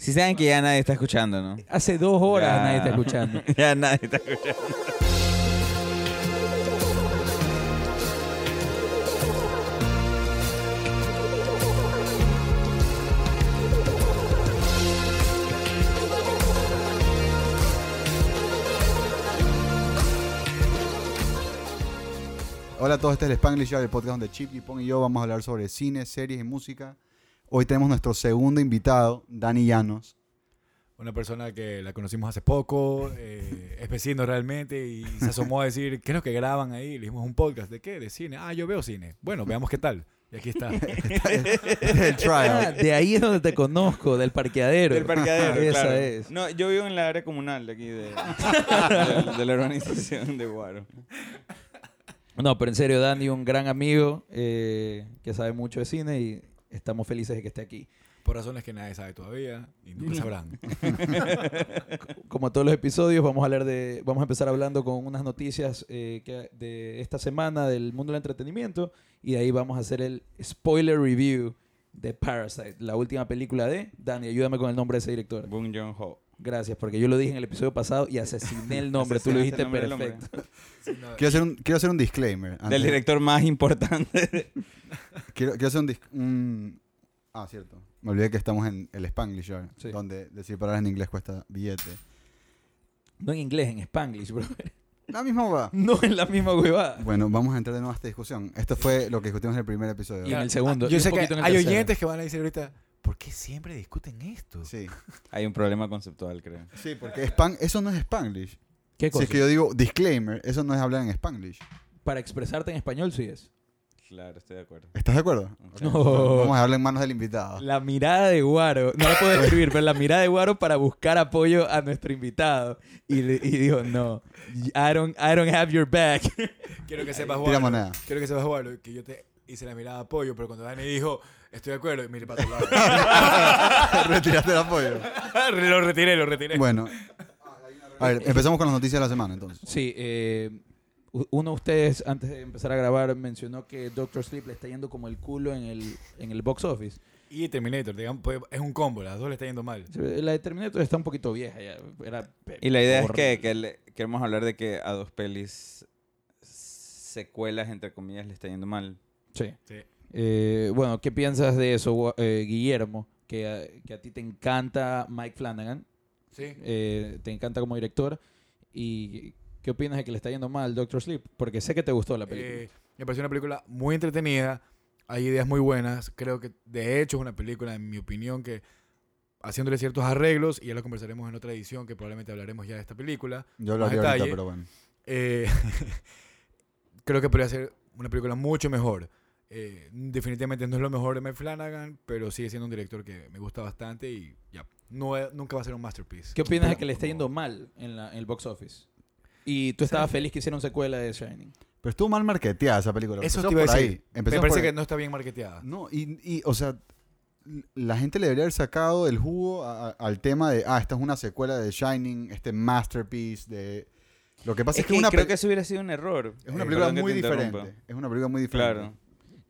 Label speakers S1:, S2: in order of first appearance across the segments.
S1: Si saben que ya nadie está escuchando, ¿no?
S2: Hace dos horas
S1: Ya.
S2: nadie está escuchando.
S1: ya nadie está escuchando.
S3: Hola a todos, este es el Spanglish el podcast donde Chip, Pong y yo vamos a hablar sobre cine, series y música. Hoy tenemos nuestro segundo invitado, Dani Llanos.
S4: Una persona que la conocimos hace poco, eh, es vecino realmente, y se asomó a decir, ¿qué es lo que graban ahí? Le dijimos un podcast, ¿de qué? De cine. Ah, yo veo cine. Bueno, veamos qué tal. Y aquí está.
S3: Es el
S2: Ah, de ahí es donde te conozco, del parqueadero.
S1: Del parqueadero,
S2: Esa
S1: claro.
S2: es.
S1: No, yo vivo en la área comunal de aquí, de, de, de la urbanización de Guaro.
S2: No, pero en serio, Dani, un gran amigo eh, que sabe mucho de cine y estamos felices de que esté aquí.
S4: Por razones que nadie sabe todavía y nunca sabrán.
S2: Como todos los episodios, vamos a hablar de, vamos a empezar hablando con unas noticias eh, que- de esta semana del mundo del entretenimiento y de ahí vamos a hacer el spoiler review de Parasite, la última película de Dani. Ayúdame con el nombre de ese director.
S1: Bong Joon-ho.
S2: Gracias, porque yo lo dije en el episodio pasado y asesiné el nombre. Tú lo dijiste perfecto.
S3: Quiero hacer un, quiero hacer un disclaimer. antes.
S1: Del director más importante.
S3: Quiero, quiero hacer un, dis- un- Ah, cierto. Me olvidé que estamos en el Spanglish
S2: Sí.
S3: donde decir palabras en inglés cuesta billete.
S2: No en inglés, en Spanglish, bro.
S3: La misma va.
S2: No en la misma huevada.
S3: Bueno, vamos a entrar de nuevo a esta discusión. Esto fue lo que discutimos en el primer episodio.
S2: Y en el segundo. y
S4: Yo sé que hay
S2: tercero.
S4: oyentes que van a decir ahorita, ¿por qué siempre discuten esto?
S3: Sí.
S1: Hay un problema conceptual, creo.
S3: Sí, porque Span, eso no es Spanglish.
S2: ¿Qué
S3: Si
S2: cosa?
S3: es que yo digo disclaimer, eso no es hablar en Spanglish.
S2: Para expresarte en español sí es.
S1: Claro, estoy de acuerdo.
S3: ¿Estás de acuerdo?
S2: No.
S3: Vamos a hablar en manos del invitado.
S2: La mirada de Guaro, no la puedo describir, pero la mirada de Guaro para buscar apoyo a nuestro invitado. Y, le- y dijo, no, I don't, I don't have your back.
S4: Quiero que sepas,
S3: Tira
S4: Guaro,
S3: moneda.
S4: quiero que sepas, Guaro, que yo te hice la mirada de apoyo, pero cuando Dani dijo, estoy de acuerdo, mire para tu lado.
S3: Retiraste el apoyo.
S4: lo retiré, lo retiré.
S3: Bueno. A ver, empezamos con las noticias de la semana entonces.
S2: Sí, eh, uno de ustedes antes de empezar a grabar mencionó que Doctor Sleep le está yendo como el culo en el, en el box office.
S4: Y Terminator, digamos, pues, es un combo, las dos le está yendo mal.
S2: La de Terminator está un poquito vieja ya. Era
S1: Y la idea es que, que le- queremos hablar de que a dos pelis secuelas, entre comillas, le está yendo mal.
S2: Sí.
S4: Sí.
S2: Eh, bueno, ¿qué piensas de eso, eh, Guillermo? Que, a- que a ti te encanta Mike Flanagan,
S4: Sí.
S2: eh, te encanta como director. ¿Y qué opinas de que le está yendo mal Doctor Sleep? Porque sé que te gustó la película.
S4: Eh, me pareció una película muy entretenida. Hay ideas muy buenas. Creo que, de hecho, es una película, en mi opinión, que haciéndole ciertos arreglos, y ya lo conversaremos en otra edición, que probablemente hablaremos ya de esta película.
S3: Yo hablaría ahorita, pero bueno.
S4: eh, creo que podría ser una película mucho mejor. Eh, definitivamente no es lo mejor de Mike Flanagan, pero sigue siendo un director que me gusta bastante y ya. No, es- nunca va a ser un masterpiece.
S2: ¿Qué opinas de que le está yendo mal en, la- en el box office? Y tú estabas feliz que hicieron secuela de Shining.
S3: Pero estuvo mal marketeada esa película.
S4: Eso te iba a decir.
S3: ahí.
S4: Me parece
S3: por
S4: que
S3: ahí.
S4: no está bien marketeada.
S3: No, y, y, o sea, la gente le debería haber sacado el jugo a- a- al tema de, ah, esta es una secuela de Shining, este masterpiece de... Lo que pasa es,
S1: Es
S3: que,
S1: que
S3: una,
S1: creo que eso hubiera sido un error.
S3: es una
S1: Eh,
S3: película muy diferente. Es una película muy diferente.
S1: Claro.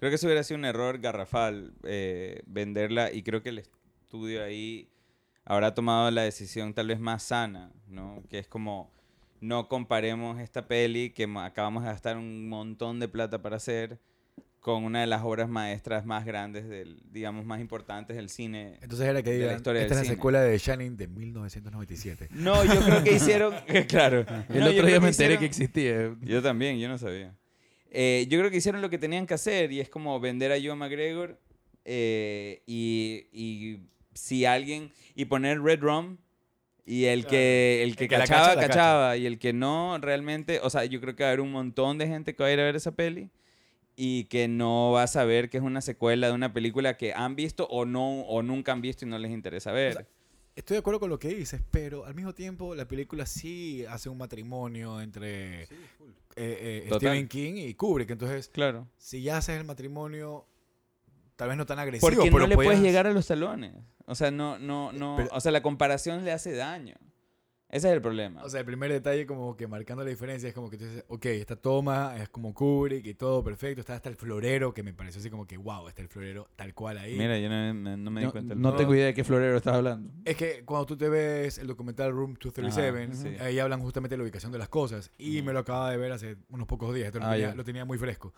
S1: Creo que eso hubiera sido un error garrafal eh, venderla y creo que el estudio ahí habrá tomado la decisión tal vez más sana, ¿no? Que es como no comparemos esta peli que acabamos de gastar un montón de plata para hacer con una de las obras maestras más grandes del, digamos, más importantes del cine.
S4: Entonces era que digan,
S1: historia
S4: esta es la
S1: cine.
S4: secuela de Shining de 1997.
S1: No, yo creo que hicieron, claro.
S2: El
S1: No,
S2: otro día me enteré
S1: hicieron-
S2: que existía.
S1: Yo también, yo no sabía. Eh, yo creo que hicieron lo que tenían que hacer y es como vender a Joe McGregor eh, y, y si alguien y poner Red Rum y el que el que,
S4: El que la
S1: cachaba
S4: cacha, la cacha.
S1: cachaba y el que no realmente, o sea, yo creo que va a haber un montón de gente que va a ir a ver esa peli y que no va a saber que es una secuela de una película que han visto o no o nunca han visto y no les interesa ver.
S4: O sea, Estoy de acuerdo con lo que dices, pero al mismo tiempo la película sí hace un matrimonio entre eh, eh,
S1: Total.
S4: Stephen King y Kubrick. Entonces,
S1: claro.
S4: si ya haces el matrimonio, tal vez no tan agresivo,
S1: Porque
S4: pero
S1: no le puedes llegar a los talones. O sea, no, no, no.
S3: Pero-
S1: o sea, la comparación le hace daño. Ese es el problema.
S4: O sea, el primer detalle como que marcando la diferencia es como que tú dices, ok, esta toma es como Kubrick y todo perfecto. Está hasta el florero, que me pareció así como que, wow, está el florero tal cual ahí.
S1: Mira, yo no, me- no me di
S2: No,
S1: cuenta.
S2: no tengo idea de qué florero estás hablando.
S4: Es que cuando tú te ves el documental Room 237,
S1: Ajá, sí.
S4: ahí hablan justamente de la ubicación de las cosas. Y me lo acaba de ver hace unos pocos días. Esto lo,
S2: Ah,
S4: tenía, lo muy fresco.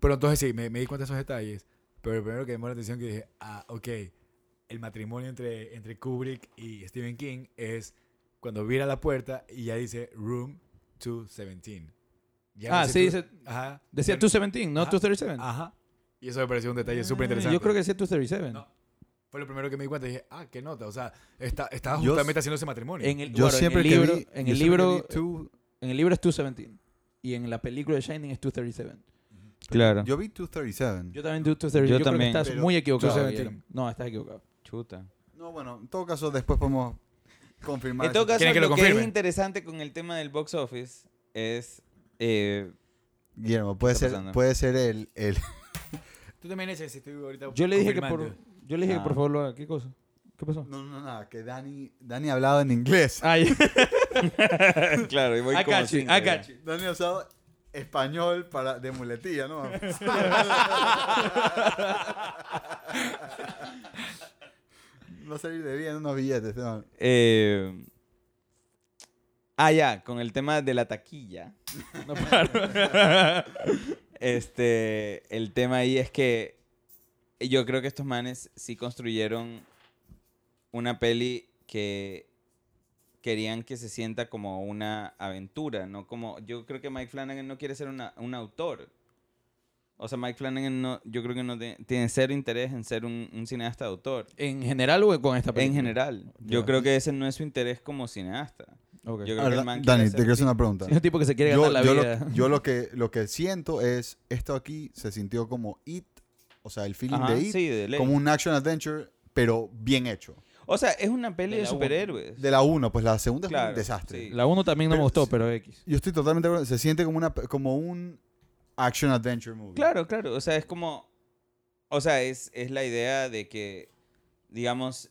S4: Pero entonces sí, me, me di cuenta de esos detalles. Pero el primero que me llamó la atención que dije, ah, ok, el matrimonio entre, entre Kubrick y Stephen King es cuando vira la puerta y ya dice Room 217. Ya no
S2: Ah, sí,
S4: tú-
S2: dice-
S4: Ajá.
S2: Decía
S4: Ya-
S2: 217, no
S4: Ajá.
S2: 237.
S4: Ajá. Y eso me pareció un detalle súper
S2: Ah,
S4: interesante.
S2: Yo creo que decía 237.
S4: No. Fue lo primero que me di cuenta y dije, ah, qué nota. O sea, está, estaba
S3: Yo-
S4: justamente haciendo ese matrimonio.
S2: En el,
S3: Yo
S2: bueno,
S3: siempre
S2: en el
S3: que
S2: libro,
S3: vi-
S2: en el libro,
S3: vi Two-
S2: en el libro es 217 y en la película de Shining es 237.
S1: Claro.
S3: yo vi 237.
S2: Yo también 237.
S1: Yo
S2: Yo,
S1: también.
S2: creo que estás
S3: Pero
S2: muy equivocado.
S4: 217.
S2: Guillermo. No, estás equivocado.
S1: Chuta.
S3: No, bueno, en todo caso, después podemos confirmar.
S1: En todo
S3: ese-
S1: caso,
S4: ¿Quieren que
S1: lo
S4: lo
S1: que es interesante con el tema del box office es... eh,
S3: Guillermo, puede ser,
S1: pasando?
S3: puede ser el, el,
S4: Tú también eres, estoy ahorita
S2: Yo le dije que por, yo le dije que
S1: Ah.
S2: por favor lo haga. ¿Qué cosa? ¿Qué pasó?
S3: No, no, nada, que Dani, Dani ha hablado en inglés.
S2: Ay,
S1: claro, y voy
S2: I
S1: como
S2: got you, I got you.
S3: Dani ha usado español para, de muletilla, ¿no? Va a salir de bien unos billetes.
S1: Eh, ah, ya, con el tema de la taquilla.
S2: No paro.
S1: Este, el tema ahí es que yo creo que estos manes sí construyeron una peli que querían que se sienta como una aventura, no como yo creo que Mike Flanagan no quiere ser una- un autor. O sea, Mike Flanagan no, yo creo que no te- tiene cero interés en ser un, un cineasta de autor.
S2: ¿En general o con esta película?
S1: En general, yo creo que ese no es su interés como cineasta. Yo creo
S3: A
S1: que el man
S3: Dani, te quiero hacer una pregunta.
S2: Es un tipo que se quiere
S3: Yo,
S2: ganar la
S3: yo
S2: vida.
S3: lo, yo lo que, lo que siento es, esto aquí se sintió como It, o sea, el feeling
S1: Ajá,
S3: de It,
S1: sí, de
S3: como un action adventure, pero bien hecho.
S1: O sea, es una peli
S2: De
S1: de,
S2: la uno.
S1: superhéroes.
S3: De la 1, pues la segunda es un desastre.
S1: sí.
S2: La 1 también no me gustó, pero X.
S3: Yo estoy totalmente de acuerdo. Se siente como, una, como un action adventure movie.
S1: Claro, claro. O sea, es como. O sea, es, es la idea de que, digamos,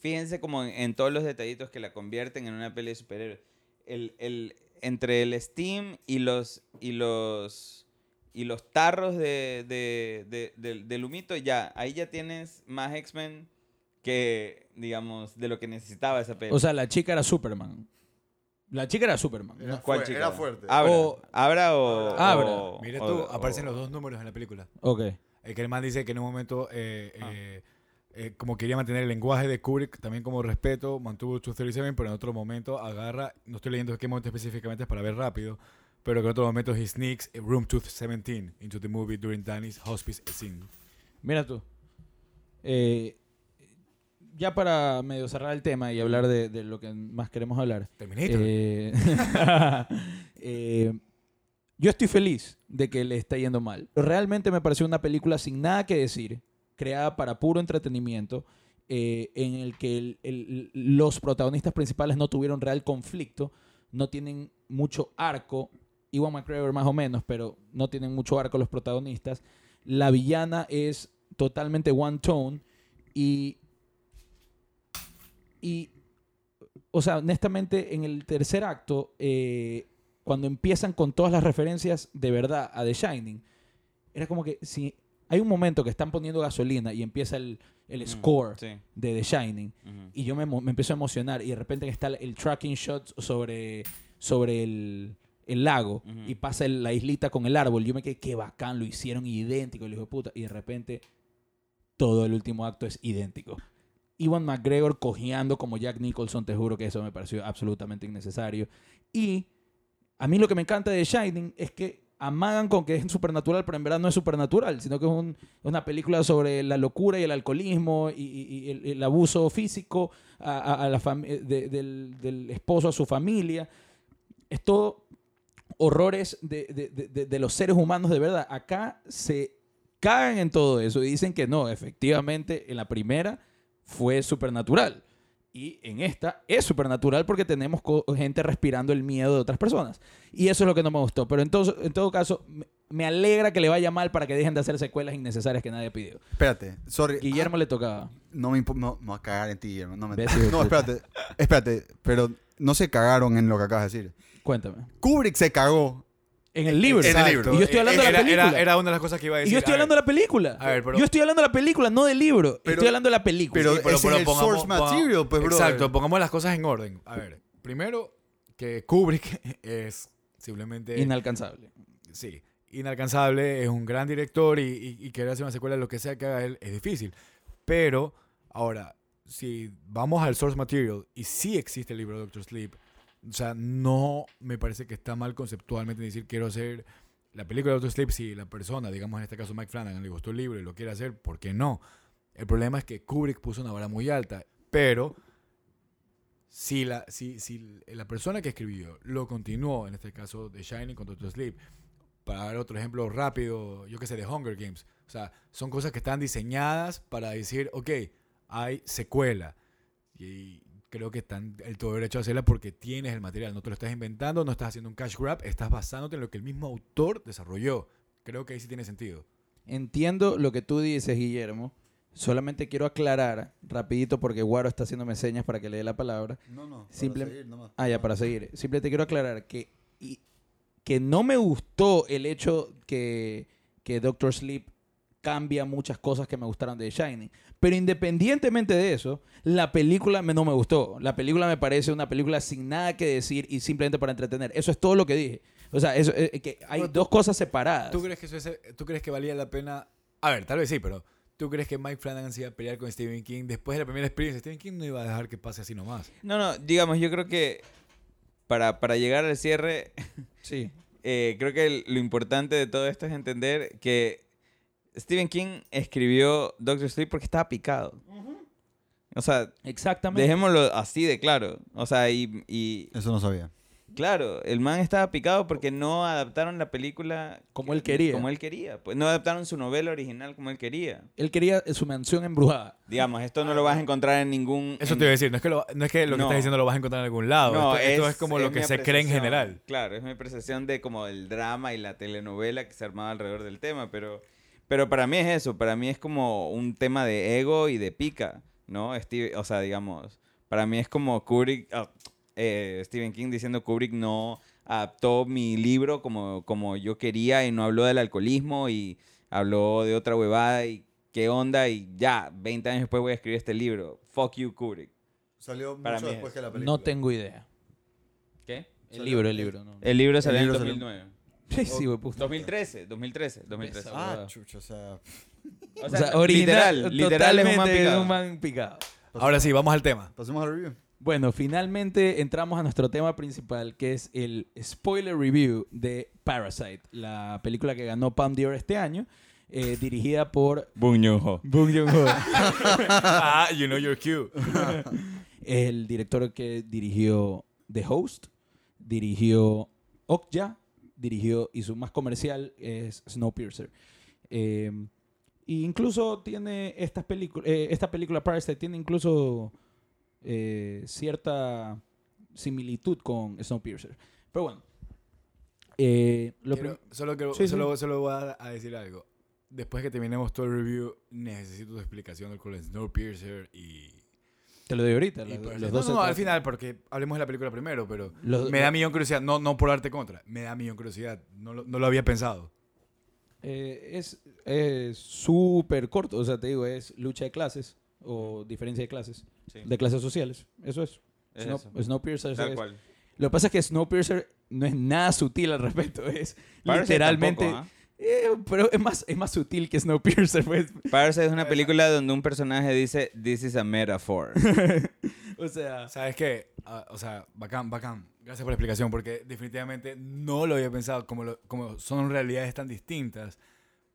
S1: fíjense como en, en todos los detallitos que la convierten en una peli de superhéroes. El, el, entre el Steam y los. y los. y los tarros de, de, de- del- del humito, ya. Ahí ya tienes más X-Men que, digamos, de lo que necesitaba esa peli.
S2: O sea, la chica era Superman. La chica era Superman.
S3: Era,
S1: ¿Cuál
S3: fue-
S1: chica?
S3: era fuerte.
S1: Abra.
S2: O-
S1: Abra o.
S2: Abra.
S1: o-
S4: Mira tú,
S1: o-
S4: aparecen los dos números en la película.
S2: Ok.
S4: El que el man dice que en un momento, eh,
S1: Ah.
S4: eh, eh, como quería mantener el lenguaje de Kubrick, también como respeto, mantuvo 237, pero en otro momento agarra, no estoy leyendo qué momento específicamente es para ver rápido, pero que en otro momento he sneaks Room 217 into the movie during Danny's hospice scene.
S2: Mira tú. Eh, ya para medio cerrar el tema y hablar de, de lo que más queremos hablar.
S4: Terminator.
S2: Eh, eh, yo estoy feliz de que le está yendo mal. Realmente me pareció una película sin nada que decir, creada para puro entretenimiento, eh, en el que el- el- los protagonistas principales no tuvieron real conflicto, no tienen mucho arco, Iwan McGregor más o menos, pero no tienen mucho arco los protagonistas. La villana es totalmente one tone y y o sea, honestamente, en el tercer acto, eh, cuando empiezan con todas las referencias de verdad a The Shining, era como que si hay un momento que están poniendo gasolina y empieza el, el
S1: Mm,
S2: score
S1: Sí.
S2: de The Shining, y yo me, me empiezo a emocionar, y de repente está el, el tracking shot sobre, sobre el, el lago, y pasa el- la islita con el árbol, yo me quedé, qué bacán, lo hicieron idéntico, el hijo de puta, y de repente todo el último acto es idéntico. Iwan McGregor cojeando como Jack Nicholson, te juro que eso me pareció absolutamente innecesario. Y a mí lo que me encanta de Shining es que amagan con que es supernatural, pero en verdad no es supernatural, sino que es un- una película sobre la locura y el alcoholismo y, el, abuso físico a, la de- del, esposo a su familia. Es todo horrores de- de los seres humanos de verdad. Acá se cagan en todo eso y dicen que no, efectivamente en la primera fue supernatural. Y en esta es supernatural porque tenemos gente respirando el miedo de otras personas. Y eso es lo que no me gustó. Pero en todo, en todo caso, me, alegra que le vaya mal para que dejen de hacer secuelas innecesarias que nadie pidió.
S3: Espérate, sorry.
S2: Guillermo le tocaba.
S3: Ah, no me no, no voy a cagar en ti, Guillermo. No, me- no espérate. Espérate, pero no se cagaron en lo que acabas de decir.
S2: Cuéntame.
S3: Kubrick se cagó.
S2: En el libro.
S3: En el libro.
S2: Y yo estoy hablando de la
S4: Era-
S2: película.
S4: Era, era una de las cosas que iba a
S2: y
S4: decir.
S2: yo estoy
S4: A
S2: hablando
S4: ver,
S2: de la película.
S4: A ver, pero-
S2: yo estoy hablando de la película, no del libro.
S3: Pero-
S2: estoy hablando de la película.
S3: Pero
S4: Sí, pero- pero
S3: es el
S4: pongamos-
S3: source material, pues, brother.
S4: Exacto, pongamos las cosas en orden. A ver, primero, que Kubrick es simplemente.
S2: Inalcanzable.
S4: sí, inalcanzable, es un gran director y, y, y querer hacer una secuela de lo que sea que haga él es difícil. Pero, ahora, si vamos al source material y sí existe el libro de Doctor Sleep, o sea, no me parece que está mal conceptualmente decir quiero hacer la película de Doctor Sleep si la persona, digamos en este caso Mike Flanagan, le gustó el libro y lo quiere hacer, ¿por qué no? El problema es que Kubrick puso una vara muy alta, pero si la, si, si la persona que escribió lo continuó, en este caso de Shining con Doctor Sleep, para dar otro ejemplo rápido, yo que sé, de Hunger Games. O sea, son cosas que están diseñadas para decir, ok, hay secuela. Y creo que están el todo derecho a hacerla porque tienes el material. No te lo estás inventando, no estás haciendo un cash grab, estás basándote en lo que el mismo autor desarrolló. Creo que ahí sí tiene sentido.
S2: Entiendo lo que tú dices, Guillermo. Solamente quiero aclarar rapidito porque Guaro está haciéndome señas para que le dé la palabra.
S3: No, no. para
S2: Simple-
S3: seguir nomás.
S2: Ah, ya, para seguir. Simplemente quiero aclarar que, y- que no me gustó el hecho que, que Doctor Sleep cambia muchas cosas que me gustaron de Shining. Pero independientemente de eso, la película me, no me gustó. La película me parece una película sin nada que decir y simplemente para entretener. Eso es todo lo que dije. O sea, eso, eh, que hay
S4: tú-
S2: dos cosas separadas.
S4: ¿Tú crees que eso es- tú crees que valía la pena? A ver, tal vez sí, pero ¿tú crees que Mike Flanagan se iba a pelear con Stephen King después de la primera experiencia? Stephen King no iba a dejar que pase así nomás.
S1: No, no, digamos, yo creo que para, para llegar al cierre,
S2: Sí.
S1: eh, creo que el- lo importante de todo esto es entender que Stephen King escribió Doctor Sleep porque estaba picado. O sea,
S2: Exactamente.
S1: dejémoslo así de claro. O sea, y, y
S3: Eso no sabía.
S1: claro, el man estaba picado porque no adaptaron la película
S2: Como él quería.
S1: Como él quería. Pues no adaptaron su novela original como él quería.
S2: Él quería su mansión embrujada.
S1: Digamos, esto no lo vas a encontrar en ningún...
S4: Eso
S1: en-
S4: te iba a decir, no es que lo, no es que, lo que estás diciendo lo vas a encontrar en algún lado.
S1: No,
S4: esto, esto es como lo que se cree en general.
S1: Claro, es mi apreciación de como el drama y la telenovela que se armaba alrededor del tema, pero, pero para mí es eso, para mí es como un tema de ego y de pica, ¿no? Steve, o sea, digamos, para mí es como Kubrick, ah, eh, Stephen King diciendo Kubrick no adaptó mi libro como, como yo quería y no habló del alcoholismo y habló de otra huevada y qué onda y ya, 20 años después voy a escribir este libro. Fuck you, Kubrick.
S3: Salió
S1: Para
S3: mucho
S1: mí
S3: después
S1: es-
S3: que la película.
S2: No tengo idea.
S1: ¿Qué?
S2: El libro, el libro. No.
S1: El libro salió en
S3: libro
S1: el
S3: salió-
S1: 2009.
S2: Sí, sí, güey, puta.
S1: 2013, 2013, 2013.
S3: Ah, chucha, o sea...
S1: O sea,
S2: original,
S1: literal, literal es un man picado.
S2: un man picado.
S4: Ahora sí, vamos al tema.
S3: Pasemos al review.
S2: Bueno, finalmente entramos a nuestro tema principal, que es el spoiler review de Parasite, la película que ganó Palm d'Or este año, eh, dirigida por
S1: Bong Joon-ho.
S2: Bong Joon-ho,
S4: ah, you know your cue.
S2: el director que dirigió The Host, dirigió Okja, dirigió y su más comercial es Snowpiercer. Eh, e incluso tiene estas películas, esta película Parasite tiene incluso eh, cierta similitud con Snowpiercer. Pero bueno, eh, lo
S4: Quiero- solo, quiero-
S2: Sí, sí.
S4: solo, solo voy a, a decir algo. Después que terminemos todo el review, necesito tu explicación con Snowpiercer y...
S2: te lo doy ahorita. la- los
S4: no,
S2: dos
S4: no, no, al final, porque hablemos de la película primero, pero
S2: los-
S4: me da millón curiosidad. No, no por darte contra, me da millón curiosidad. No, lo- no lo había pensado.
S2: Eh, es es súper corto, o sea, te digo, es lucha de clases o diferencia de clases,
S1: Sí,
S2: de clases sociales. Eso es.
S1: es
S2: Snow-
S1: eso.
S2: Snowpiercer
S1: Tal cual.
S2: Lo que pasa es que Snowpiercer no es nada sutil al respecto, es literalmente...
S1: tampoco, ¿ah?
S2: Eh, pero es más, es más sutil que Snowpiercer, pues.
S1: Parasite es una película donde un personaje dice, this is a metaphor.
S2: o sea...
S4: ¿Sabes qué? Ah, o sea, bacán, bacán. Gracias por la explicación, porque definitivamente no lo había pensado. Como, lo- como son realidades tan distintas,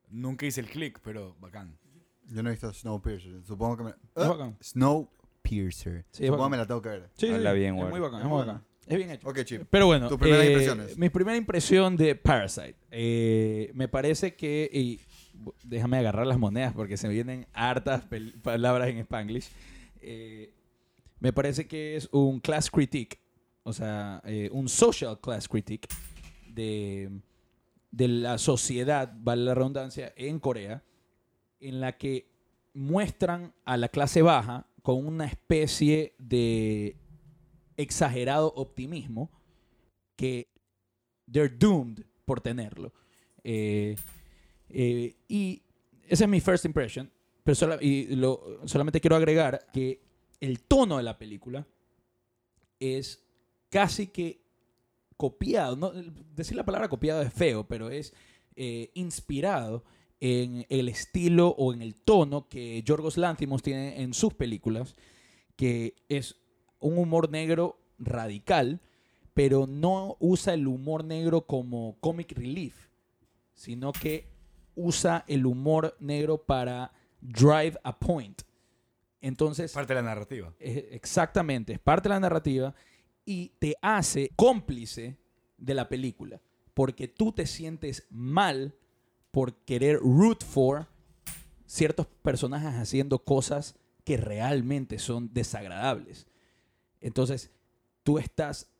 S4: nunca hice el click, pero bacán.
S3: Yo no he visto Snowpiercer. Supongo que me...
S2: Bacán.
S3: Snowpiercer.
S2: Sí,
S3: Supongo que me la tengo que ver.
S2: Sí,
S1: Habla
S2: sí,
S1: bien,
S2: es
S1: güey.
S2: muy bacán, es muy bacán. Es bien hecho.
S3: Ok, chip.
S2: Pero bueno,
S3: Tus primeras
S2: eh,
S3: impresiones.
S2: Mi primera impresión de Parasite. Eh, me parece que. y déjame agarrar las monedas porque se me vienen hartas palabras en Spanglish. Eh, me parece que es un class critique. O sea, eh, un social class critique de, de la sociedad, vale la redundancia, en Corea, en la que muestran a la clase baja con una especie de exagerado optimismo que they're doomed por tenerlo. Eh, eh, y esa es mi first impression. Pero solamente quiero agregar que el tono de la película es casi que copiado. No, decir la palabra copiado es feo, pero es eh, inspirado en el estilo o en el tono que Yorgos Lanthimos tiene en sus películas, que es un humor negro radical, pero no usa el humor negro como comic relief, sino que usa el humor negro para drive a point. Entonces,
S4: Parte de la narrativa.
S2: eh, exactamente, es parte de la narrativa y te hace cómplice de la película, porque tú te sientes mal por querer root for ciertos personajes haciendo cosas que realmente son desagradables. Entonces, tú estás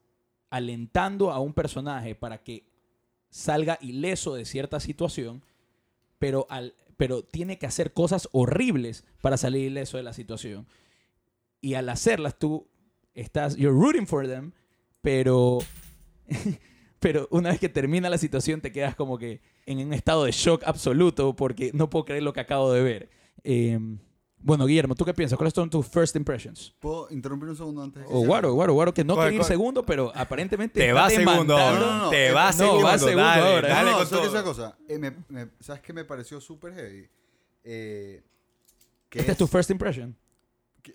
S2: alentando a un personaje para que salga ileso de cierta situación, pero, al, pero tiene que hacer cosas horribles para salir ileso de la situación. Y al hacerlas tú estás, you're rooting for them, pero, pero una vez que termina la situación te quedas como que en un estado de shock absoluto porque no puedo creer lo que acabo de ver. Eh, bueno, Guillermo, ¿tú qué piensas? ¿Cuáles son tus first impressions?
S3: ¿Puedo interrumpir un segundo antes?
S2: O
S3: siga?
S2: Guaro, Guaro, Guaro, que no quiere ir segundo, pero aparentemente
S4: Te va segundo ahora.
S3: No, no,
S4: Te
S3: no,
S4: va
S3: no,
S4: segundo.
S2: va segundo
S4: dale,
S2: ahora.
S4: dale
S3: no, que
S4: todo.
S3: esa cosa. Eh, me- me- ¿Sabes qué me pareció súper heavy? Eh, que
S2: Este es tu first impression.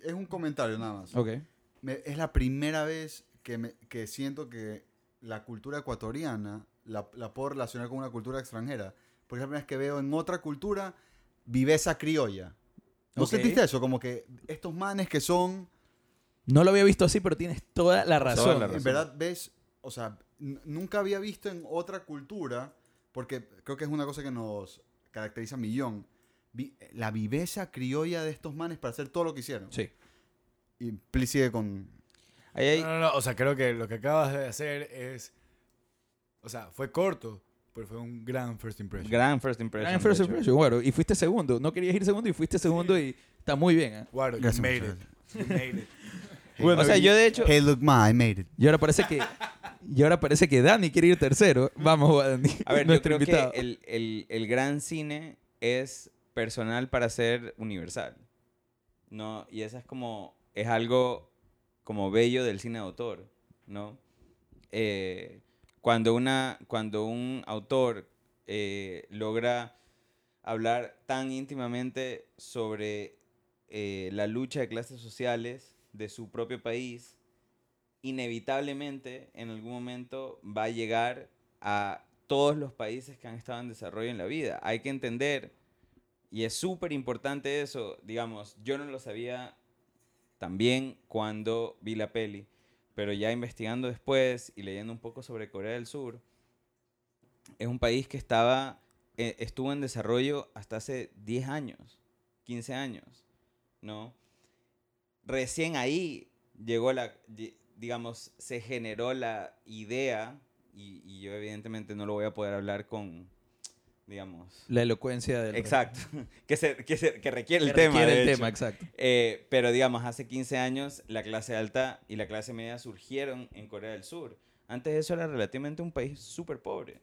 S3: es un comentario nada más.
S2: Ok.
S3: Me- es la primera vez que, me- que siento que la cultura ecuatoriana la, la puedo relacionar con una cultura extranjera. Porque es la primera vez que veo en otra cultura viveza criolla. ¿No sentiste eso? Como que estos manes que son...
S2: No lo había visto así, pero tienes toda la razón.
S1: la
S3: En verdad ves, o sea, nunca había visto en otra cultura, porque creo que es una cosa que nos caracteriza a millón, vi- la viveza criolla de estos manes para hacer todo lo que hicieron.
S2: Sí.
S3: Y Pli sigue con...
S1: Ahí
S4: No, no, no. O sea, creo que lo que acabas de hacer es. O sea, fue corto, pero fue un gran first impression.
S1: gran first impression.
S2: Gran first impression, Guaro. Y fuiste segundo. No querías ir segundo y fuiste segundo y está muy bien. ¿eh?
S4: Guaro, you
S3: Gracias,
S4: made it. You made it.
S2: Bueno,
S1: o sea, yo de hecho,
S3: Hey, look, ma, I made it.
S2: Y ahora parece que, y ahora parece que Dani quiere ir tercero. Vamos, Dani.
S1: a ver, yo
S2: nuestro
S1: creo
S2: invitado.
S1: que el, el- el gran cine es personal para ser universal. ¿No? Y esa es como, es algo como bello del cine de autor, ¿no? Eh, cuando, una, cuando un autor eh, logra hablar tan íntimamente sobre eh, la lucha de clases sociales de su propio país, inevitablemente en algún momento va a llegar a todos los países que han estado en desarrollo en la vida. Hay que entender, y es súper importante eso, digamos, yo no lo sabía también cuando vi la peli, pero ya investigando después y leyendo un poco sobre Corea del Sur, es un país que estaba, eh, estuvo en desarrollo hasta hace 10 años, 15 años, ¿no? Recién ahí llegó la, di- digamos, se generó la idea, y yo evidentemente no lo voy a poder hablar con, digamos,
S2: La elocuencia del
S1: exacto, que, se, que, se- que requiere el
S2: que
S1: tema.
S2: requiere
S1: de
S2: el
S1: hecho.
S2: tema, exacto.
S1: Eh, pero digamos, hace 15 años la clase alta y la clase media surgieron en Corea del Sur. Antes eso era relativamente un país súper pobre,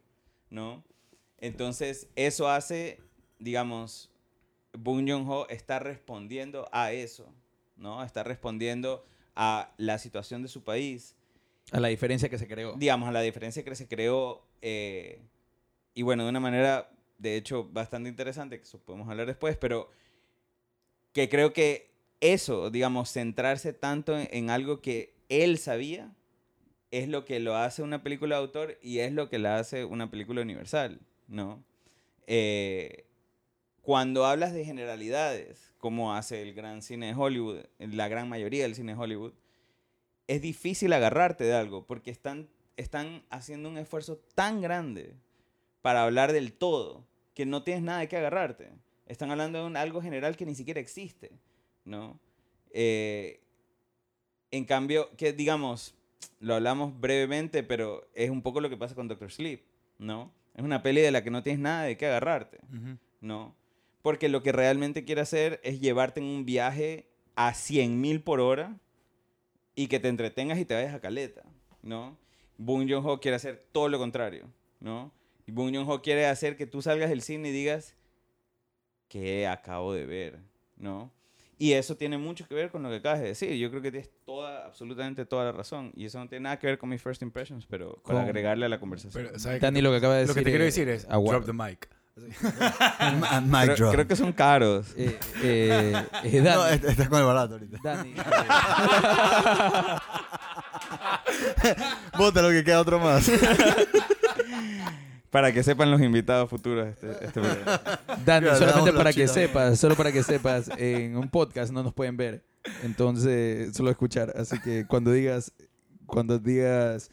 S1: ¿no? Entonces, eso hace, digamos, Bong Joon-ho está respondiendo a eso, ¿no? Está respondiendo a la situación de su país,
S2: A la diferencia que se creó.
S1: digamos, a la diferencia que se creó, eh, y bueno, de una manera, de hecho, bastante interesante, que eso podemos hablar después, pero que creo que eso, digamos, centrarse tanto en, algo que él sabía, es lo que lo hace una película de autor y es lo que la hace una película universal, ¿no? Eh, cuando hablas de generalidades, como hace el gran cine de Hollywood, la gran mayoría del cine de Hollywood, es difícil agarrarte de algo porque están, están haciendo un esfuerzo tan grande para hablar del todo que no tienes nada de qué agarrarte. Están hablando de un- algo general que ni siquiera existe, ¿no? Eh, en cambio, que digamos, lo hablamos brevemente, pero es un poco lo que pasa con Doctor Sleep, ¿no? Es una peli de la que no tienes nada de qué agarrarte. ¿no? Porque lo que realmente quiere hacer es llevarte en un viaje a 100.000 por hora y que te entretengas y te vayas a caleta, ¿no? Bong Joon-ho quiere hacer todo lo contrario, ¿no? Y Bong Joon-ho quiere hacer que tú salgas del cine y digas, ¿qué acabo de ver? ¿No? Y eso tiene mucho que ver con lo que acabas de decir. Yo creo que tienes toda, absolutamente toda la razón. Y eso no tiene nada que ver con mis first impressions, pero para
S2: Con-
S1: agregarle a la conversación.
S4: Pero, ¿sabes?
S2: Dani lo que acaba de
S4: lo
S2: decir.
S4: que te quiero decir es drop the mic.
S3: Drop.
S1: creo que son caros.
S2: eh, eh, eh, Dani.
S3: No, este- estás con el barato ahorita.
S2: Dani, eh,
S3: Bota lo que queda otro más.
S1: Para que sepan los invitados futuros de este, este.
S2: Dani, solamente para que sepas, solo para que sepas, en un podcast no nos pueden ver. Entonces, solo escuchar. Así que cuando digas, cuando digas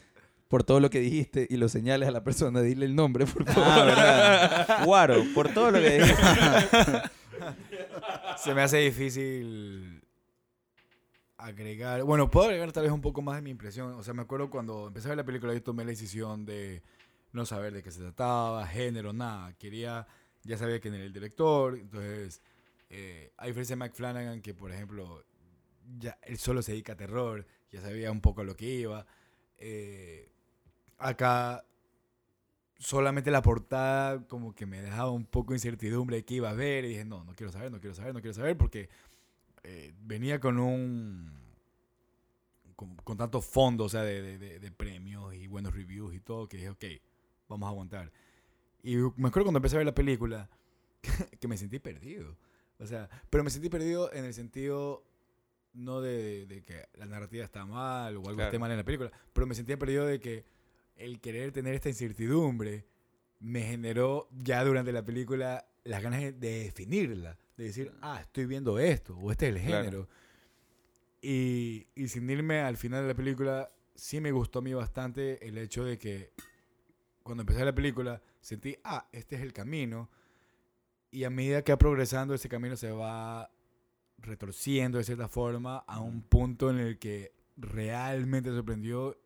S2: por todo lo que dijiste y lo señales a la persona, dile el nombre, por favor.
S1: Ah, ¿verdad? Guaro, por todo lo que dijiste.
S4: Se me hace difícil agregar. Bueno, puedo agregar tal vez un poco más de mi impresión. O sea, me acuerdo cuando empecé a ver la película, yo tomé la decisión de no saber de qué se trataba, género, nada. Quería, ya sabía quién era el director. Entonces, eh, a diferencia de Mike Flanagan, que por ejemplo, ya él solo se dedica a terror, ya sabía un poco a lo que iba. Eh, acá solamente la portada como que me dejaba un poco de incertidumbre de qué iba a ver y dije, no, no quiero saber, no quiero saber, no quiero saber porque eh, venía con un... Con, tanto fondo, o sea, de- de- de premios y buenos reviews y todo, que dije, ok, vamos a aguantar. Y me acuerdo cuando empecé a ver la película, que me sentí perdido. O sea, pero me sentí perdido en el sentido no de, de que la narrativa está mal o algo
S1: Claro.
S4: esté mal en la película, pero me sentía perdido de que el querer tener esta incertidumbre me generó ya durante la película las ganas de- de definirla, de decir, ah, estoy viendo esto, o este es el
S1: Claro.
S4: género. Y, y sin irme al final de la película, sí me gustó a mí bastante el hecho de que cuando empecé la película sentí, ah, este es el camino. Y a medida que va progresando, ese camino se va retorciendo de cierta forma a un punto en el que realmente sorprendió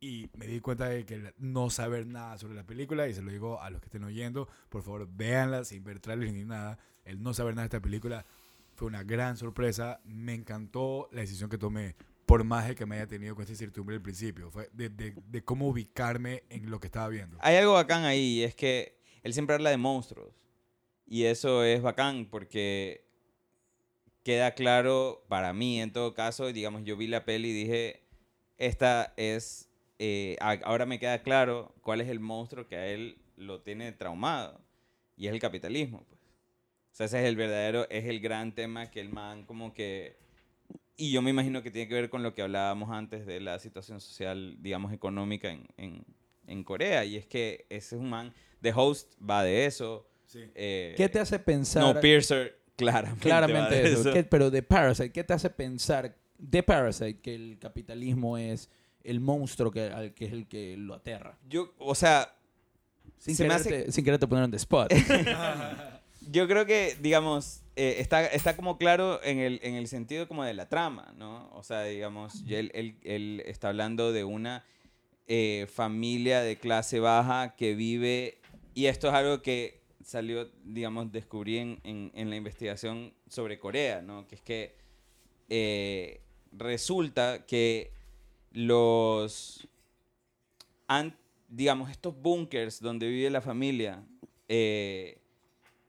S4: y me di cuenta de que no saber nada sobre la película, y se lo digo a los que estén oyendo, por favor véanla sin ver trailers ni nada. El no saber nada de esta película fue una gran sorpresa. Me encantó la decisión que tomé, por más de que me haya tenido con esta incertidumbre al principio. Fue de, de- de cómo ubicarme en lo que estaba viendo.
S1: Hay algo bacán ahí, es que él siempre habla de monstruos. Y eso es bacán porque queda claro para mí, en todo caso, digamos, yo vi la peli y dije, esta es, eh, ahora me queda claro cuál es el monstruo que a él lo tiene traumado. Y es el capitalismo, pues. O sea, ese es el verdadero, es el gran tema que el man como que... Y yo me imagino que tiene que ver con lo que hablábamos antes de la situación social, digamos, económica en, en, en Corea. Y es que ese es un man, The Host va de eso. eh,
S2: ¿Qué te hace pensar?
S1: No Piercer, claramente. va
S2: Claramente
S1: de
S2: eso. ¿Qué- pero de Parasite, ¿qué te hace pensar de Parasite que el capitalismo es el monstruo que, al que es el que lo aterra?
S1: Yo, o sea,
S2: Sin,
S1: Se me
S2: quererte,
S1: hace-
S2: sin quererte poner en the spot.
S1: yo creo que, digamos, eh, está, está como claro en el, en el sentido como de la trama, ¿no? O sea, digamos, él, él- él está hablando de una eh, familia de clase baja que vive, y esto es algo que salió, digamos, descubrí en, en- la investigación sobre Corea, ¿no? Que es que eh, resulta que los, digamos, estos bunkers donde vive la familia,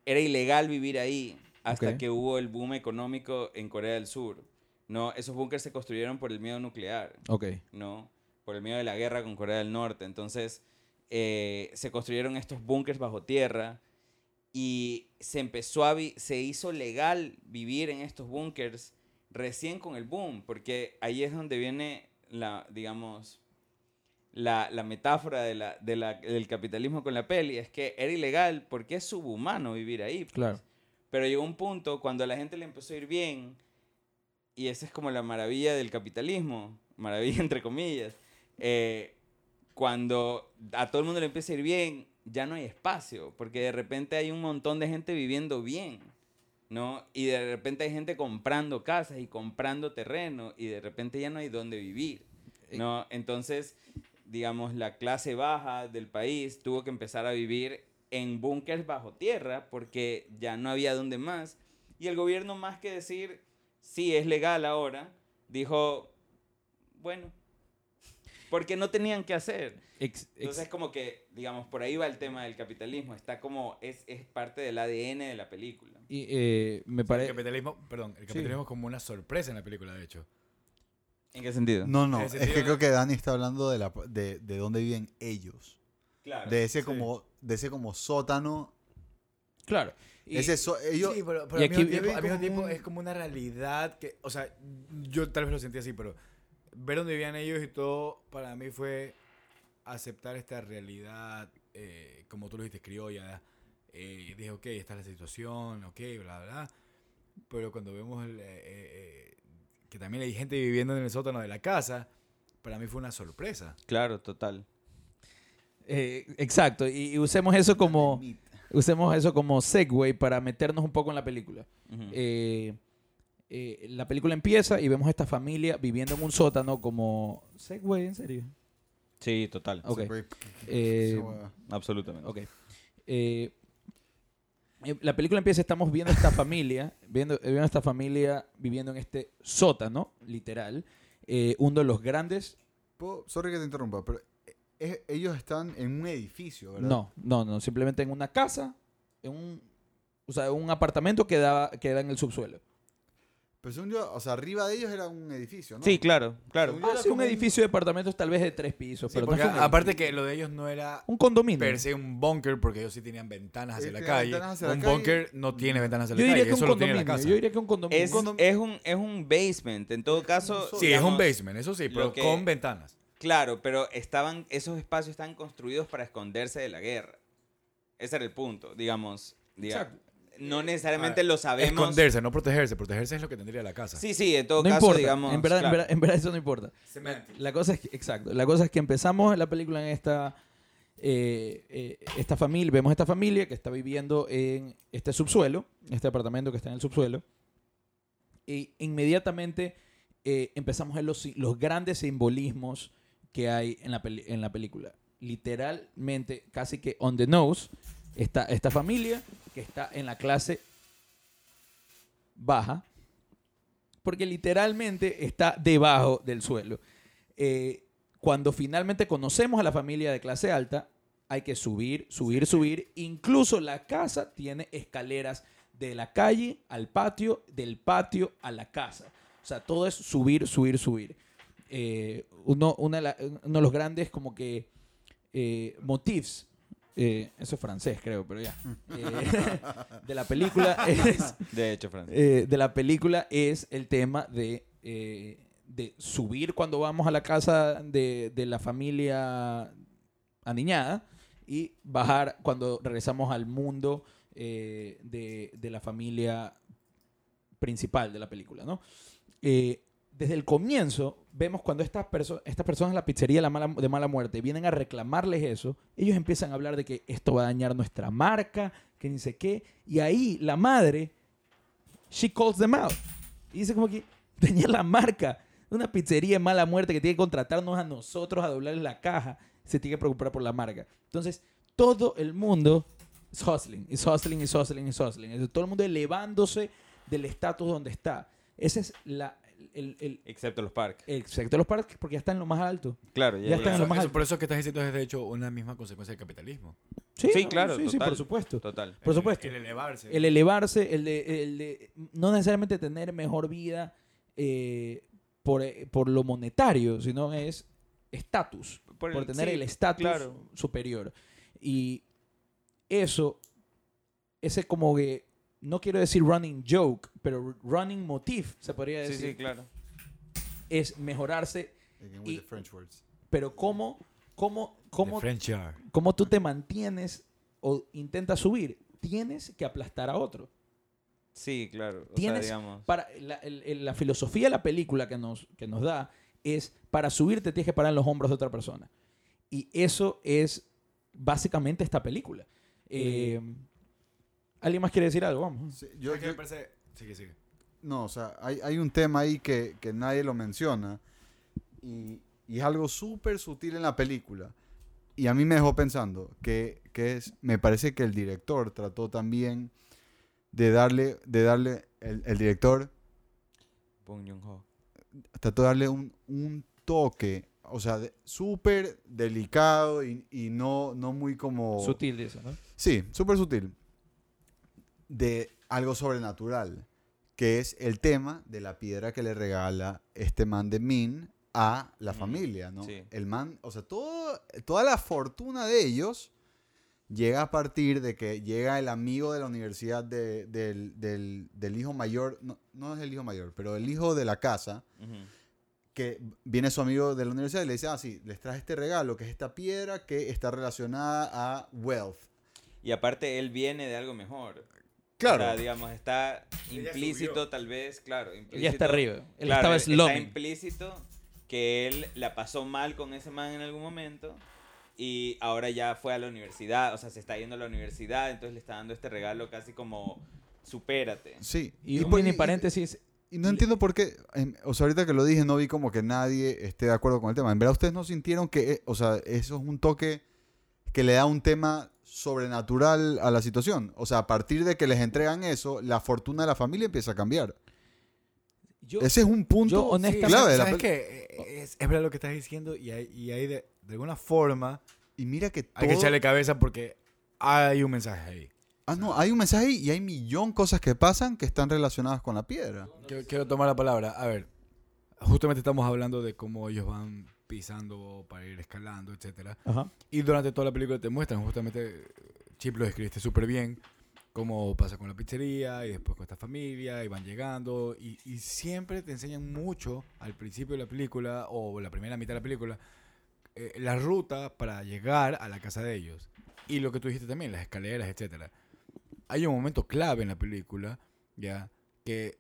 S1: era ilegal vivir ahí hasta que hubo el boom económico en Corea del Sur. ¿no? Esos bunkers se construyeron por el miedo nuclear.
S2: ok.
S1: ¿no? Por el miedo de la guerra con Corea del Norte. Entonces, eh, se construyeron estos búnkers bajo tierra y se empezó a vi- se hizo legal vivir en estos búnkers recién con el boom, porque ahí es donde viene la, digamos, la, la metáfora de la, de la- del capitalismo con la peli, es que era ilegal porque es subhumano vivir ahí. pues.
S2: Claro.
S1: Pero llegó un punto cuando a la gente le empezó a ir bien, y esa es como la maravilla del capitalismo, maravilla entre comillas, eh, cuando a todo el mundo le empieza a ir bien, ya no hay espacio, porque de repente hay un montón de gente viviendo bien, ¿no? Y de repente hay gente comprando casas y comprando terreno, y de repente ya no hay dónde vivir, ¿no? Entonces, digamos, la clase baja del país tuvo que empezar a vivir en búnkers bajo tierra, porque ya no había dónde más. Y el gobierno, más que decir, sí, es legal ahora, dijo, bueno. Porque no tenían que hacer.
S2: Ex- ex-
S1: Entonces, como que, digamos, por ahí va el tema del capitalismo. Está como, es, es parte del ADN de la película.
S2: y, eh, me
S4: El
S2: parece...
S4: capitalismo, perdón, el capitalismo es como una sorpresa en la película, de hecho.
S1: ¿En qué sentido?
S3: No, no, es que creo que Dani está hablando de, la, de, de dónde viven ellos.
S1: Claro.
S3: De ese,
S1: sí.
S3: como, de ese como sótano.
S2: Claro. Y-
S3: ese so- ellos,
S4: sí, pero, pero
S2: y
S4: al, mismo
S2: aquí-
S4: tiempo, al mismo tiempo
S3: un-
S4: es como una realidad que, o sea, yo tal vez lo sentí así, pero ver dónde vivían ellos y todo, para mí fue aceptar esta realidad, eh, como tú lo dijiste, criolla. Eh, dije, ok, esta es la situación, ok, bla, bla. Pero cuando vemos el, eh, que también hay gente viviendo en el sótano de la casa, para mí fue una sorpresa.
S1: Claro, total.
S2: eh, exacto. Y, y usemos eso como... Usemos eso como segue para meternos un poco en la película. Eh, eh, la película empieza y vemos a esta familia viviendo en un sótano como... ¿Segue? ¿En serio?
S1: sí, total.
S2: Ok.
S3: Esa hueá.
S1: Absolutamente.
S2: Ok. Eh, la película empieza, estamos viendo esta familia, viendo, eh, viendo esta familia viviendo en este sótano, literal. Eh, uno de los grandes...
S3: Puedo- Sorry que te interrumpa, pero ellos están en un edificio, ¿verdad?
S2: No, no, no. Simplemente en una casa, en un... O sea, un apartamento que da, que da en el subsuelo.
S3: Pero según yo, o sea, arriba de ellos era un edificio, ¿no?
S1: Sí, claro, claro.
S2: Ah, sí, un edificio de apartamentos tal vez de tres pisos.
S4: Sí,
S2: pero
S4: porque aparte
S2: edificio.
S4: que lo de ellos no era
S2: Un condominio.
S4: per se un bunker, porque ellos sí tenían ventanas hacia la calle.
S3: ventanas hacia la
S4: un bunker no tiene ventanas hacia
S2: Yo
S4: la
S2: diría
S4: calle,
S2: que un
S4: eso lo tiene la
S2: condominio.
S4: casa.
S2: Yo diría que un condominio.
S1: Es,
S2: Un
S1: es, un, es un basement. En todo caso.
S3: Sí,
S4: es un
S1: digamos,
S4: basement, eso sí, pero
S1: que-
S4: con ventanas.
S1: Claro, pero estaban, esos espacios estaban construidos para esconderse de la guerra. Ese era el punto, digamos. diga-
S2: Exacto.
S1: No necesariamente
S4: Ah,
S1: lo sabemos.
S4: Esconderse, no protegerse. Protegerse es lo que tendría la casa.
S1: Sí, sí, en todo
S2: No
S1: caso,
S2: importa.
S1: digamos.
S2: en, verdad, en verdad- en verdad eso no importa. La cosa es que, exacto, la cosa es que empezamos la película en esta, eh, eh, esta familia, vemos esta familia que está viviendo en este subsuelo, este apartamento que está en el subsuelo, y inmediatamente eh, empezamos a ver los, los grandes simbolismos que hay en la, peli- en la película. Literalmente, casi que on the nose, está esta familia que está en la clase baja, porque literalmente está debajo del suelo. Eh, cuando finalmente conocemos a la familia de clase alta, hay que subir, subir, subir. Incluso la casa tiene escaleras de la calle al patio, del patio a la casa. O sea, todo es subir, subir, subir. Eh, uno, una de la- uno de los grandes como que eh, motifs, eh, eso es francés creo, pero ya, eh, de la película es
S1: De hecho, Francis.
S2: eh, de la película es el tema de, eh, de subir cuando vamos a la casa de, de la familia aniñada y bajar cuando regresamos al mundo eh, de, de la familia principal de la película, ¿no? Desde el comienzo vemos cuando estas, perso- estas personas en la pizzería la mala, de mala muerte vienen a reclamarles eso, ellos empiezan a hablar de que esto va a dañar nuestra marca, que ni sé qué, y ahí la madre she calls them out. Y dice como que tenía la marca. Una pizzería de mala muerte que tiene que contratarnos a nosotros a doblarle la caja. Se tiene que preocupar por la marca. Entonces, todo el mundo es hustling, es hustling, es hustling, es hustling. Todo el mundo elevándose del estatus donde está. Ese es la, el, el,
S1: Excepto los parques.
S2: excepto los parques porque ya está en lo más alto.
S1: Claro, ya,
S2: Ya está en
S1: ya.
S2: lo
S4: Eso-
S2: más
S4: eso-
S2: alto.
S4: por eso que estás diciendo es de hecho una misma consecuencia del capitalismo.
S2: Sí,
S1: Sí, claro,
S2: Sí, sí,
S1: total.
S2: por supuesto.
S1: Total.
S2: Por supuesto.
S4: El elevarse.
S2: El elevarse, el de, el de no necesariamente tener mejor vida eh, por, eh, por lo monetario, sino es estatus, por,
S1: el-
S2: tener
S1: sí,
S2: el estatus
S1: claro.
S2: superior. Y eso, ese como que, no quiero decir running joke, pero running motif, se podría
S1: Sí,
S2: decir,
S1: sí, claro.
S2: es mejorarse, Y-
S3: the French words.
S2: pero cómo, cómo, cómo, cómo tú te mantienes o intentas subir, tienes que aplastar a otro.
S1: Sí, claro. O sea,
S2: Tienes
S1: digamos.
S2: para la, el- la filosofía de la película que nos, que nos da es para subirte tienes que parar en los hombros de otra persona. Y eso es básicamente esta película. Eh, ¿Alguien más quiere decir algo? Vamos.
S3: Sí, yo-
S4: ¿Sabes qué
S3: yo-
S4: me parece? Sigue, sigue.
S3: No, o sea, hay, hay un tema ahí que, que nadie lo menciona y, y es algo súper sutil en la película. Y a mí me dejó pensando que, que es, me parece que el director trató también de darle, de darle, el, el director
S1: Bong Joon-ho.
S3: trató de darle un, un toque, o sea, de- súper delicado y, y no, no muy como...
S2: Sutil eso, ¿no?
S3: Sí, súper sutil. De algo sobrenatural, que es el tema de la piedra que le regala este man de Min a la
S1: Mm,
S3: familia, ¿no?
S1: sí.
S3: El man, o sea, todo, toda la fortuna de ellos llega a partir de que llega el amigo de la universidad de- del, del- del hijo mayor, no, no es el hijo mayor, pero el hijo de la casa, que viene su amigo de la universidad y le dice, ah, sí, les traje este regalo, que es esta piedra que está relacionada a wealth.
S1: Y aparte, él viene de algo mejor.
S3: Claro.
S1: O sea, digamos, está implícito, tal vez, claro. Implícito,
S2: ya está arriba. Él
S1: claro,
S2: estaba
S1: está implícito que él la pasó mal con ese man en algún momento y ahora ya fue a la universidad, o sea, se está yendo a la universidad, entonces le está dando este regalo casi como supérate.
S3: Sí.
S2: Y, un
S3: por-
S2: mini
S3: y-
S2: paréntesis.
S3: Y no entiendo por qué, o sea, ahorita que lo dije no vi como que nadie esté de acuerdo con el tema. En verdad ustedes no sintieron que, eh, o sea, eso es un toque que le da un tema sobrenatural a la situación. O sea, a partir de que les entregan eso, la fortuna de la familia empieza a cambiar.
S2: Yo,
S3: Ese es un punto
S2: yo honestamente-
S3: clave de la
S4: ¿Sabes qué? Eh, Es, es verdad lo que estás diciendo y hay, y hay de, de alguna forma
S3: Y mira que
S4: hay que
S3: todo-
S4: echarle cabeza porque hay un mensaje ahí.
S3: Ah, no, hay un mensaje ahí y hay millón cosas que pasan que están relacionadas con la piedra.
S4: Quiero, quiero tomar la palabra. A ver, justamente estamos hablando de cómo ellos van pisando para ir escalando.
S2: Ajá.
S4: Y durante toda la película te muestran, justamente, Chip lo describiste súper bien, cómo pasa con la pizzería y después con esta familia y van llegando. Y, y siempre te enseñan mucho al principio de la película o la primera mitad de la película eh, la ruta para llegar a la casa de ellos. Y lo que tú dijiste también, las escaleras, etcétera. Hay un momento clave en la película, ya, que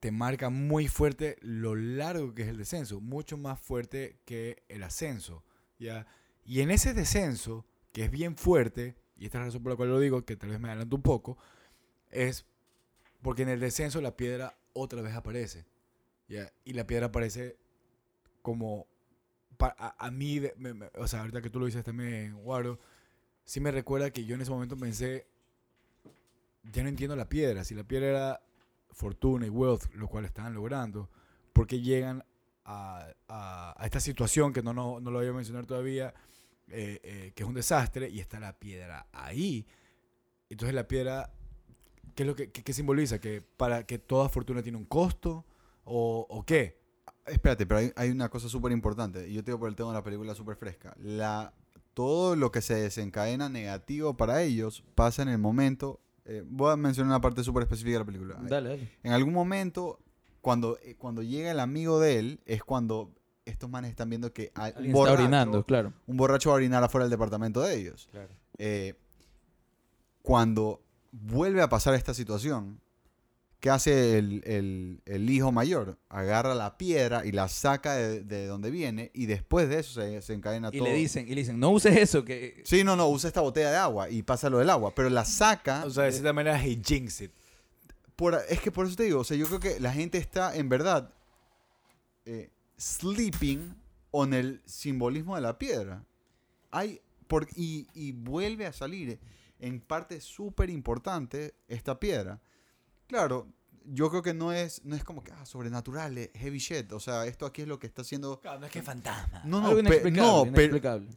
S4: te marca muy fuerte lo largo que es el descenso, mucho más fuerte que el ascenso, ya. Y en ese descenso, que es bien fuerte, y esta es la razón por la cual lo digo, que tal vez me adelanto un poco, es porque en el descenso la piedra otra vez aparece, ya. Y la piedra aparece como a, a mí, me- me- o sea, ahorita que tú lo dices también, Guaro, sí me recuerda que yo en ese momento pensé, ya no entiendo la piedra, si la piedra era fortuna y wealth, lo cual estaban logrando, porque llegan a, esta situación que no, no, no lo voy a mencionar todavía, eh, eh, que es un desastre, y está la piedra ahí. Entonces la piedra, ¿qué es lo que qué simboliza? ¿Que para que toda fortuna tiene un costo? ¿O, qué?
S3: Espérate, pero hay, hay una cosa súper importante. Y yo te digo por el tema de la película súper fresca. La, todo lo que se desencadena negativo para ellos pasa en el momento. Eh, voy a mencionar una parte súper específica de la película.
S2: Dale, dale.
S3: En algún momento, cuando, eh, cuando llega el amigo de él, es cuando estos manes están viendo que hay un
S2: Alguien está
S3: borracho,
S2: orinando, claro.
S3: un borracho va a orinar afuera del departamento de ellos.
S1: Claro.
S3: Eh, cuando vuelve a pasar esta situación, ¿qué hace el, el- el hijo mayor? Agarra la piedra y la saca de, de donde viene y después de eso se, se encadena
S2: Y
S3: todo.
S2: le dicen, y le dicen, no uses eso, que...
S3: Sí, no, no, usa esta botella de agua y pasa lo del agua, pero la saca...
S4: O sea, de
S3: de-
S4: cierta manera, he jinx it.
S3: por- es que por eso te digo, o sea, yo creo que la gente está en verdad eh, sleeping on el simbolismo de la piedra. Hay, por, y, y vuelve a salir en parte súper importante esta piedra. Claro, yo creo que no es, no es como que, ah, sobrenatural, eh, heavy shit. O sea, esto aquí es lo que está haciendo...
S4: Claro, no es que es fantasma.
S3: No, no,
S2: Algo
S3: pe-
S2: inexplicable,
S3: no, pero,
S2: inexplicable.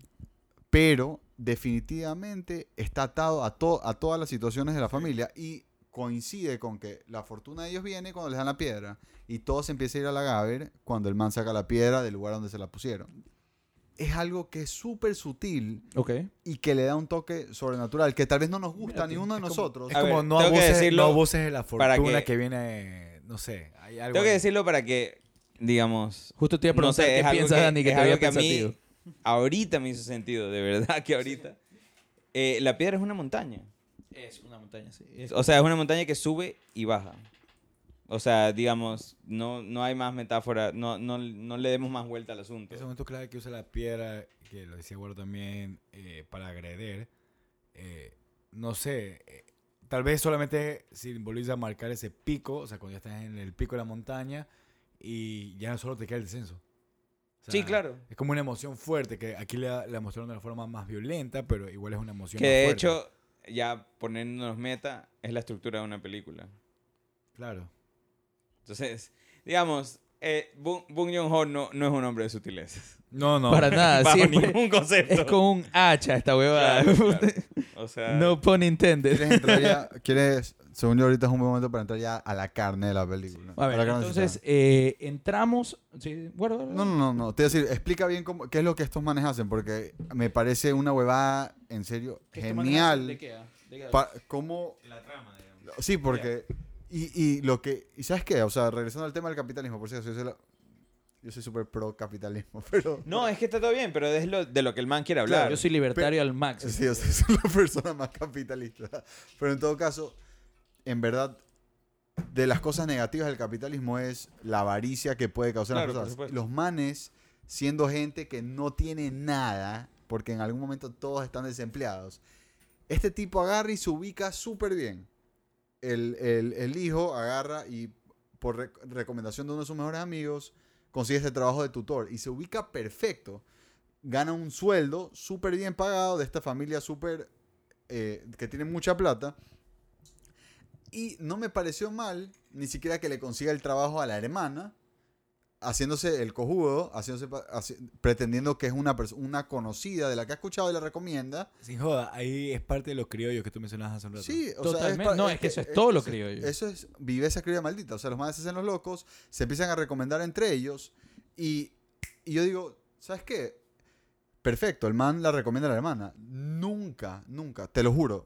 S3: pero definitivamente está atado a, to- a todas las situaciones de la familia y coincide con que la fortuna de ellos viene cuando les dan la piedra y todo se empieza a ir a la Gaber cuando el man saca la piedra del lugar donde se la pusieron. Es algo que es súper sutil y que le da un toque sobrenatural que tal vez no nos gusta a
S2: Mira,
S3: ninguno de
S4: es como-
S3: nosotros.
S4: Es como
S1: ver,
S4: no, abuses,
S1: decirlo
S4: no abuses de la
S1: para que-
S4: que, viene, no sé, hay algo
S1: Tengo que decirlo para que, digamos,
S2: Justo te iba a
S1: no
S2: preguntar
S1: sé,
S2: qué
S1: es
S2: piensas,
S1: que,
S2: Dani, que
S1: es
S2: te había
S1: que a
S2: pensativo.
S1: mí ahorita me hizo sentido, de verdad que ahorita. Eh, la piedra es una montaña.
S2: Es una montaña, sí. Es-
S1: O sea, es una montaña que sube y baja. O sea, digamos, no, no hay más metáfora, no, no, no le demos más vuelta al asunto.
S4: Ese momento clave que usa la piedra, que lo decía Guaro también, eh, para agreder, eh, no sé, eh, tal vez solamente simboliza marcar ese pico, o sea, cuando ya estás en el pico de la montaña y ya solo te queda el descenso. O sea,
S1: Sí, claro.
S4: Es como una emoción fuerte, que aquí la, la mostraron de la forma más violenta, pero igual es una emoción
S1: Que
S4: más
S1: de
S4: fuerte.
S1: hecho, ya poniéndonos meta, es la estructura de una película.
S4: Claro.
S1: Entonces, digamos, eh, Bong Joon-ho no, no es un hombre de sutilezas.
S4: No, no.
S2: Para nada.
S1: Bajo
S2: siempre
S1: ningún concepto.
S2: es con un hacha esta huevada.
S1: Claro, claro. O sea,
S2: no pun intended.
S3: ¿Quieres entrar ya? ¿Quieres, según yo, ahorita es un buen momento para entrar ya a la carne de la película?
S2: A ver,
S3: la carne
S2: entonces eh, entramos. Sí, guarda, guarda.
S3: No, no, no, no. Te voy a decir, explica bien cómo, qué es lo que estos manes hacen, porque me parece una huevada, en serio,
S2: ¿Qué este man hace? ¿De
S3: genial.
S2: qué? ¿De qué?
S3: Pa- ¿Cómo
S1: La trama, digamos.
S3: Sí, porque. Y, y lo que. ¿Y sabes qué? O sea, regresando al tema del capitalismo, por si acaso, yo soy, la- yo soy súper pro capitalismo, pero.
S1: No, es que está todo bien, pero es lo, de lo que el man quiere hablar.
S2: Yo soy libertario al máximo.
S3: Sí, yo soy soy la persona más capitalista. Pero en todo caso, en verdad, de las cosas negativas del capitalismo es la avaricia que puede causar
S1: Claro,
S3: las personas. Los manes, siendo gente que no tiene nada, porque en algún momento todos están desempleados, este tipo agarra y se ubica súper bien. El, el- el hijo agarra y por rec- recomendación de uno de sus mejores amigos consigue este trabajo de tutor y se ubica perfecto. Gana un sueldo súper bien pagado de esta familia súper eh, que tiene mucha plata. Y no me pareció mal ni siquiera que le consiga el trabajo a la hermana, haciéndose el cojudo, haciéndose, haci- pretendiendo que es una, una conocida de la que ha escuchado y le recomienda.
S4: Sin joda, ahí es parte de los criollos que tú mencionabas hace un rato.
S3: Sí, o
S2: Totalmente.
S3: sea,
S2: No, es que eso es todo lo criollo.
S3: Eso es viveza criolla maldita. O sea, los madres se hacen los locos, se empiezan a recomendar entre ellos. Y, y yo digo, ¿sabes qué? Perfecto, el man la recomienda a la hermana. Nunca, nunca, te lo juro,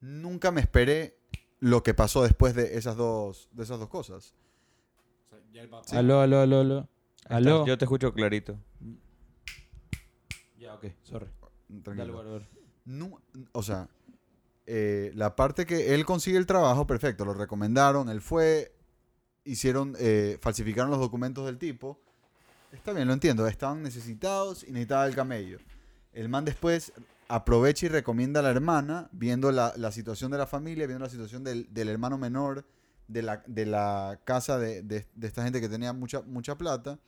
S3: nunca me esperé lo que pasó después de esas dos, de esas dos cosas. Sí.
S2: Aló, aló, aló, aló. Aló.
S1: Yo te escucho clarito.
S2: Ya, ok, sorry.
S3: Tranquilo.
S2: Dale, guarda, guarda.
S3: No, o sea, eh, la parte que él consigue el trabajo, perfecto, lo recomendaron, él fue, hicieron, eh, falsificaron los documentos del tipo. Está bien, lo entiendo, estaban necesitados y necesitaba el camello. El man después aprovecha y recomienda a la hermana, viendo la, la situación de la familia, viendo la situación del, del hermano menor, de la, de la casa de, de- de esta gente que tenía mucha, mucha plata.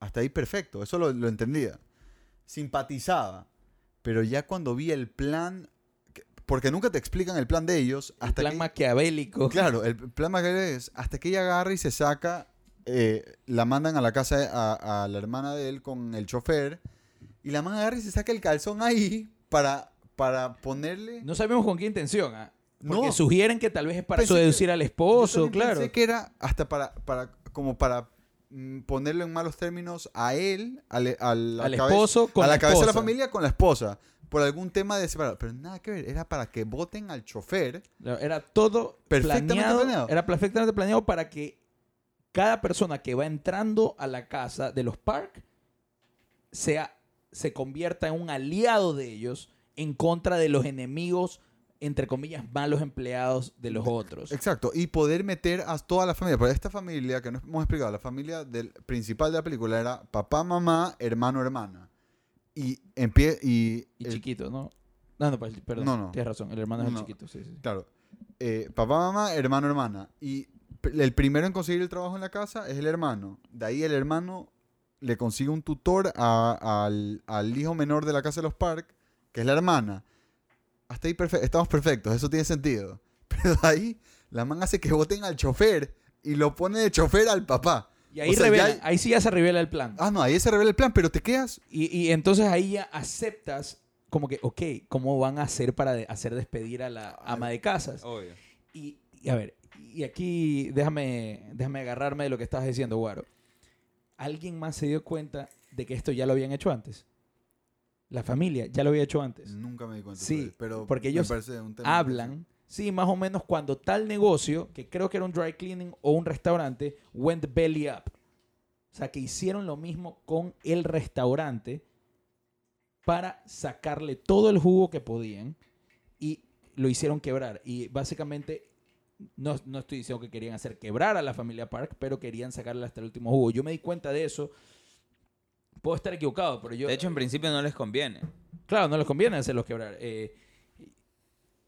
S3: Hasta ahí perfecto, eso lo, lo entendía. Simpatizaba. Pero ya cuando vi el plan, que- porque nunca te explican el plan de ellos,
S2: El
S3: hasta
S2: plan
S3: que,
S2: maquiavélico.
S3: Claro, el plan maquiavélico es hasta que ella agarra y se saca, eh, la mandan a la casa a la hermana de él con el chofer, y la man agarra y se saca el calzón ahí para, para ponerle...
S2: No sabemos con qué intención, ¿ah? Porque
S3: No.
S2: sugieren que tal vez es para
S3: Pensé que-
S2: seducir al
S3: Yo
S2: esposo,
S3: también
S2: claro.
S3: Pensé que era hasta para, para como para mm, ponerlo en malos términos a él, al,
S2: Al
S3: cabeza-
S2: esposo con
S3: a la,
S2: la
S3: cabeza de la familia con la esposa, por algún tema de separado. Pero nada que ver, era para que voten al chofer.
S2: Era todo
S3: Perfectamente
S2: planeado,
S3: planeado.
S2: Era perfectamente planeado para que cada persona que va entrando a la casa de los Park sea, se convierta en un aliado de ellos en contra de los enemigos, entre comillas, malos empleados de los otros.
S3: Exacto, y poder meter a toda la familia. Porque esta familia, que no hemos explicado, la familia del principal de la película era papá, mamá, hermano, hermana. Y en pie, y,
S2: Y
S3: el-
S2: chiquito, ¿no? No, no, pues, perdón.
S3: No, no.
S2: Tienes razón, el hermano es el
S3: No.
S2: chiquito, sí, sí.
S3: Claro. Eh, papá, mamá, hermano, hermana. Y el primero en conseguir el trabajo en la casa es el hermano. De ahí el hermano le consigue un tutor a- al, al hijo menor de la casa de los Park, que es la hermana. Hasta ahí perfe- estamos perfectos, eso tiene sentido. Pero ahí la man hace que voten al chofer y lo pone de chofer al papá.
S2: Y ahí,
S3: O sea, ya
S2: revela, ahí sí ya se revela el plan.
S3: Ah, no, ahí se revela el plan, pero te quedas.
S2: Y, y entonces ahí ya aceptas como que, ok, ¿cómo van a hacer para de- hacer despedir a la ama de casas?
S1: Obvio.
S2: Y, y a ver, y aquí déjame, déjame agarrarme de lo que estabas diciendo, Guaro. ¿Alguien más se dio cuenta de que esto ya lo habían hecho antes? La familia ya lo había hecho antes.
S3: Nunca me di cuenta.
S2: Sí,
S3: pues, pero
S2: porque ellos
S3: un tema
S2: Hablan, sí, más o menos cuando tal negocio, que creo que era un dry cleaning o un restaurante, went belly up. O sea, que hicieron lo mismo con el restaurante para sacarle todo el jugo que podían y lo hicieron quebrar. Y básicamente, no, no estoy diciendo que querían hacer quebrar a la familia Park, pero querían sacarle hasta el último jugo. Yo me di cuenta de eso. Puedo estar equivocado, pero yo...
S1: De hecho, en principio no les conviene.
S2: Claro, no les conviene hacerlos quebrar. Eh,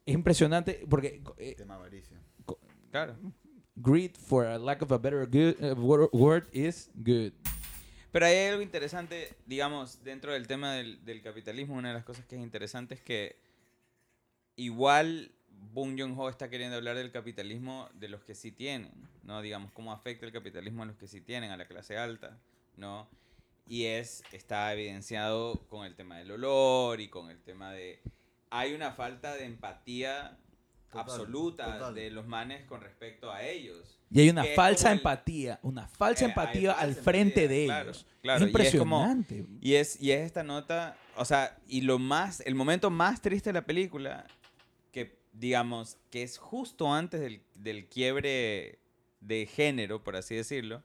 S2: es impresionante porque eh,
S3: Tema avaricia.
S1: Claro.
S2: greed, for a lack of a better good, uh, wor- word, is good.
S1: Pero hay algo interesante, digamos, dentro del tema del, del capitalismo, una de las cosas que es interesante es que igual Bong Joon-ho está queriendo hablar del capitalismo de los que sí tienen, ¿no? Digamos, cómo afecta el capitalismo a los que sí tienen, a la clase alta, ¿no? Y es, está evidenciado con el tema del olor y con el tema de... Hay una falta de empatía
S3: Total,
S1: absoluta
S3: total.
S1: de los manes con respecto a ellos.
S2: Y hay una falsa
S1: el-
S2: empatía, una falsa
S1: Eh,
S2: empatía
S1: falsa
S2: al frente
S1: empatía,
S2: de
S1: claro,
S2: ellos.
S1: claro,
S2: es
S1: y es como-
S2: impresionante.
S1: Y es, y es esta nota, o sea, y lo más, el momento más triste de la película, que digamos, que es justo antes del, del quiebre de género, por así decirlo,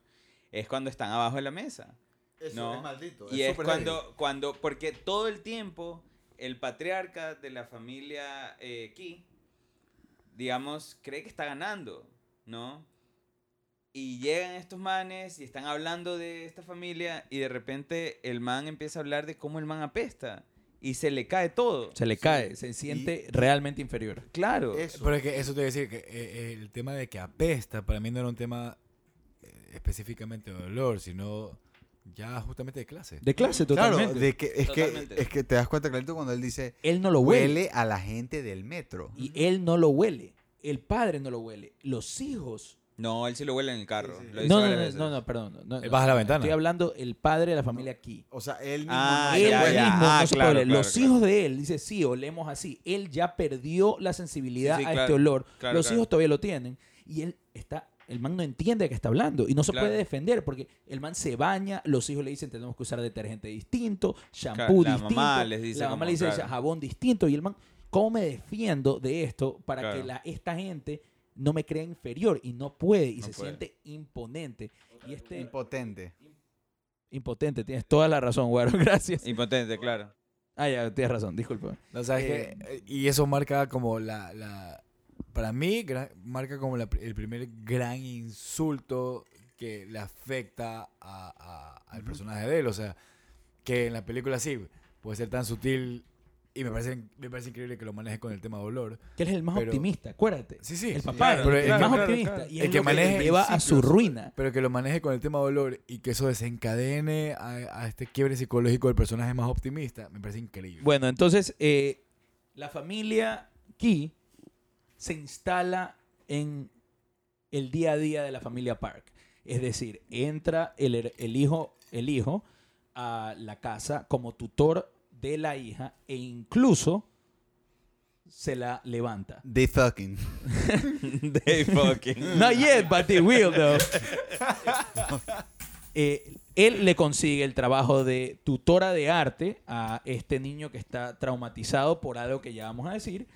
S1: es cuando están abajo de la mesa.
S3: Eso
S1: No.
S3: es maldito.
S1: Y es cuando,
S3: heavy.
S1: cuando, porque todo el tiempo el patriarca de la familia eh, Key, digamos, cree que está ganando, ¿no? Y llegan estos manes y están hablando de esta familia y de repente el man empieza a hablar de cómo el man apesta y se le cae todo.
S2: Se le cae, se siente realmente inferior.
S1: Claro.
S3: Eso.
S4: Pero es que eso te voy a decir que eh, el tema de que apesta para mí no era un tema eh, específicamente de olor, sino ya justamente de clase.
S2: De clase,
S3: Claro,
S2: totalmente.
S3: de que, es, que, es que te das cuenta clarito cuando él dice
S2: Él no lo huele.
S3: huele a la gente del metro.
S2: Y él no lo huele. El padre no lo huele. Los hijos.
S1: No, él sí lo huele en el carro.
S3: Sí, sí.
S1: lo dice
S2: No, no, no,
S1: veces.
S2: no, no, perdón. no,
S4: baja la ventana.
S2: Estoy hablando el padre de la familia aquí.
S3: O sea, él mismo
S1: Ah,
S2: él
S1: ya,
S3: huele.
S1: ya.
S2: mismo
S1: Ah, claro, claro,
S2: Los
S1: claro.
S2: hijos de él, dice, sí, olemos así. Él ya perdió la sensibilidad
S1: Sí, sí,
S2: a
S1: claro.
S2: este olor.
S1: Claro,
S2: Los
S1: claro.
S2: hijos todavía lo tienen. Y él está, el man no entiende de qué está hablando. Y no se
S1: Claro.
S2: puede defender porque el man se baña, los hijos le dicen tenemos que usar detergente distinto, shampoo
S1: Claro, la
S2: distinto.
S1: mamá les dice
S2: la mamá
S1: como,
S2: le dice
S1: claro.
S2: jabón distinto. Y el man, ¿cómo me defiendo de esto para
S1: Claro.
S2: que la, esta gente no me crea inferior? Y no puede. Y
S1: No
S2: se
S1: puede.
S2: siente imponente. Y este
S3: Impotente.
S2: impotente, tienes toda la razón, güero. Gracias.
S1: Impotente, claro.
S2: Ah, ya, tienes razón, disculpa.
S4: No, ¿sabes
S2: Eh,
S4: qué? Eh, y eso marca como la, la para mí marca como la el primer gran insulto que le afecta a- a- al personaje de él. O sea, que en la película sí puede ser tan sutil y me parece, me parece increíble que lo maneje con el tema de olor.
S2: Que él es el más
S4: Pero-
S2: optimista, acuérdate.
S4: Sí, sí.
S2: el papá
S1: claro,
S2: es
S4: pero
S2: el, más
S1: claro,
S2: optimista.
S1: claro.
S2: Y
S4: El
S2: es
S4: que maneje
S2: le lleva a su ruina.
S4: Pero que lo maneje con el tema de olor y que eso desencadene a, a este quiebre psicológico del personaje más optimista, me parece increíble.
S2: Bueno, entonces, eh, la familia Key se instala en el día a día de la familia Park. Es decir, entra el, el hijo, el hijo a la casa como tutor de la hija e incluso se la levanta.
S3: They fucking.
S1: They fucking.
S2: Not yet, but they will, though. Eh, él le consigue el trabajo de tutora de arte a este niño que está traumatizado por algo que ya vamos a decir.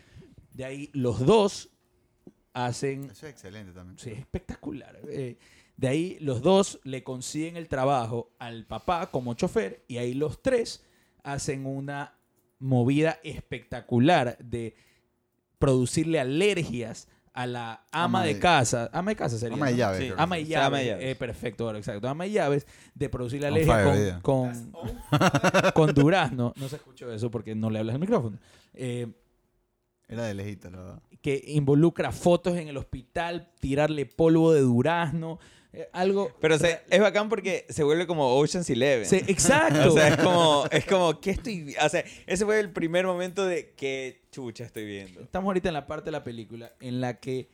S2: De ahí los dos hacen...
S3: Eso es excelente también.
S2: Sí, es espectacular. Eh, de ahí los dos le consiguen el trabajo al papá como chofer y ahí los tres hacen una movida espectacular de producirle alergias a la ama,
S3: Ama
S2: de,
S3: de-
S2: casa. Ama de casa sería.
S3: Ama de
S2: ¿no?
S3: llaves.
S1: Sí.
S2: Ama y
S1: ama
S2: llaves. eh, perfecto, ahora, exacto. Ama y llaves de producirle
S3: On
S2: alergia
S3: fire,
S2: con,
S3: yeah.
S2: con, con durazno. No se escuchó eso porque no le hablas al micrófono. Eh,
S3: Era de lejito, la verdad.
S2: que involucra fotos en el hospital, tirarle polvo de durazno, eh, algo...
S1: Pero se- es bacán porque se vuelve como Ocean's Eleven.
S2: Se- exacto.
S1: O sea, es como, es como, ¿qué estoy O sea, ese fue el primer momento de qué chucha estoy viendo.
S2: Estamos ahorita en la parte de la película en la que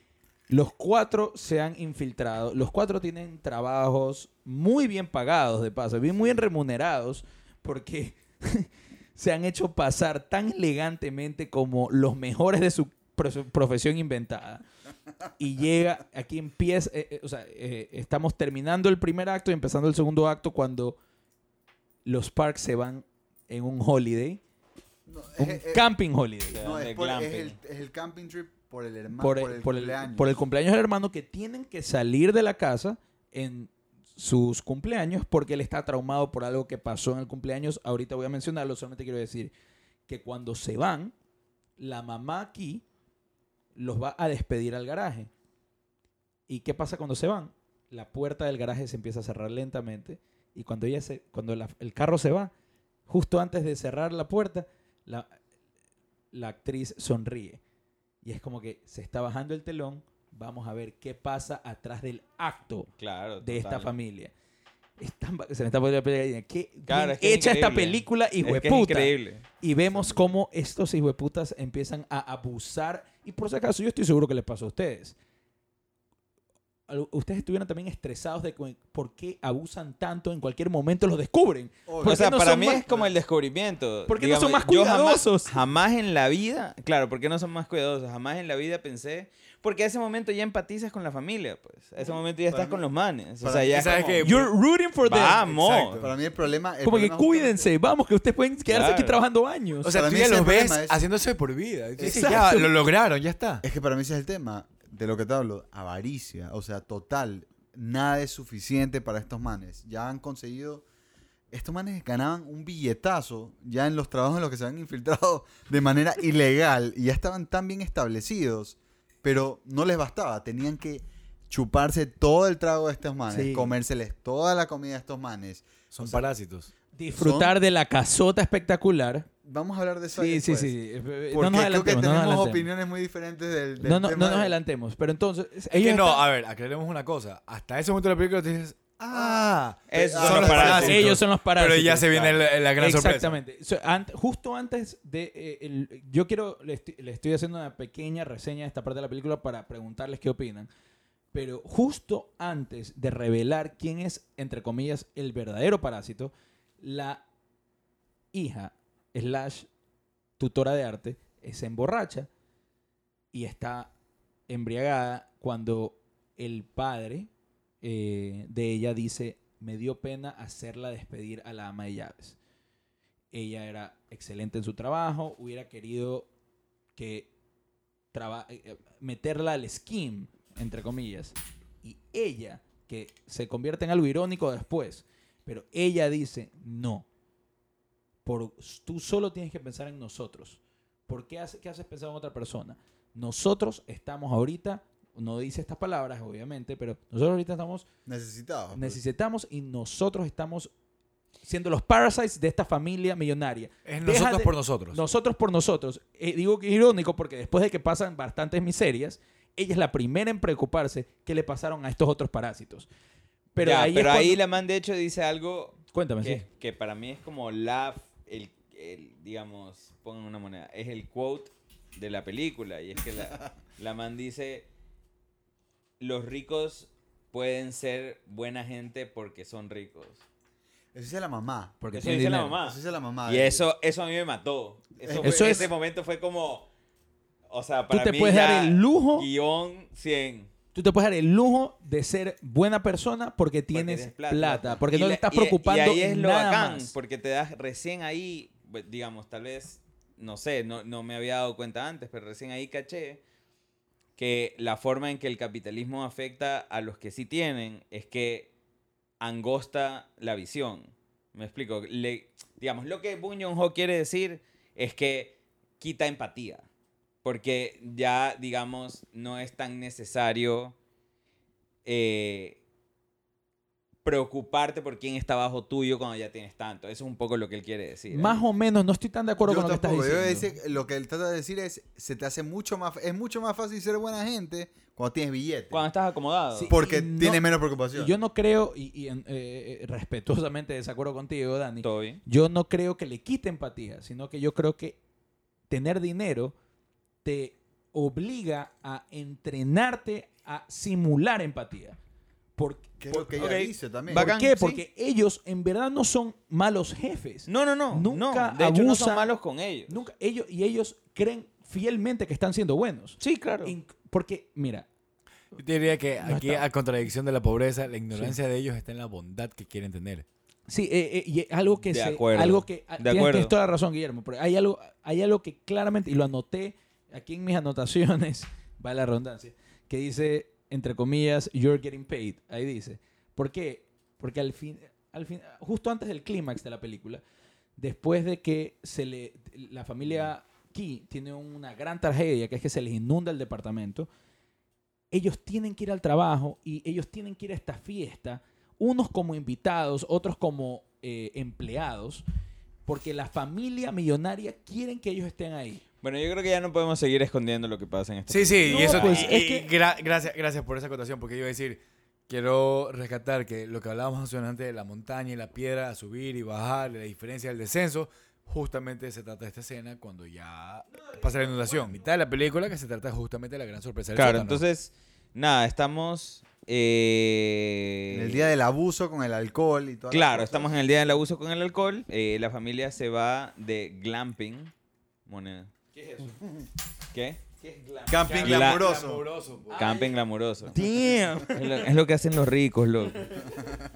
S2: los cuatro se han infiltrado. Los cuatro tienen trabajos muy bien pagados, de paso, bien muy bien remunerados, porque se han hecho pasar tan elegantemente como los mejores de su pro- profesión inventada. Y llega, aquí empieza, eh, eh, o sea, eh, estamos terminando el primer acto y empezando el segundo acto cuando los Parks se van en un holiday,
S3: No,
S2: un
S3: es-
S2: camping holiday.
S3: no,
S1: de
S3: es, por- es el, es el camping trip por el hermano.
S2: por,
S3: Por,
S2: el, por el-
S3: cumpleaños.
S2: por el cumpleaños del hermano que tienen que salir de la casa en sus cumpleaños porque él está traumado por algo que pasó en el cumpleaños. Ahorita voy a mencionarlo, solamente quiero decir que cuando se van, la mamá aquí los va a despedir al garaje. ¿Y qué pasa cuando se van? La puerta del garaje se empieza a cerrar lentamente y cuando, ella se, cuando el carro se va, justo antes de cerrar la puerta, la, la actriz sonríe. Y es como que se está bajando el telón, vamos a ver qué pasa atrás del acto
S1: Claro.
S2: de esta familia. Es tan se me está poniendo la gallina. Qué
S1: Claro, es que es
S2: hecha esta película, hijo
S1: Es que increíble.
S2: Y vemos cómo estos hijueputas empiezan a abusar y por si acaso, yo estoy seguro que les pasó a ustedes. Ustedes estuvieron también estresados de por qué abusan tanto, en cualquier momento lo descubren.
S3: Obvio.
S2: ¿Por
S1: O sea,
S2: no
S1: para mí
S2: más-
S1: es como el descubrimiento.
S2: ¿Por qué no son más
S1: yo jamás-
S2: cuidadosos?
S1: Jamás, en la vida, claro, ¿por qué no son más cuidadosos? Jamás en la vida pensé, porque a ese momento ya empatizas con la familia, pues. A ese momento ya
S3: Para
S1: estás con
S3: mí-
S1: los manes. O sea, ya
S4: ¿Y sabes
S1: es como-
S4: qué?
S2: You're rooting for them.
S1: Vamos.
S4: Exacto.
S3: Para mí el problema... el
S2: Como que cuídense, vamos, que ustedes pueden quedarse aquí trabajando años.
S4: O sea,
S3: Para
S4: tú
S3: mí
S4: ya los ves
S3: es-
S4: haciéndose por vida. Dices, ya,
S2: Exacto.
S4: lo lograron, ya está.
S3: Es que para mí ese es el tema de lo que te hablo, avaricia, o sea, total, nada es suficiente para estos manes. Ya han conseguido, estos manes ganaban un billetazo ya en los trabajos en los que se han infiltrado de manera ilegal y ya estaban tan bien establecidos, pero no les bastaba, tenían que chuparse todo el trago de estos manes,
S2: Sí.
S3: comérseles toda la comida de estos manes.
S4: Son
S3: O sea,
S4: parásitos.
S2: Disfrutar de la casota espectacular.
S3: Vamos a hablar de eso
S2: Sí, sí,
S3: después,
S2: sí. Eh,
S3: Porque
S2: No nos
S3: creo que.
S2: No
S3: tenemos
S2: adelantemos.
S3: opiniones muy diferentes del, del
S2: No, no,
S3: tema
S2: no nos
S3: de-
S2: adelantemos. Pero entonces.
S4: Es que no,
S2: están-
S4: a ver, aclaremos una cosa. Hasta ese momento de la película tú dices, ah,
S1: Esos
S3: Ah,
S1: son los parásitos.
S2: ellos son los parásitos.
S4: pero ya se viene
S1: claro.
S4: la, la gran sorpresa.
S2: Exactamente. So, ant- justo antes de. eh, el- yo quiero. Le estoy, le estoy haciendo una pequeña reseña de esta parte de la película para preguntarles qué opinan. Pero justo antes de revelar quién es, entre comillas, el verdadero parásito, la hija, slash tutora de arte, se emborracha y está embriagada cuando el padre eh, de ella dice, me dio pena hacerla despedir a la ama de llaves. Ella era excelente en su trabajo, hubiera querido que traba- eh, eh, meterla al scheme, entre comillas. Y ella, que se convierte en algo irónico después, pero ella dice, no, por, tú solo tienes que pensar en nosotros. ¿Por qué, hace, qué haces pensar en otra persona? Nosotros estamos ahorita, no dice estas palabras, obviamente, pero nosotros ahorita estamos,
S3: Necesitados. pues.
S2: necesitamos y nosotros estamos siendo los parasites de esta familia millonaria.
S4: Es
S2: Deja
S4: nosotros
S2: de-
S4: por nosotros.
S2: Nosotros por nosotros. Eh, digo que es irónico porque después de que pasan bastantes miserias, ella es la primera en preocuparse que le pasaron a estos otros parásitos. Pero
S1: Ya,
S2: ahí,
S1: pero ahí
S2: cuando-
S1: la man de hecho dice algo
S2: Cuéntame,
S1: que,
S2: sí.
S1: que para mí es como la, el, el, digamos, pongan una moneda, es el quote de la película. Y es que la, la man dice, los ricos pueden ser buena gente porque son ricos.
S3: Eso dice la mamá.
S2: Porque
S1: Eso dice la
S2: dinero.
S1: mamá.
S3: Eso dice la mamá.
S1: Y
S3: de
S1: eso, eso a mí me mató. Eso,
S2: Eso
S1: fue-
S2: es-
S1: ese momento fue como, o sea,
S2: Tú
S1: para
S2: te
S1: mí
S2: puedes
S1: ya
S2: dar el lujo,
S1: guion 100.
S2: tú te puedes dar el lujo de ser buena persona porque tienes
S1: tienes
S2: plata, porque
S1: Y
S2: no
S1: la-
S2: le estás
S1: y-
S2: preocupando
S1: Y ahí es lo
S2: nada
S1: bacán,
S2: más.
S1: porque te das recién ahí, pues, digamos, tal vez, no sé, no, no me había dado cuenta antes, pero recién ahí caché que la forma en que el capitalismo afecta a los que sí tienen es que angosta la visión. Me explico. Le, digamos, lo que Bong Joon-ho quiere decir es que quita empatía. Porque ya, digamos, no es tan necesario eh, preocuparte por quién está bajo tuyo cuando ya tienes tanto. Eso es un poco lo que él quiere decir. ¿eh?
S2: Más o menos, no estoy tan de acuerdo
S3: Yo
S2: con lo que estás
S3: tampoco. Yo
S2: diciendo.
S3: dice- lo que él trata de decir es, se te hace mucho más, es mucho más fácil ser buena gente cuando tienes billete.
S1: Cuando estás acomodado.
S2: Sí.
S3: porque
S2: no-
S3: tienes menos preocupación.
S2: yo no creo, y, eh, eh, respetuosamente desacuerdo contigo, Dani,
S1: Todo bien.
S2: yo no creo que le quite empatía, sino que yo creo que tener dinero te obliga a entrenarte a simular empatía. ¿Por,
S3: que es lo que ella
S1: Ok.
S3: dice también.
S2: ¿por
S1: Bacán,
S2: qué?
S1: sí.
S2: Porque ellos en verdad no son malos jefes.
S1: No, no, no.
S2: Nunca
S1: no. De hecho, no son
S2: abusan-
S1: malos con ellos.
S2: Nunca, ellos, y ellos creen fielmente que están siendo buenos.
S1: Sí, claro.
S2: Porque, mira,
S4: Yo te diría que
S2: No
S4: aquí,
S2: está.
S4: a contradicción de la pobreza, la ignorancia de ellos está en la bondad que quieren tener.
S2: Sí, eh, eh, y es algo que
S1: De
S2: se,
S1: acuerdo.
S2: algo que
S1: De
S2: tienes-
S1: acuerdo.
S2: tienes toda la razón, Guillermo, pero hay algo, hay algo que claramente, y lo anoté aquí en mis anotaciones, va la redundancia, que dice, entre comillas, you're getting paid. Ahí dice. ¿Por qué? Porque al fin, al fin, justo antes del clímax de la película, después de que se le, la familia Key tiene una gran tragedia, que es que se les inunda el departamento, ellos tienen que ir al trabajo y ellos tienen que ir a esta fiesta, unos como invitados, otros como eh, empleados, porque la familia millonaria quieren que ellos estén ahí.
S1: Bueno, yo creo que ya no podemos seguir escondiendo lo que pasa en esta
S4: Sí, sí,
S2: No,
S4: y eso
S2: pues,
S4: y-
S2: es
S4: y
S2: que-
S4: gra- gracias, gracias por esa acotación, porque yo iba a decir, quiero rescatar que lo que hablábamos hace antes de la montaña y la piedra a subir y bajar, la diferencia del descenso, justamente se trata de esta escena cuando ya pasa la inundación. Mitad de la película que se trata justamente de la gran sorpresa del
S1: Claro,
S4: sótano.
S1: entonces, nada, estamos... eh,
S3: En el día del abuso con el alcohol y todo.
S1: Claro, estamos en el día del abuso con el alcohol. eh, la familia se va de glamping. Moneda.
S2: ¿Qué es eso?
S1: ¿Qué?
S3: Camping
S1: Gla-
S3: glamuroso.
S1: Camping glamuroso.
S2: Damn.
S1: Es lo, es lo que hacen los ricos, loco.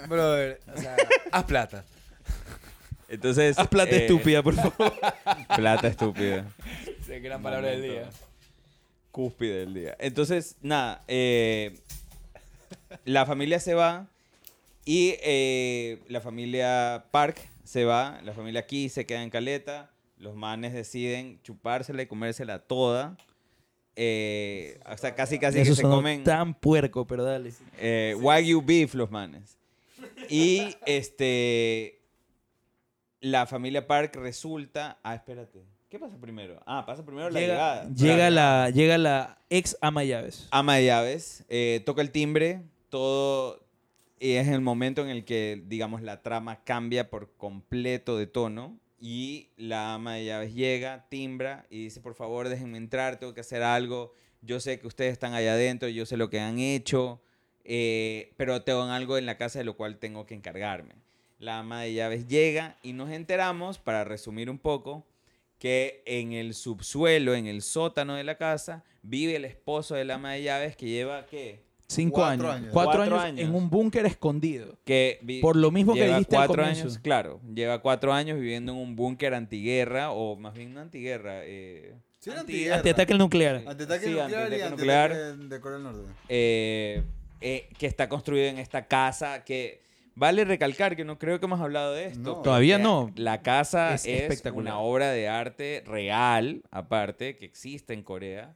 S4: Brother, o sea, haz plata.
S1: Entonces.
S2: Haz plata
S1: eh,
S2: estúpida, por favor.
S1: Plata estúpida.
S4: Sí, gran palabra del día.
S1: Cúspide del día. Entonces, nada. eh, la familia se va. Y eh, la familia Park se va. La familia aquí se queda en Caleta. Los manes deciden chupársela y comérsela toda. Eh, o sea, casi casi que
S2: Eso
S1: se comen.
S2: tan puerco, pero dale.
S1: Eh, Wagyu beef los manes. Y este la familia Park resulta, ah, espérate. ¿Qué pasa primero? Ah, pasa primero la
S2: Llega,
S1: llegada.
S2: llega
S1: Claro.
S2: la, llega la ex ama llaves.
S1: ama de llaves, eh, toca el timbre, todo y es el momento en el que digamos la trama cambia por completo de tono y la ama de llaves llega, timbra y dice, "Por favor, déjenme entrar, tengo que hacer algo. Yo sé que ustedes están allá adentro, yo sé lo que han hecho." eh, pero tengo algo en la casa de lo cual tengo que encargarme. La ama de llaves llega y nos enteramos, para resumir un poco, que en el subsuelo, en el sótano de la casa, vive el esposo de la ama de llaves que lleva, ¿qué?
S2: Cinco
S3: Cuatro
S2: años.
S3: años.
S2: Cuatro,
S1: Cuatro
S2: años,
S1: años.
S2: en un búnker escondido.
S1: Que
S2: Por lo mismo que dijiste al
S1: cuatro
S2: comienzo.
S1: años, claro, lleva cuatro años viviendo en un búnker antiguerra, o más bien no antiguerra, eh,
S3: Sí,
S2: Anti-
S3: antiguerra.
S2: Antiataque nuclear.
S3: Antitaque
S1: Sí,
S3: nuclear y
S1: nuclear.
S3: de Corea del Norte.
S1: eh, eh, que está construido en esta casa que vale recalcar que no creo que hemos hablado de esto.
S3: No.
S2: Todavía no.
S1: La casa
S2: Es
S1: es,
S2: espectacular.
S1: una obra de arte real, aparte, que existe en Corea.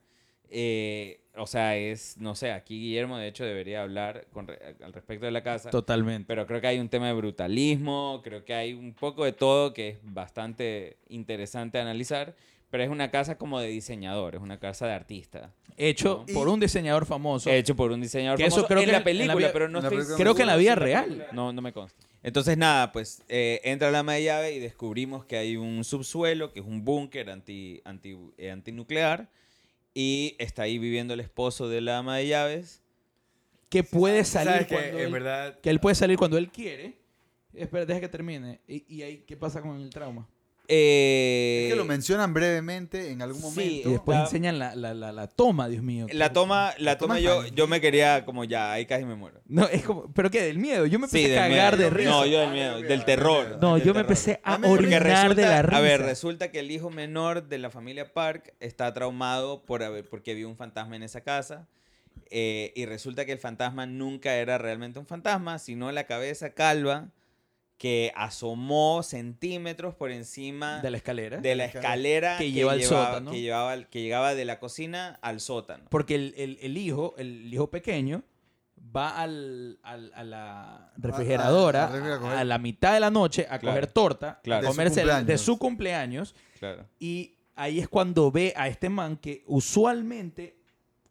S1: Eh, o sea, es, no sé, aquí Guillermo de hecho debería hablar con re- al respecto de la casa.
S2: Totalmente.
S1: Pero creo que hay un tema de brutalismo, creo que hay un poco de todo que es bastante interesante analizar, pero es una casa como de diseñador, es una casa de artista.
S2: Hecho
S3: Y-
S2: por un diseñador famoso.
S1: Hecho por un diseñador
S2: Que eso
S1: famoso
S2: creo
S1: en
S2: que
S1: la
S2: en la
S1: película,
S2: vida-
S1: pero no estoy
S3: película
S2: Creo que en la vida real.
S1: No, no me consta. Entonces, nada, pues eh, entra la ama de llave y descubrimos que hay un subsuelo, que es un búnker anti, anti, eh, antinuclear, y está ahí viviendo el esposo de la ama de llaves.
S2: Que puede salir
S4: ¿Sabes
S2: cuando
S4: que
S2: él,
S4: en verdad
S2: que él puede salir cuando él quiere. Espera, deja que termine. ¿Y, y ahí qué pasa con el trauma?
S1: Eh,
S3: Es que lo mencionan brevemente en algún
S1: sí,
S3: momento.
S2: Y después
S1: la-
S2: enseñan la, la, la, la toma, Dios mío.
S1: La toma, la
S3: toma
S1: yo, yo me quería como ya, ahí casi me muero.
S2: No, es como, ¿pero qué? ¿Del miedo? Yo me empecé
S1: Sí,
S2: a cagar
S1: miedo.
S2: de risa.
S1: No, yo del miedo, del terror.
S2: No,
S1: del
S2: yo me
S1: terror.
S2: empecé a
S1: Porque
S2: orinar de la risa.
S1: A ver, resulta que el hijo menor de la familia Park está traumado por haber, porque vio un fantasma en esa casa. eh, y resulta que el fantasma nunca era realmente un fantasma, sino la cabeza calva que asomó centímetros por encima
S2: de la escalera.
S1: de la escalera
S2: Que lleva al
S1: llevaba-
S2: sótano.
S1: Que, llevaba, al- que llegaba de la cocina al sótano.
S2: Porque el, el- el hijo, el hijo pequeño, va al, al- a la refrigeradora
S3: a-
S2: la mitad de la noche a
S1: Claro.
S2: coger torta,
S1: Claro.
S2: a
S3: De su
S2: comerse el- de
S3: cumpleaños.
S2: su cumpleaños.
S1: Claro.
S2: Y ahí es cuando ve a este man que usualmente,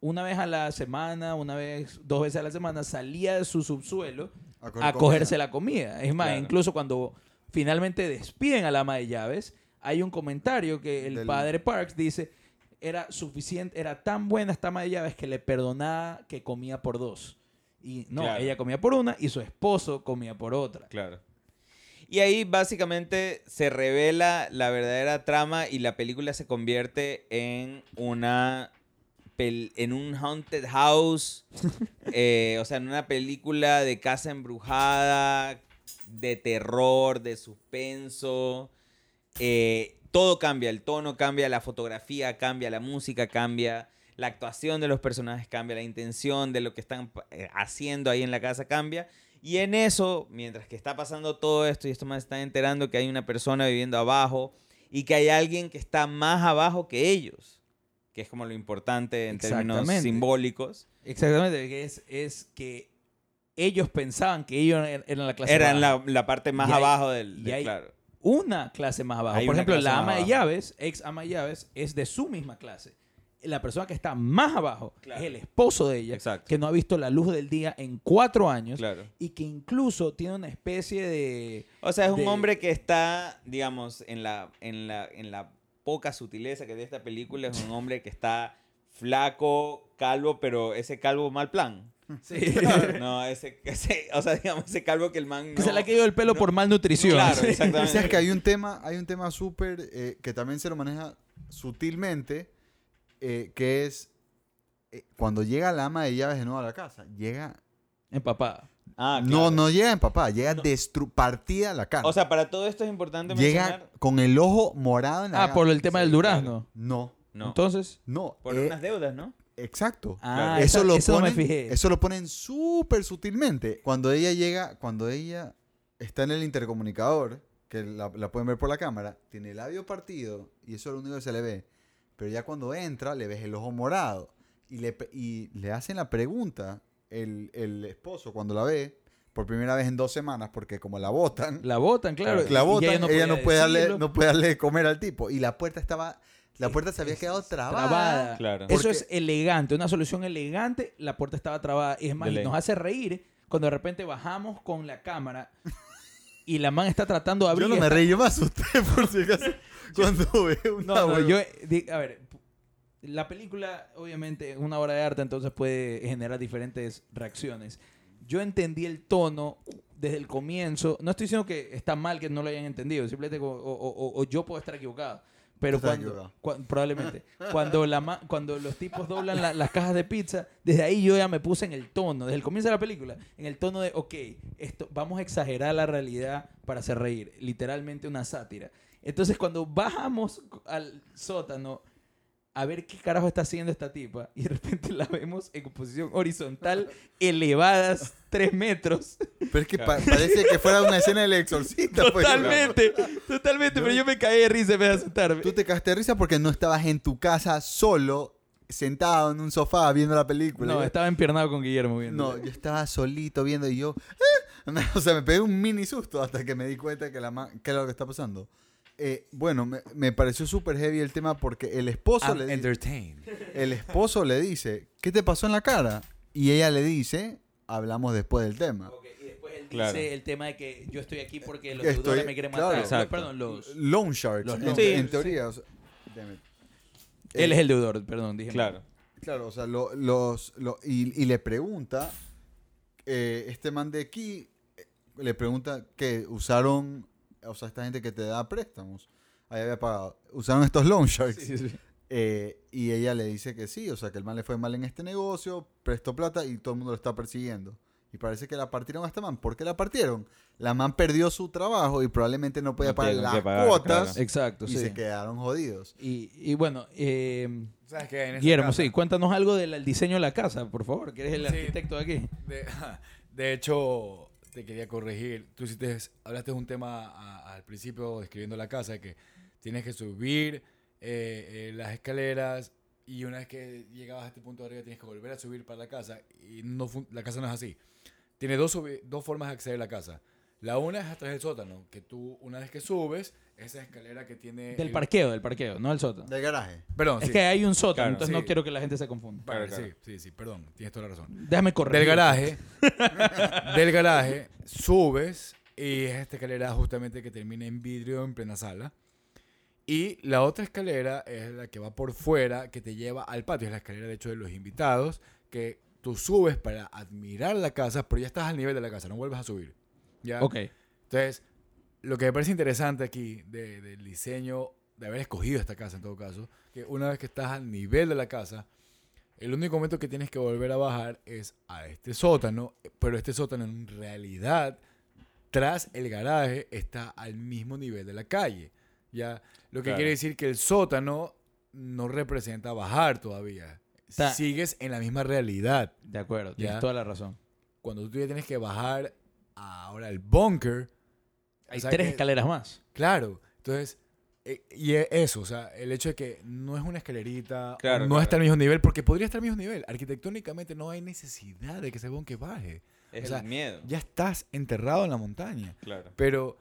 S2: una vez a la semana, una vez, dos veces a la semana, salía de su subsuelo
S3: A,
S2: a cogerse la comida. Es más,
S1: Claro.
S2: incluso cuando finalmente despiden a la ama de llaves, hay un comentario que el
S3: Del-
S2: padre Parks dice, era suficiente, era tan buena esta ama de llaves que le perdonaba que comía por dos. Y no,
S1: Claro.
S2: ella comía por una y su esposo comía por otra.
S1: Claro. Y ahí básicamente se revela la verdadera trama y la película se convierte en una en un haunted house, eh, o sea, en una película de casa embrujada, de terror, de suspenso. Eh, todo cambia, el tono cambia, la fotografía cambia, la música cambia, la actuación de los personajes cambia, la intención de lo que están eh, haciendo ahí en la casa cambia. Y en eso, mientras que está pasando todo esto y esto más están enterando que hay una persona viviendo abajo y que hay alguien que está más abajo que ellos, que es como lo importante en términos simbólicos.
S2: Exactamente, que es, es que ellos pensaban que ellos er- eran la clase
S1: Era en
S2: baja.
S1: la, la parte más
S2: Y hay-
S1: abajo del,
S2: y
S1: del-
S2: hay-
S1: claro.
S2: una clase más abajo.
S1: Hay
S2: Por ejemplo, la ama de
S1: abajo.
S2: llaves, ex ama de llaves, es de su misma clase. la persona que está más abajo
S1: Claro.
S2: es el esposo de ella,
S1: Exacto.
S2: que no ha visto la luz del día en cuatro años
S1: Claro.
S2: y que incluso tiene una especie de...
S1: O sea, es un hombre que está, digamos, en la, en la, en la poca sutileza que de esta película, es un hombre que está flaco, calvo, pero ese calvo mal plan.
S2: Sí.
S1: No, ese, ese- o sea, digamos, ese calvo que el man
S2: que se le ha caído el pelo
S1: no-
S2: por malnutrición.
S1: Claro, exactamente.
S3: sabes que hay un tema, hay un tema súper eh, que también se lo maneja sutilmente, eh, que es eh, cuando llega la ama de llaves de nuevo a la casa, llega
S2: Empapada.
S1: Ah,
S3: no
S1: claro.
S3: no llega en papá, llega
S1: No.
S3: destru- partida la cara.
S1: O sea, para todo esto es importante
S3: llega
S1: mencionar...
S3: con el ojo morado en la
S2: Ah,
S3: cara.
S2: por el tema
S1: Sí,
S2: del durazno.
S3: No,
S1: No,
S2: Entonces...
S3: no.
S1: por
S3: eh,
S1: unas deudas, ¿no?
S3: Exacto.
S2: Ah,
S3: eso,
S2: esa-
S3: lo
S2: eso no me
S3: ponen,
S2: fijé.
S3: eso lo ponen súper sutilmente. Cuando ella llega, cuando ella está en el intercomunicador, que la, la pueden ver por la cámara, tiene el labio partido y eso es lo único que se le ve. Pero ya cuando entra, le ves el ojo morado y le, y le hacen la pregunta el, el esposo cuando la ve por primera vez en dos semanas, porque como la botan,
S2: La botan, claro.
S3: La botan,
S2: ella
S3: ella, no, puede darle, no puede darle de comer al tipo. Y la puerta estaba, la puerta se había quedado trabada.
S2: trabada.
S1: Claro.
S2: Eso es elegante, una solución elegante. La puerta estaba trabada. Y es más, y nos hace reír cuando de repente bajamos con la cámara y la man está tratando de abrir.
S3: Yo no me reí, yo me asusté por si acaso. Cuando veo una
S2: No, no, yo, a ver, la película obviamente es una obra de arte, entonces puede generar diferentes reacciones. Yo entendí el tono desde el comienzo. No estoy diciendo que está mal que no lo hayan entendido, simplemente o, o- o- yo puedo estar equivocado. Pero cuando,
S3: equivocado.
S2: cua- probablemente, cuando, la cuando los tipos doblan la- las cajas de pizza, desde ahí yo ya me puse en el tono, desde el comienzo de la película, en el tono de, ok, esto, vamos a exagerar la realidad para hacer reír, literalmente una sátira. Entonces cuando bajamos al sótano a ver qué carajo está haciendo esta tipa y de repente la vemos en posición horizontal, elevadas tres metros.
S3: Pero es que pa- parece que fuera una escena del exorcista. pues.
S2: Totalmente, totalmente, pero yo me caí de risa en vez de asustarme.
S3: Tú te cagaste de risa porque no estabas en tu casa solo, sentado en un sofá viendo la película.
S2: No, estaba empiernado con Guillermo viendo.
S3: No, yo estaba solito viendo y yo... "Ah". O sea, me pegué un mini susto hasta que me di cuenta que, la ma- que era lo que está pasando. Eh, bueno, me, me pareció súper heavy el tema porque el esposo,
S4: I'm
S3: le,
S4: entertained.
S3: el esposo le dice, ¿qué te pasó en la cara? Y ella le dice, hablamos después del tema.
S2: Y después él
S1: Claro.
S2: dice el tema de que yo estoy aquí porque los
S3: Estoy-
S2: deudores me quieren
S3: claro.
S2: matar. Perdón, los...
S3: Loan sharks,
S2: Los
S3: en,
S1: Sí,
S3: en
S1: sí.
S3: teoría. o sea.
S2: Él
S3: Eh,
S2: es el deudor, perdón, dije.
S1: Claro.
S3: Claro, o sea, lo- los, lo- y, y le pregunta, eh, este man de aquí, le pregunta que usaron, o sea, esta gente que te da préstamos, ahí había pagado, usaron estos loan sharks.
S2: Sí, sí, sí.
S3: Eh, y ella le dice que sí, o sea, que el man le fue mal en este negocio, prestó plata y todo el mundo lo está persiguiendo. Y parece que la partieron a esta man. ¿Por qué la partieron? La man perdió su trabajo y probablemente no podía
S1: No
S3: pagar las
S1: pagar,
S3: cuotas
S1: claro.
S2: Exacto,
S3: y
S2: sí.
S3: se quedaron jodidos.
S2: Y, y bueno, eh,
S4: ¿Sabes qué? En esa
S2: Guillermo,
S4: casa-
S2: sí, cuéntanos algo del diseño de la casa, por favor, que eres el
S4: Sí.
S2: arquitecto de aquí.
S4: De, de hecho, te quería corregir. Tú hablaste de un tema al principio describiendo la casa que tienes que subir eh, eh, las escaleras y una vez que llegabas a este punto de arriba tienes que volver a subir para la casa y no la casa no es así. Tiene dos, dos formas de acceder a la casa. La una es a través del sótano, que tú una vez que subes, esa escalera que tiene...
S2: Del
S4: el-
S2: parqueo, del parqueo, no del sótano.
S3: Del garaje.
S4: Perdón,
S2: Es
S4: sí.
S2: que hay un sótano,
S1: Claro,
S2: entonces
S4: sí.
S2: no quiero que la gente se confunda.
S4: Vale,
S1: Claro,
S4: sí, sí, sí, perdón, tienes toda la razón.
S2: Déjame correr.
S4: Del garaje, del garaje, subes y es esta escalera justamente que termina en vidrio en plena sala. Y la otra escalera es la que va por fuera, que te lleva al patio. Es la escalera, de hecho, de los invitados, que tú subes para admirar la casa, pero ya estás al nivel de la casa, no vuelves a subir. ¿ya?
S2: Ok.
S4: Entonces, lo que me parece interesante aquí de- del diseño, de haber escogido esta casa en todo caso, que una vez que estás al nivel de la casa, el único momento que tienes que volver a bajar es a este sótano, pero este sótano en realidad, tras el garaje, está al mismo nivel de la calle. ¿ya? Lo que
S1: Claro.
S4: quiere decir que el sótano no representa bajar todavía. Sigues en la misma realidad
S2: De acuerdo, tienes
S4: Ya.
S2: toda la razón.
S4: cuando tú ya tienes que bajar ahora el bunker.
S2: Hay
S4: o sea
S2: tres
S4: que-
S2: escaleras más.
S4: Claro, entonces, eh, y e- eso, o sea, el hecho de que no es una escalerita,
S1: Claro,
S4: no
S1: claro.
S4: está al mismo nivel, porque podría estar al mismo nivel. Arquitectónicamente no hay necesidad de que ese bunker baje.
S1: Es
S4: O sea,
S1: el miedo.
S4: Ya estás enterrado en la montaña,
S1: Claro.
S4: pero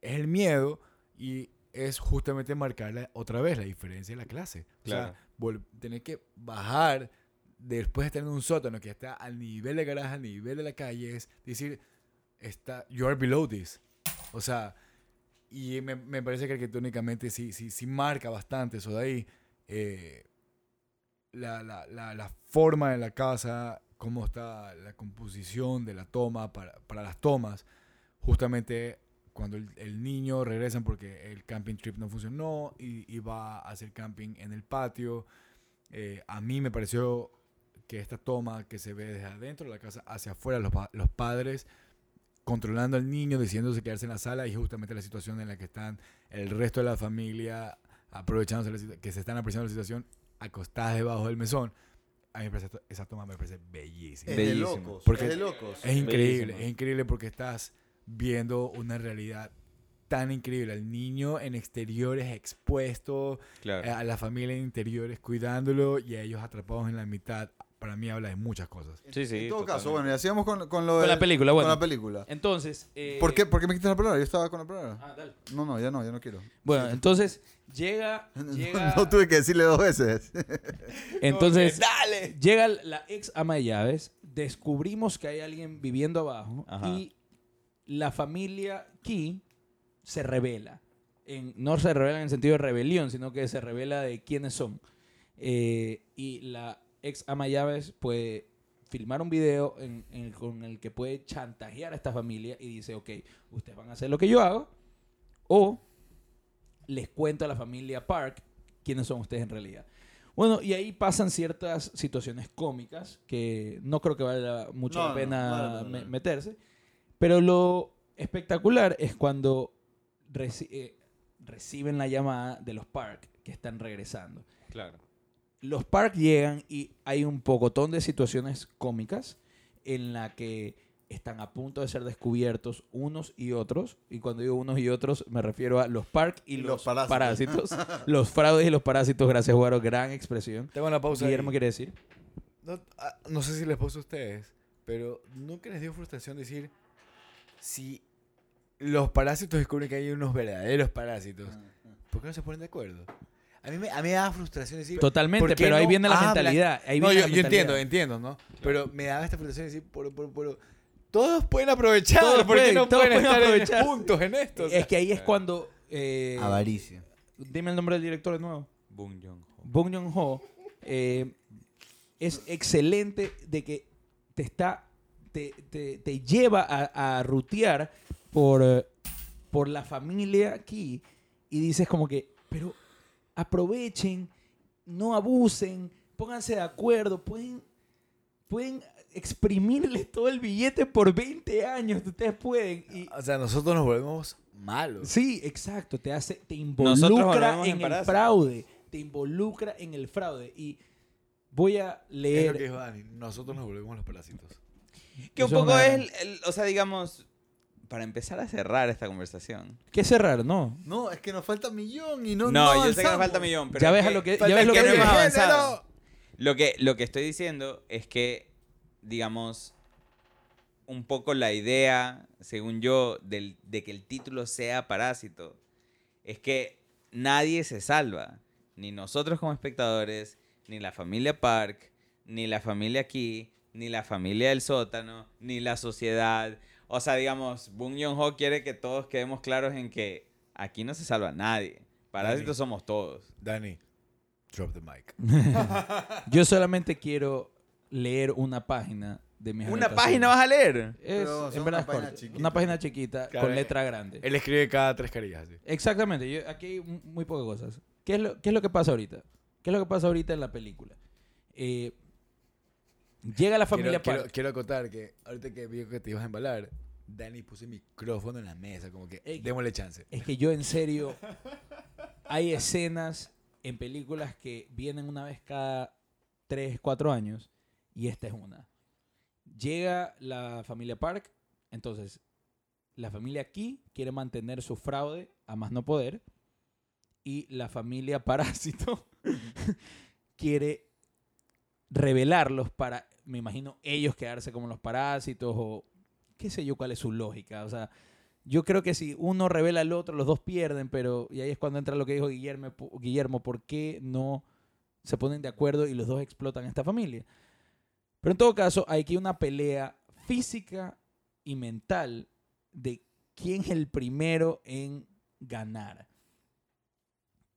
S4: es el miedo y es justamente marcar la- otra vez la diferencia de la clase. O
S1: Claro.
S4: sea, tener que bajar después de estar en un sótano que está al nivel de garaje, al nivel de la calle, es decir, está, you are below this. O sea, y me, me parece que arquitectónicamente sí, sí, sí marca bastante eso de ahí. Eh, la, la, la, la forma de la casa, cómo está la composición de la toma para, para las tomas. Justamente cuando el, niño regresan porque el camping trip no funcionó y, va a hacer camping en el patio. Eh, a mí me pareció que esta toma que se ve desde adentro de la casa hacia afuera, los, los padres controlando al niño, decidiéndose quedarse en la sala y justamente la situación en la que están el resto de la familia aprovechándose que se están apreciando la situación acostadas debajo del mesón. A mí me parece, esa toma me parece bellísima.
S3: Es de
S1: Bellísimo.
S3: locos.
S4: Porque
S3: es de locos.
S4: Es increíble, es increíble porque estás viendo una realidad tan increíble. El niño en exteriores expuesto,
S1: Claro.
S4: eh, a la familia en interiores cuidándolo y a ellos atrapados en la mitad. Para mí habla de muchas cosas.
S1: Sí, sí.
S3: En todo caso, bueno, y hacíamos con, con lo
S2: Con
S3: del-
S2: la película, bueno.
S3: Con la película.
S2: Entonces... eh,
S3: ¿Por qué, ¿Por qué me quitas la palabra? Yo estaba con la palabra.
S2: Ah, dale.
S3: No, no, ya no, ya no quiero.
S2: Bueno, entonces llega...
S3: No,
S2: llega
S3: no tuve que decirle dos veces.
S2: entonces, llega la ex ama de llaves, descubrimos que hay alguien viviendo abajo
S1: Ajá.
S2: y la familia Key se revela. En, no se revela en el sentido de rebelión, sino que se revela de quiénes son. Eh, y la ex ama de llaves puede filmar un video en- en- con el que puede chantajear a esta familia y dice, ok, ustedes van a hacer lo que yo hago o les cuento a la familia Park quiénes son ustedes en realidad. Bueno, y ahí pasan ciertas situaciones cómicas que no creo que valga mucho
S3: No,
S2: la
S3: no,
S2: pena me- meterse. Pero lo espectacular es cuando reci- eh, reciben la llamada de los Park que están regresando.
S1: Claro.
S2: Los Park llegan y hay un pocotón de situaciones cómicas en la que están a punto de ser descubiertos unos y otros. Y cuando digo unos y otros, me refiero a los Park y,
S3: Y
S2: los,
S3: los
S2: parásitos.
S3: parásitos.
S2: los fraudes y los parásitos. Gracias, Guaro. Gran expresión.
S4: Tengo una pausa.
S2: Guillermo
S4: ahí.
S2: quiere decir.
S4: No, ah, no sé si les puse a ustedes, pero nunca les dio frustración decir si los parásitos descubren que hay unos verdaderos parásitos. ¿Por qué no se ponen de acuerdo? A mí me, a mí me da frustración decir.
S2: Totalmente,
S4: ¿por
S2: pero ahí
S4: no
S2: viene la
S4: hablan?
S2: mentalidad. Ahí
S4: no,
S2: viene
S4: yo,
S2: la
S4: yo entiendo,
S2: mentalidad.
S4: entiendo, ¿no? Pero me daba esta frustración decir, pero, todos pueden aprovechar,
S2: Todos
S4: ¿por
S2: pueden,
S4: no
S2: todos
S4: pueden
S2: pueden
S4: estar en-
S2: aprovechar.
S4: juntos en esto? O sea,
S2: Es que ahí es cuando... eh,
S3: Avaricia.
S2: dime el nombre del director de nuevo.
S1: Bong Joon-ho.
S2: Bong Joon-ho eh, es excelente de que te está te, te- te lleva a, a rutear por, eh, por la familia aquí y dices como que, pero aprovechen, no abusen, pónganse de acuerdo, pueden, pueden exprimirles todo el billete por 20 años, ustedes pueden. Y,
S4: o sea, nosotros nos volvemos malos.
S2: Sí, exacto. Te hace, te involucra en
S1: en
S2: el fraude. Te involucra en el fraude. Y voy a
S4: Es lo que
S2: leer.
S4: dijo Dani, nosotros nos volvemos los parásitos.
S1: Que un
S2: es
S1: poco es, el- el- o sea, digamos, para empezar a cerrar esta conversación.
S2: Qué cerrar, ¿no?
S3: No, es que nos falta millón y no.
S1: No,
S3: no
S1: yo sé que nos falta millón, pero
S2: Ya
S1: es
S2: ves a
S1: que-
S2: lo que- ya ves lo
S1: que
S2: que
S1: no hemos avanzado. Lo que, lo que estoy diciendo es que, digamos, un poco la idea, según yo, del- de que el título sea Parásito, es que nadie se salva. Ni nosotros como espectadores, ni la familia Park, ni la familia aquí, ni la familia del sótano, ni la sociedad. O sea, digamos, Bong Joon-ho quiere que todos quedemos claros en que aquí no se salva nadie. Parásitos somos todos.
S4: Dani, drop the mic.
S2: Yo solamente quiero leer una página de mis
S1: ¿Una
S2: anotaciones.
S1: página vas a leer?
S2: Es,
S3: Pero
S2: en
S3: son
S2: verdad
S3: una
S2: es
S3: página
S2: corto.
S3: chiquita.
S2: Una página chiquita
S4: Claro,
S2: con
S4: eh,
S2: letra grande.
S4: Él escribe cada tres carillas. sí.
S2: Exactamente. yo- aquí hay mu- muy pocas cosas. ¿Qué es, lo, ¿Qué es lo que pasa ahorita? ¿Qué es lo que pasa ahorita en la película? Eh, llega la familia
S4: quiero,
S2: Park.
S4: quiero acotar que ahorita que vi que te ibas a embalar, Dani puso el micrófono en la mesa, como que démosle chance.
S2: Es que yo en serio, hay escenas en películas que vienen una vez cada 3, 4 años y esta es una. Llega la familia Park, entonces la familia aquí quiere mantener su fraude a más no poder y la familia Parásito quiere revelarlos para, me imagino, ellos quedarse como los parásitos o qué sé yo cuál es su lógica. O sea, Yo creo que si uno revela al otro, los dos pierden, pero y ahí es cuando entra lo que dijo Guillermo, Guillermo, ¿por qué no se ponen de acuerdo y los dos explotan esta familia? Pero en todo caso, hay aquí una pelea física y mental de quién es el primero en ganar.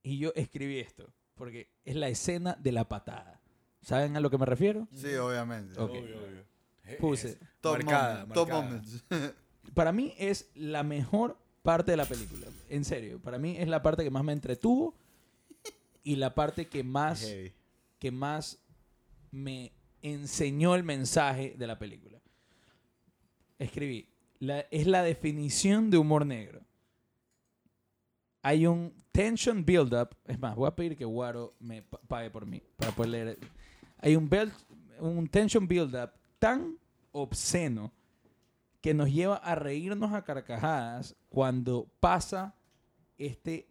S2: Y yo escribí esto, porque es la escena de la patada. ¿Saben a lo que me refiero?
S3: Sí, obviamente.
S2: Ok.
S4: Eh,
S2: Puse.
S3: Top,
S4: Marcada,
S3: moment, top
S4: marcada.
S3: moments.
S2: Para mí es la mejor parte de la película. En serio, para mí es la parte que más me entretuvo y la parte que más,
S3: Heavy.
S2: que más me enseñó el mensaje de la película. Escribí, la- es la definición de humor negro. Hay un tension build-up. Es más, voy a pedir que Guaro me pa- pague por mí para poder leer. Hay un, build- un tension build-up tan obsceno que nos lleva a reírnos a carcajadas cuando pasa este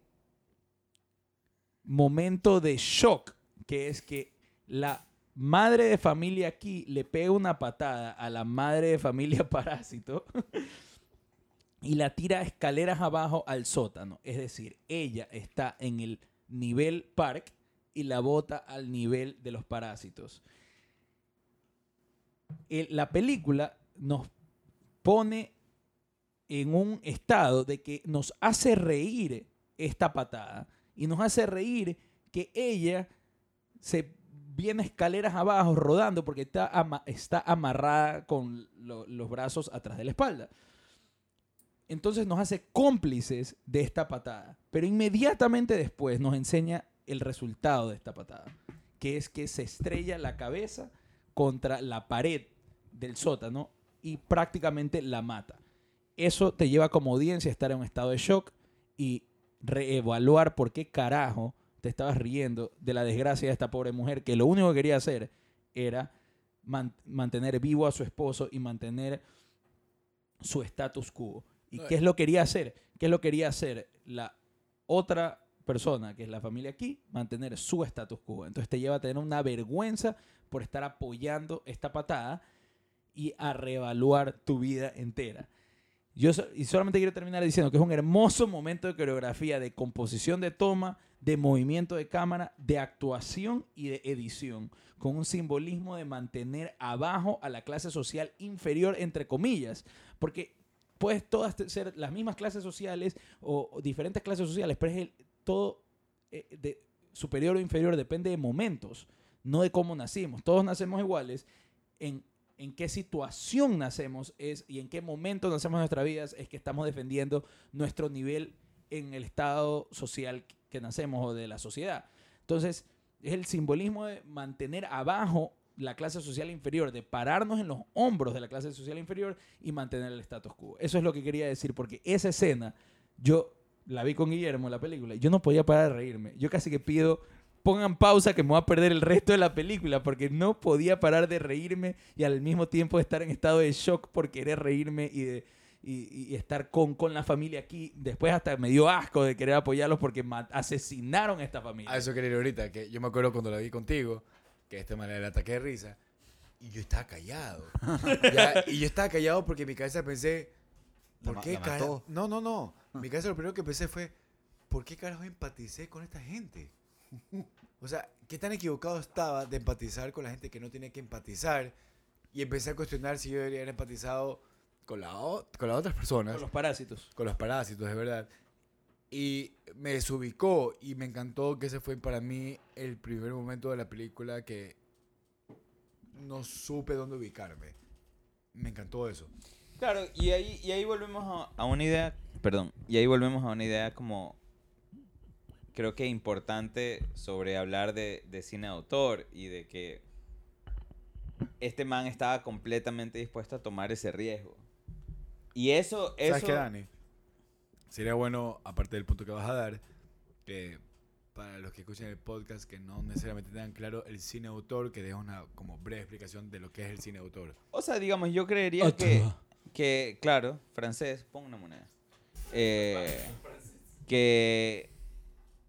S2: momento de shock, que es que la madre de familia aquí le pega una patada a la madre de familia parásito y la tira escaleras abajo al sótano. Es decir, ella está en el nivel park y la bota al nivel de los parásitos. La película nos pone en un estado de que nos hace reír esta patada y nos hace reír que ella se viene escaleras abajo rodando porque está, está amarrada con lo- los brazos atrás de la espalda. Entonces nos hace cómplices de esta patada. Pero inmediatamente después nos enseña el resultado de esta patada, que es que se estrella la cabeza contra la pared del sótano y prácticamente la mata. Eso te lleva como audiencia a estar en un estado de shock y reevaluar por qué carajo te estabas riendo de la desgracia de esta pobre mujer que lo único que quería hacer era man- mantener vivo a su esposo y mantener su status quo. ¿Y qué es lo que quería hacer? ¿Qué es lo que quería hacer la otra persona, que es la familia aquí? Mantener su status quo. Entonces te lleva a tener una vergüenza por estar apoyando esta patada y a reevaluar tu vida entera. Yo y solamente quiero terminar diciendo que es un hermoso momento de coreografía, de composición de toma, de movimiento de cámara, de actuación y de edición, con un simbolismo de mantener abajo a la clase social inferior, entre comillas, porque puedes todas ser las mismas clases sociales o diferentes clases sociales, pero es el- todo eh, de superior o inferior depende de momentos, no de cómo nacimos. Todos nacemos iguales. En, en qué situación nacemos es y en qué momento nacemos nuestras vidas es que estamos defendiendo nuestro nivel en el estado social que nacemos o de la sociedad. Entonces, es el simbolismo de mantener abajo la clase social inferior, de pararnos en los hombros de la clase social inferior y mantener el status quo. Eso es lo que quería decir, porque esa escena, yo la vi con Guillermo, la película, y yo no podía parar de reírme. Yo casi que pido, pongan pausa que me voy a perder el resto de la película, porque no podía parar de reírme y al mismo tiempo estar en estado de shock por querer reírme y de y, y estar con, con la familia aquí. Después hasta me dio asco de querer apoyarlos porque asesinaron a esta familia.
S4: A eso quería ir ahorita, que yo me acuerdo cuando la vi contigo, que esta manera el ataque de risa, y yo estaba callado. Ya, y yo estaba callado porque en mi cabeza pensé,
S3: La
S4: ¿por
S3: ma-
S4: qué
S3: la mató.
S4: No, no, no. En mi cabeza lo primero que pensé fue, ¿por qué carajo empaticé con esta gente? O sea, ¿qué tan equivocado estaba de empatizar con la gente que no tiene que empatizar? Y empecé a cuestionar si yo debería haber empatizado con, la, o- con las otras personas
S2: Con los parásitos.
S4: con los parásitos, de verdad. Y me desubicó y me encantó que ese fue para mí el primer momento de la película que no supe dónde ubicarme. Me encantó eso.
S1: Claro, y ahí, y ahí volvemos a, a una idea, perdón, y ahí volvemos a una idea como, creo que importante sobre hablar de, de cine de autor y de que este man estaba completamente dispuesto a tomar ese riesgo. Y eso, eso...
S4: ¿Sabes qué, Dani? Sería bueno, aparte del punto que vas a dar, que para los que escuchen el podcast que no necesariamente tengan claro el cine autor, que deja una como breve explicación de lo que es el cine autor.
S1: O sea, digamos, yo creería que, que, claro, francés, pon una moneda. Eh, que,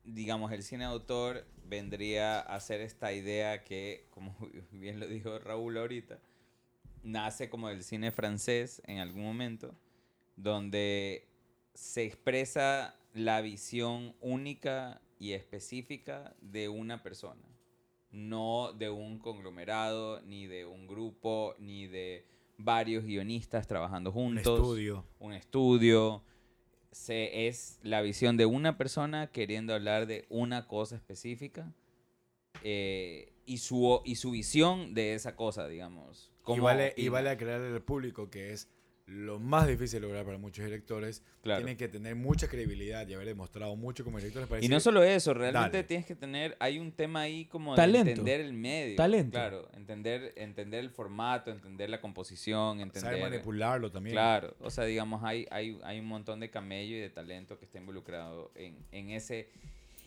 S1: digamos, el cine de autor vendría a ser esta idea que, como bien lo dijo Raúl ahorita, nace como del cine francés en algún momento, donde se expresa la visión única y específica de una persona, no de un conglomerado, ni de un grupo, ni de varios guionistas trabajando
S4: Un
S1: juntos
S4: estudio.
S1: un estudio. Se, es la visión de una persona queriendo hablar de una cosa específica eh, y, su, y su visión de esa cosa, digamos.
S4: Y vale, y vale aclararle al público que es lo más difícil de lograr para muchos directores.
S1: Claro.
S4: Tienen que tener mucha credibilidad y haber demostrado mucho como directores para
S1: Y no solo eso, realmente
S4: Dale.
S1: tienes que tener, hay un tema ahí como
S2: Talento.
S1: de entender el medio.
S2: Talento.
S1: Claro, entender, entender el formato, entender la composición, entender...
S4: saber manipularlo también.
S1: Claro, o sea, digamos, hay, hay, hay un montón de camello y de talento que está involucrado en, en ese...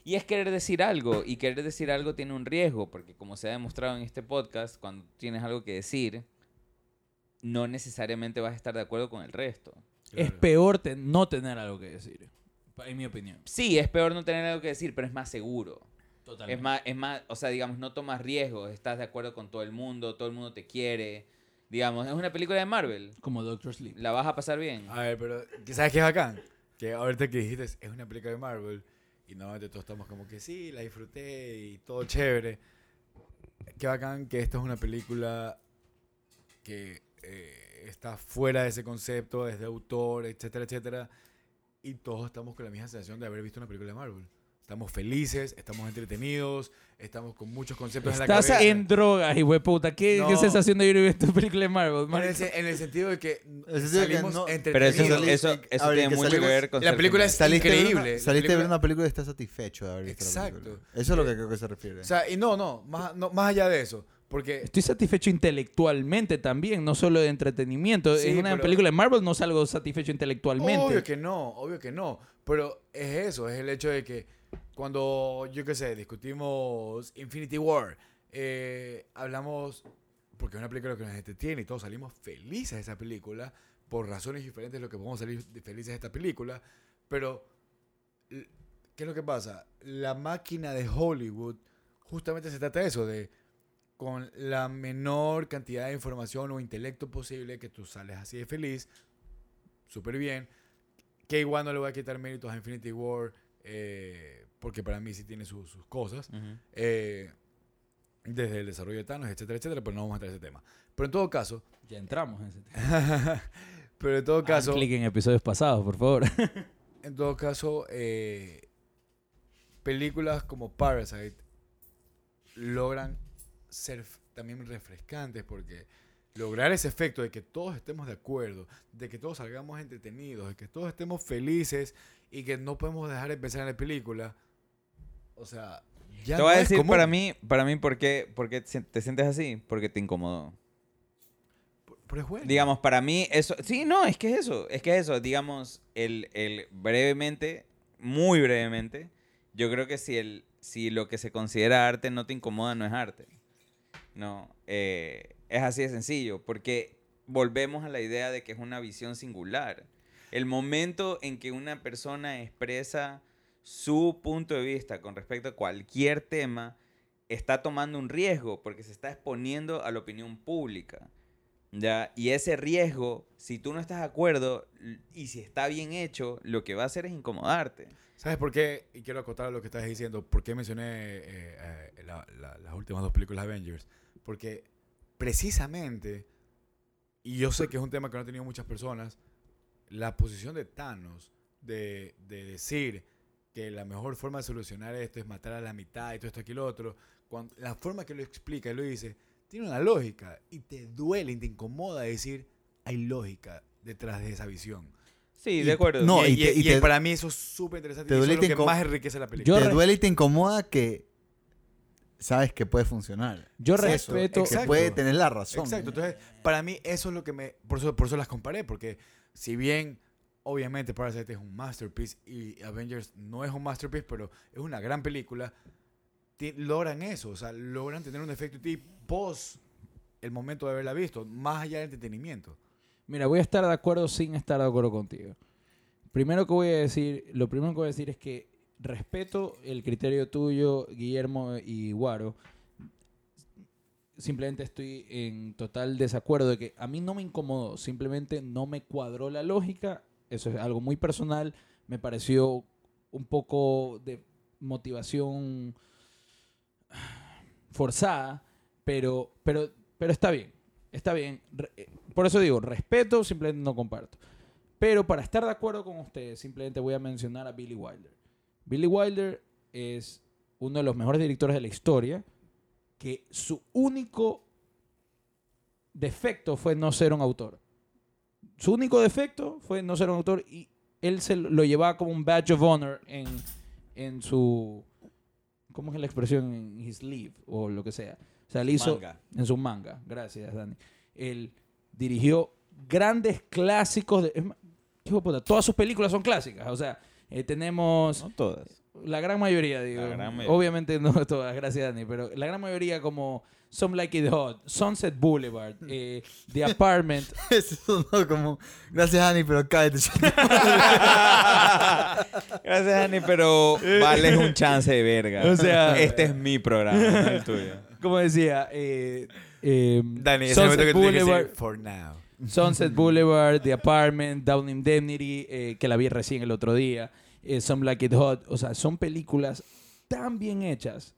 S1: Y es querer decir algo, y querer decir algo tiene un riesgo, porque como se ha demostrado en este podcast, cuando tienes algo que decir, no necesariamente vas a estar de acuerdo con el resto.
S2: Es
S4: Claro.
S2: peor te- no tener algo que decir, en mi opinión.
S1: Sí, es peor no tener algo que decir, pero es más seguro.
S2: Totalmente.
S1: Es más, es más, o sea, digamos, no tomas riesgos, estás de acuerdo con todo el mundo, todo el mundo te quiere. Digamos, es una película de Marvel,
S2: Como Doctor Sleep.
S1: la vas a pasar bien.
S4: A ver, pero ¿sabes qué es bacán? Que ahorita que dijiste es una película de Marvel y normalmente todos estamos como que sí, la disfruté y todo chévere. Qué bacán que esta es una película que eh, está fuera de ese concepto, es de autor, etcétera, etcétera. Y todos estamos con la misma sensación de haber visto una película de Marvel. Estamos felices, estamos entretenidos, estamos con muchos conceptos en la
S2: Estás
S4: cabeza.
S2: en drogas, hijo de puta. ¿Qué,
S4: No.
S2: qué sensación de ir a tu película de Marvel?
S4: En el, en el sentido de que
S3: El sentido de que
S4: salimos
S3: no-
S1: Pero eso,
S4: entretenidos.
S1: eso, eso
S3: a ver,
S1: tiene
S3: que
S1: mucho que
S3: salimos-
S1: ver con
S4: la película es
S3: Saliste, de ver
S4: increíble.
S3: una,
S4: La
S3: saliste de ver una película y estás satisfecho de haber visto la
S4: Exacto.
S3: película. Eso es lo que creo que se refiere.
S4: O sea, y no, no, más, no, más allá de eso. Porque
S2: Estoy satisfecho intelectualmente también, no solo de entretenimiento.
S4: Sí,
S2: en una
S4: pero-
S2: película de Marvel no salgo satisfecho intelectualmente.
S4: Obvio que no, obvio que no. Pero es eso, es el hecho de que cuando, yo qué sé, discutimos Infinity War, eh, hablamos, porque es una película que nos entretiene y todos salimos felices de esa película, por razones diferentes de lo que podemos salir felices de esta película, pero, ¿qué es lo que pasa? La máquina de Hollywood justamente se trata de eso, de con la menor cantidad de información o intelecto posible que tú sales así de feliz, súper bien, que igual no le voy a quitar méritos a Infinity War, eh, porque para mí sí tiene sus- sus cosas,
S1: Ujú.
S4: eh, desde el desarrollo de Thanos, etcétera, etcétera, pero no vamos a entrar a ese tema. Pero en todo caso,
S2: Ya entramos en ese tema.
S4: pero en todo caso,
S2: clic en episodios pasados, por favor.
S4: en todo caso, eh, películas como Parasite logran ser también refrescantes porque lograr ese efecto de que todos estemos de acuerdo, de que todos salgamos entretenidos, de que todos estemos felices y que no podemos dejar de pensar en la película. O sea, ya
S1: te
S4: no
S1: voy a
S4: es
S1: decir
S4: común.
S1: para mí, para mí ¿por qué, por qué te te sientes así? Porque te incomodó.
S4: Pero es bueno.
S1: Digamos, para mí eso... Sí, no, es que es eso. Es que es eso. Digamos, el, el brevemente, muy brevemente, yo creo que si, el, si lo que se considera arte no te incomoda, no es arte. No, eh, es así de sencillo. Porque volvemos a la idea de que es una visión singular. El momento en que una persona expresa su punto de vista con respecto a cualquier tema, está tomando un riesgo porque se está exponiendo a la opinión pública. ¿ya? Y ese riesgo, si tú no estás de acuerdo y si está bien hecho, lo que va a hacer es incomodarte.
S4: ¿Sabes por qué? Y quiero acotar lo que estás diciendo. ¿Por qué mencioné eh, eh, la- la- las últimas dos películas Avengers? Porque precisamente, y yo sé que es un tema que no han tenido muchas personas, la posición de Thanos de, de decir que la mejor forma de solucionar esto es matar a la mitad y todo esto, aquí lo otro, cuando, la forma que lo explica y lo dice, tiene una lógica y te duele y te incomoda decir, hay lógica detrás de esa visión.
S1: Sí,
S3: Y-
S1: de acuerdo.
S3: no,
S4: y,
S3: y
S4: y-
S3: te- y
S4: y para mí eso es súper interesante.
S3: te
S4: y eso es lo
S3: y
S4: que más enriquece la película.
S2: Yo
S3: te duele y te incomoda que sabes que puede funcionar.
S2: Yo respeto-
S3: que
S4: Exacto.
S3: puede tener la razón.
S4: Exacto. Entonces, para mí eso es lo que me... Por eso, por eso las comparé, porque si bien obviamente Parasite es un masterpiece y Avengers no es un masterpiece, pero es una gran película, logran eso, o sea, logran tener un efecto ti post el momento de haberla visto, más allá del entretenimiento.
S2: Mira, voy a estar de acuerdo sin estar de acuerdo contigo. Primero que voy a decir, lo primero que voy a decir es que respeto el criterio tuyo, Guillermo y Guaro. Simplemente estoy en total desacuerdo de que a mí no me incomodó, simplemente no me cuadró la lógica eso es algo muy personal. Me pareció un poco de motivación forzada, pero, pero, pero está bien. Está bien. Eh, Por eso digo, respeto, simplemente no comparto. Pero para estar de acuerdo con ustedes, simplemente voy a mencionar a Billy Wilder. Billy Wilder es uno de los mejores directores de la historia, que su único defecto fue no ser un autor. Su único defecto fue no ser un autor y él se lo llevaba como un badge of honor en, en su... ¿Cómo es la expresión? En his sleeve o lo que sea. O sea, él hizo
S1: Manga.
S2: en su manga. Gracias, Dani. Él dirigió grandes clásicos. De, es puta, todas sus películas son clásicas. O sea, eh, tenemos
S1: No todas.
S2: la gran mayoría, digo.
S1: La gran mayoría.
S2: Obviamente no todas, gracias, Dani. Pero la gran mayoría como Some Like It Hot, Sunset Boulevard, eh, The Apartment.
S3: Eso como. Gracias, Ani, pero cállate.
S1: Gracias, Dani, pero vales un chance de verga.
S2: O sea-
S1: este es mi programa, no el tuyo.
S2: como decía, eh, eh,
S4: Dani, ese
S2: Sunset
S4: que
S2: Boulevard,
S4: decir, for now.
S2: Sunset Boulevard, The Apartment, Down Indemnity, eh, que la vi recién el otro día, eh, Some Like It Hot. O sea, son películas tan bien hechas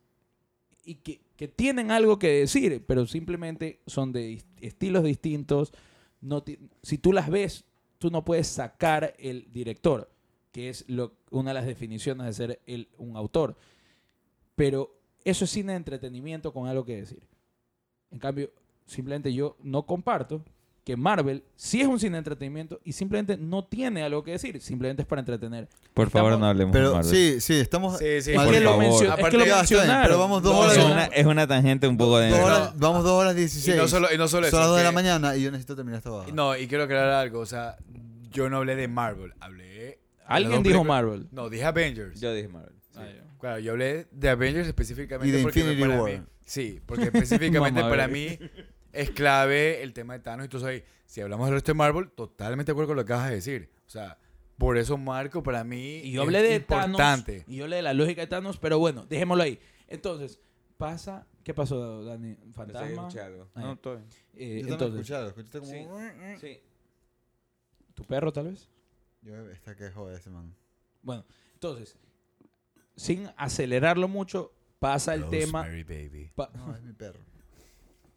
S2: y que, que tienen algo que decir, pero simplemente son de estilos distintos. No si tú las ves, tú no puedes sacar el director, que es una de las definiciones de ser el- un autor. Pero eso es cine de entretenimiento con algo que decir. En cambio, simplemente yo no comparto que Marvel sí es un cine de entretenimiento y simplemente no tiene algo que decir, simplemente es para entretener.
S1: Por favor,
S2: Estamos-
S1: no hablemos de Marvel.
S3: sí, sí, estamos.
S4: Sí, sí.
S2: Es que, lo mencio- es que lo mencionaron.
S3: pero vamos dos horas
S1: es, una, es una tangente un poco de...
S3: Dos
S4: No.
S3: vamos dos horas
S4: Y
S3: 16.
S4: no solo, y no solo
S3: Son
S4: eso.
S3: las 2 de la mañana y yo necesito terminar esta baja.
S4: No, y quiero aclarar algo. O sea, yo no hablé de Marvel. Hablé.
S2: Alguien
S4: dos
S2: dijo Marvel.
S4: No, dije Avengers.
S1: Yo dije Marvel.
S2: Ah.
S4: Claro, yo hablé de Avengers específicamente
S3: Y de
S4: porque
S3: Infinity
S4: para
S3: War.
S4: mí. Sí, porque específicamente para mí es clave el tema de Thanos. Entonces, ahí, si hablamos del resto de Marvel, totalmente de acuerdo con lo que acabas de decir. O sea, por eso Marco para mí
S2: Y yo
S4: es
S2: hablé de
S4: importante.
S2: Thanos. Y yo hablé de la lógica de Thanos, pero bueno, dejémoslo ahí. Entonces, pasa. ¿Qué pasó, Dani? ¿Fantasma?
S1: algo.
S2: Ah,
S1: No, bien.
S2: Eh,
S3: Yo también
S2: entonces,
S3: escuché algo, escuchaste como.
S1: Sí. Sí.
S2: ¿tu perro tal vez?
S3: Yo, esta que jode ese man.
S2: Bueno, entonces, sin acelerarlo mucho, pasa el tema.
S4: Rosemary Baby.
S2: pa-
S3: No, es mi perro.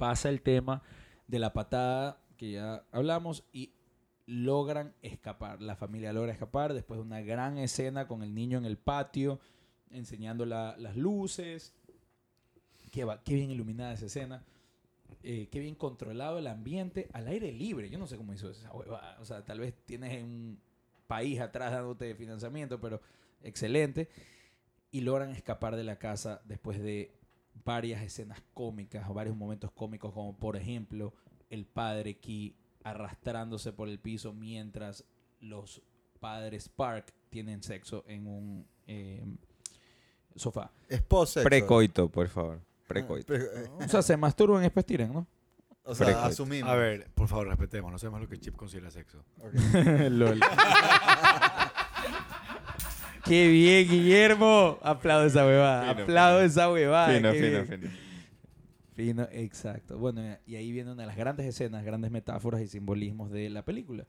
S2: Pasa el tema de la patada que ya hablamos y logran escapar. La familia logra escapar después de una gran escena con el niño en el patio, enseñando la- las luces. Qué, va- qué bien iluminada esa escena. Eh, qué bien controlado el ambiente al aire libre. Yo no sé cómo hizo esa huevada. O sea, tal vez tienes un país atrás dándote financiamiento, pero excelente. Y logran escapar de la casa después de varias escenas cómicas o varios momentos cómicos, como por ejemplo el padre Key arrastrándose por el piso mientras los padres Park tienen sexo en un eh, sofá.
S3: Es
S1: Precoito, por favor. Precoito.
S2: O sea, se masturban y después tiran, ¿no?
S3: O sea,
S1: Precoito.
S3: asumimos.
S4: A ver, por favor, respetemos. No sabemos lo que Chip considera sexo.
S2: Lol. Qué bien, Guillermo. Aplaudo esa huevada.
S1: Fino,
S2: Aplaudo
S1: fino.
S2: esa huevada.
S1: Fino, fino,
S2: bien.
S1: fino.
S2: Fino, exacto. Bueno, y ahí viene una de las grandes escenas, grandes metáforas y simbolismos de la película.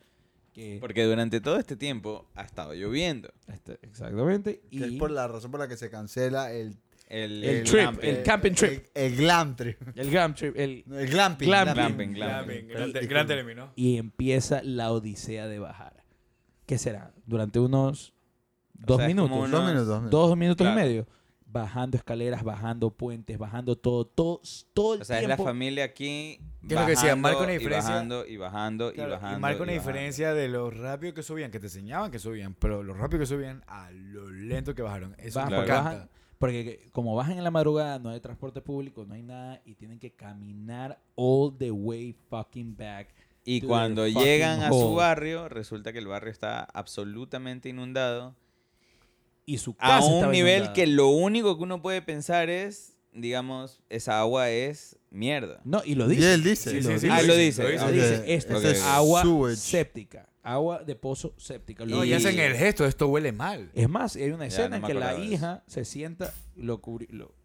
S2: Que,
S1: Porque durante todo este tiempo ha estado lloviendo.
S2: este, exactamente.
S3: Que
S2: Y
S3: es por la razón por la que se cancela el...
S1: El,
S2: El trip,
S1: camping.
S2: el camping trip.
S3: El, el glam trip.
S2: el glam trip. el-
S3: El glamping.
S2: Glamping.
S1: Glamping, glamping.
S4: Glamping, gran, término.
S2: y empieza la odisea de bajar. ¿Qué será? Durante unos dos
S1: sea,
S2: minutos.
S1: como
S3: Dos
S1: unos-
S3: minutos. dos minutos.
S2: Dos minutos
S1: Claro.
S2: y medio. Bajando escaleras, bajando puentes, bajando todo, todo, todo el
S1: O sea, es la
S2: tiempo.
S1: familia aquí.
S4: ¿Qué es lo que decía?
S1: bajando
S4: Marca una
S1: y
S4: diferencia.
S1: bajando y bajando y
S4: Claro,
S1: bajando.
S4: y marca una
S1: bajando.
S4: diferencia de lo rápido que subían, que te enseñaban que subían, pero lo rápido que subían a lo lento que bajaron. Eso
S2: Bajan
S4: me
S1: porque
S4: encanta.
S2: bajan- Porque como bajan en la madrugada, no hay transporte público, no hay nada y tienen que caminar all the way fucking back.
S1: Y cuando llegan a su barrio, resulta que el barrio está absolutamente inundado.
S2: Y su casa
S1: A un nivel
S2: inundada.
S1: que lo único que uno puede pensar es, digamos, esa agua es mierda.
S2: No, y lo
S3: Y
S2: dice.
S3: él dice.
S2: Sí,
S4: Sí,
S2: lo
S4: sí, sí,
S1: Ah, lo dice.
S4: lo
S2: Lo
S4: dice.
S3: Ok.
S2: dice. Esto
S1: Ok.
S2: es agua
S3: Sewage.
S2: séptica. Agua de pozo séptica. Lo
S4: No, y
S1: Y-
S4: hacen el gesto, esto huele mal.
S2: Es más, hay una
S1: Ya,
S2: escena
S1: no
S2: en que la hija se sienta. Lo, lo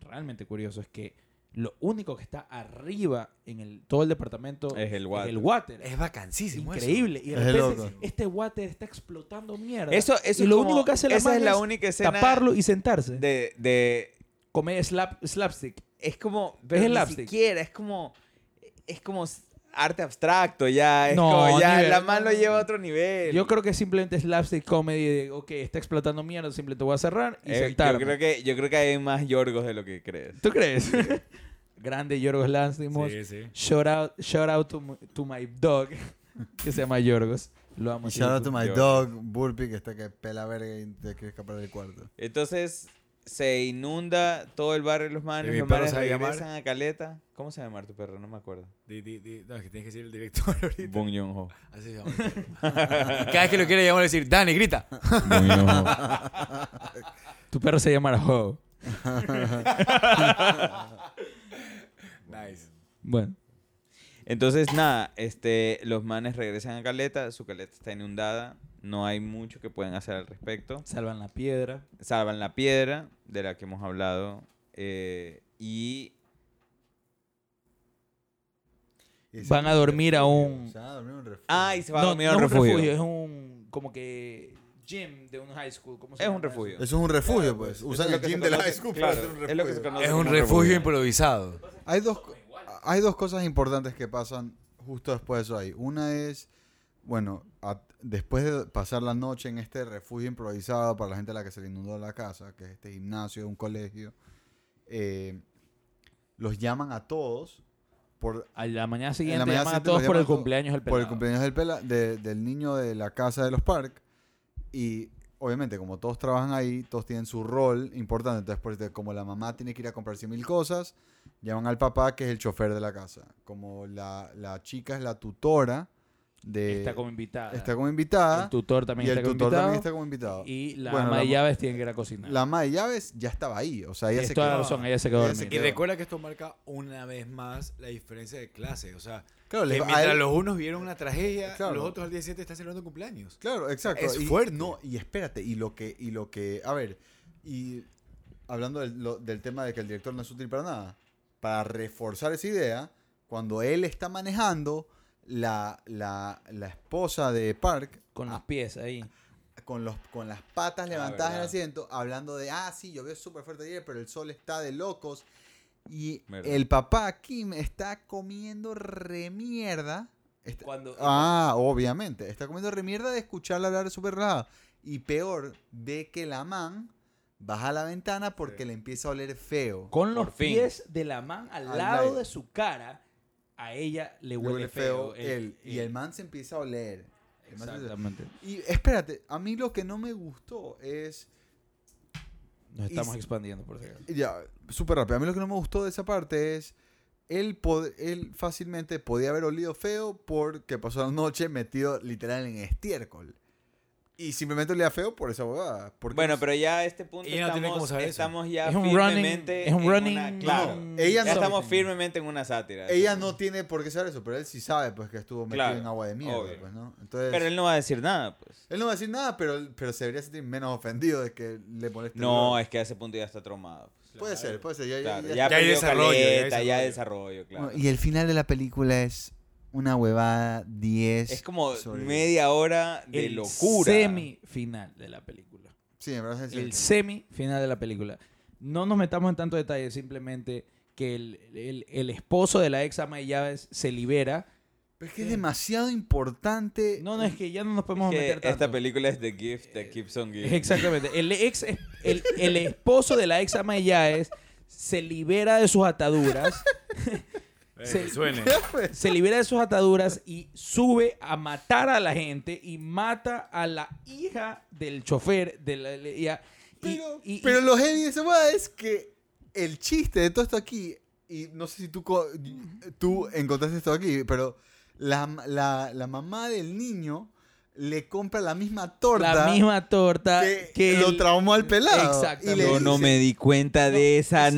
S2: realmente curioso es que lo único que está arriba en el, todo el departamento
S1: Es el water.
S2: el water.
S4: Es vacancísimo eso.
S2: Increíble. Y de
S3: Es
S2: repente
S3: loco.
S2: este water está explotando mierda.
S1: Eso, eso
S2: y
S1: es
S2: lo
S1: como-
S2: único que hace la
S1: esa es la
S2: es
S1: única escena
S2: taparlo y sentarse.
S1: de, de
S2: Comer slap, slapstick.
S1: es como pero
S2: el
S1: ni
S2: slapstick.
S1: siquiera es como es como arte abstracto ya es
S2: No,
S1: como ya
S2: nivel,
S1: la man
S2: no,
S1: lo
S2: no,
S1: lleva a otro nivel
S2: Yo creo que simplemente slapstick comedy de, ok, está explotando mierda, simplemente voy a cerrar y
S1: Eh, yo creo que yo creo que hay más yorgos de lo que crees
S2: ¿Tú crees? Grande Yorgos Lanthimos.
S4: Sí, sí.
S2: Shout out, shout out to, my- to my dog, que se llama Yorgos. Lo amo.
S3: Shout out to my dog, Burpee, que está que pela verga y te quiere escapar del cuarto.
S1: entonces se inunda todo el barrio de los manes los manes
S4: llamar.
S1: regresan a Caleta ¿cómo se llama tu perro? no me acuerdo
S4: Di- di- di- no, es que tienes que decir el director ahorita.
S1: Bong Joon-ho
S4: Así se llama. Cada vez que lo quiere llamar, decir, Dani, grita.
S1: Bong Joon-ho
S2: Tu perro se llama Ho.
S4: Nice.
S2: Bueno.
S1: Entonces, nada, este, los manes regresan a Caleta, su Caleta está inundada, no hay mucho que pueden hacer al respecto.
S2: Salvan la piedra.
S1: Salvan la piedra, de la que hemos hablado, eh, y
S2: Van a dormir a
S3: refugio,
S2: un-
S3: Se van a dormir a un refugio.
S1: Ah, y se va a
S2: no,
S1: dormir
S2: no
S1: a un
S2: es
S1: refugio.
S2: Es un como que gym de un high school. ¿Cómo se
S1: Es un refugio.
S3: Eso es un refugio,
S1: Claro,
S3: pues.
S1: pues,
S3: Usan el gym de la high school
S1: claro,
S3: para hacer un
S1: es lo que se
S3: refugio.
S1: conoce
S4: Es un refugio improvisado.
S3: Hay dos, hay dos cosas importantes que pasan justo después de eso ahí. Una es, bueno, a- después de pasar la noche en este refugio improvisado para la gente a la que se le inundó la casa, que es este gimnasio de un colegio, eh, los llaman a todos por,
S2: A la mañana siguiente
S3: mañana
S2: llaman a todos por el cumpleaños del
S3: por el
S2: pelado.
S3: cumpleaños del, pela- de- del niño de la casa de los Park. Y obviamente, como todos trabajan ahí, todos tienen su rol importante. Entonces, por eso, como la mamá tiene que ir a comprarse mil cosas, llaman al papá, que es el chofer de la casa. Como la, la chica es la tutora de...
S2: Está como invitada.
S3: está como invitada.
S2: el tutor también
S3: y el
S2: está como
S3: tutor
S2: invitado.
S3: también está como invitado.
S2: Y la
S3: Bueno,
S2: ama de llaves tiene que ir a cocinar.
S3: La ama de llaves ya estaba ahí. O sea, ella se
S2: toda la
S3: quedó.
S2: razón, ella se quedó
S3: Ella
S4: Y recuerda que esto marca una vez más la diferencia de clase. O sea,
S3: Claro,
S4: que
S3: les
S4: mientras
S3: él-
S4: los unos vieron una tragedia,
S3: Claro.
S4: los otros al día siguiente están celebrando cumpleaños.
S3: Claro, exacto.
S4: Es
S3: y,
S4: fuerte.
S3: No, y espérate, y lo que, y lo que, a ver, y hablando del, lo- del tema de que el director no es útil para nada, para reforzar esa idea, cuando él está manejando, la, la, la esposa de Park,
S2: Con los
S3: ah,
S2: pies ahí.
S3: con, los, con las patas levantadas en el asiento, hablando de, ah, sí, llovió súper fuerte ayer, pero el sol está de locos. Y el papá Kim está comiendo remierda. Está-
S2: Cuando,
S3: Ah, obviamente. Está comiendo remierda de escucharla hablar súper raro. Y peor, ve que la man baja la ventana porque le empieza a oler feo.
S2: con los
S1: Por fin.
S2: pies de la man al, lado. de su cara, a ella le
S3: Le
S2: huele,
S3: huele
S2: feo.
S3: feo él. Y el man se empieza a oler.
S2: Exactamente.
S3: Y espérate, a mí lo que no me gustó es...
S2: Nos estamos expandiendo, por si acaso.
S3: Ya, súper rápido. A mí lo que no me gustó de esa parte es... Él, pod- él fácilmente podía haber olido feo porque pasó la noche metido literal en estiércol. Y simplemente olía feo por esa porque
S1: Bueno,
S3: no-
S1: pero ya a este punto
S4: Ella no tiene
S1: estamos,
S4: cómo saber eso.
S1: estamos ya
S2: Es un running-
S1: firmemente
S2: es un
S1: en
S2: running-
S1: una- claro,
S2: no,
S3: ella
S1: ya
S3: no-
S1: estamos firmemente en una sátira.
S3: Ella no tiene por qué saber eso, pero él sí sabe pues que estuvo metido
S1: Claro,
S3: en agua de mierda, pues, ¿no? Entonces,
S1: Pero él no va a decir nada, pues.
S3: él no va a decir nada, pero, pero se debería sentir menos ofendido de que le moleste.
S1: No, es que a ese punto ya está traumado. pues.
S3: puede ser, puede ser. Ya, ya-
S1: Claro,
S3: ya-
S1: ya,
S4: Ya hay desarrollo, ya hay
S1: caleta, ya hay
S4: desarrollo.
S1: desarrollo, claro.
S3: Bueno, y el final de la película es una huevada 10.
S1: Es como
S3: sobre-
S1: media hora de
S2: el
S1: locura.
S2: semifinal de la película.
S3: Sí, en verdad es
S2: El
S3: cierto.
S2: semifinal de la película. No nos metamos en tanto detalle, simplemente que el, el- el esposo de la ex ama de llaves se libera.
S3: Pero es que es demasiado importante.
S2: No, no, es que ya no nos podemos
S1: Que
S2: meter tanto.
S1: esta película es The Gift that Keeps on Giving.
S2: Exactamente. El, ex, el, el esposo de la ex ama de llaves se libera de sus ataduras.
S4: Eh,
S2: Se- se libera de sus ataduras y sube a matar a la gente y mata a la hija del chofer de la y-
S3: Pero,
S2: y- y-
S3: pero lo heavy de esa es que el chiste de todo esto aquí, y no sé si tú, tú encontraste esto aquí, pero la, la, la mamá del niño le compra la misma torta
S2: la misma torta
S3: que,
S2: que,
S3: lo
S2: el-
S3: traumó al pelado.
S2: Exactamente.
S3: Y le
S1: Yo no me di cuenta de esa
S3: es-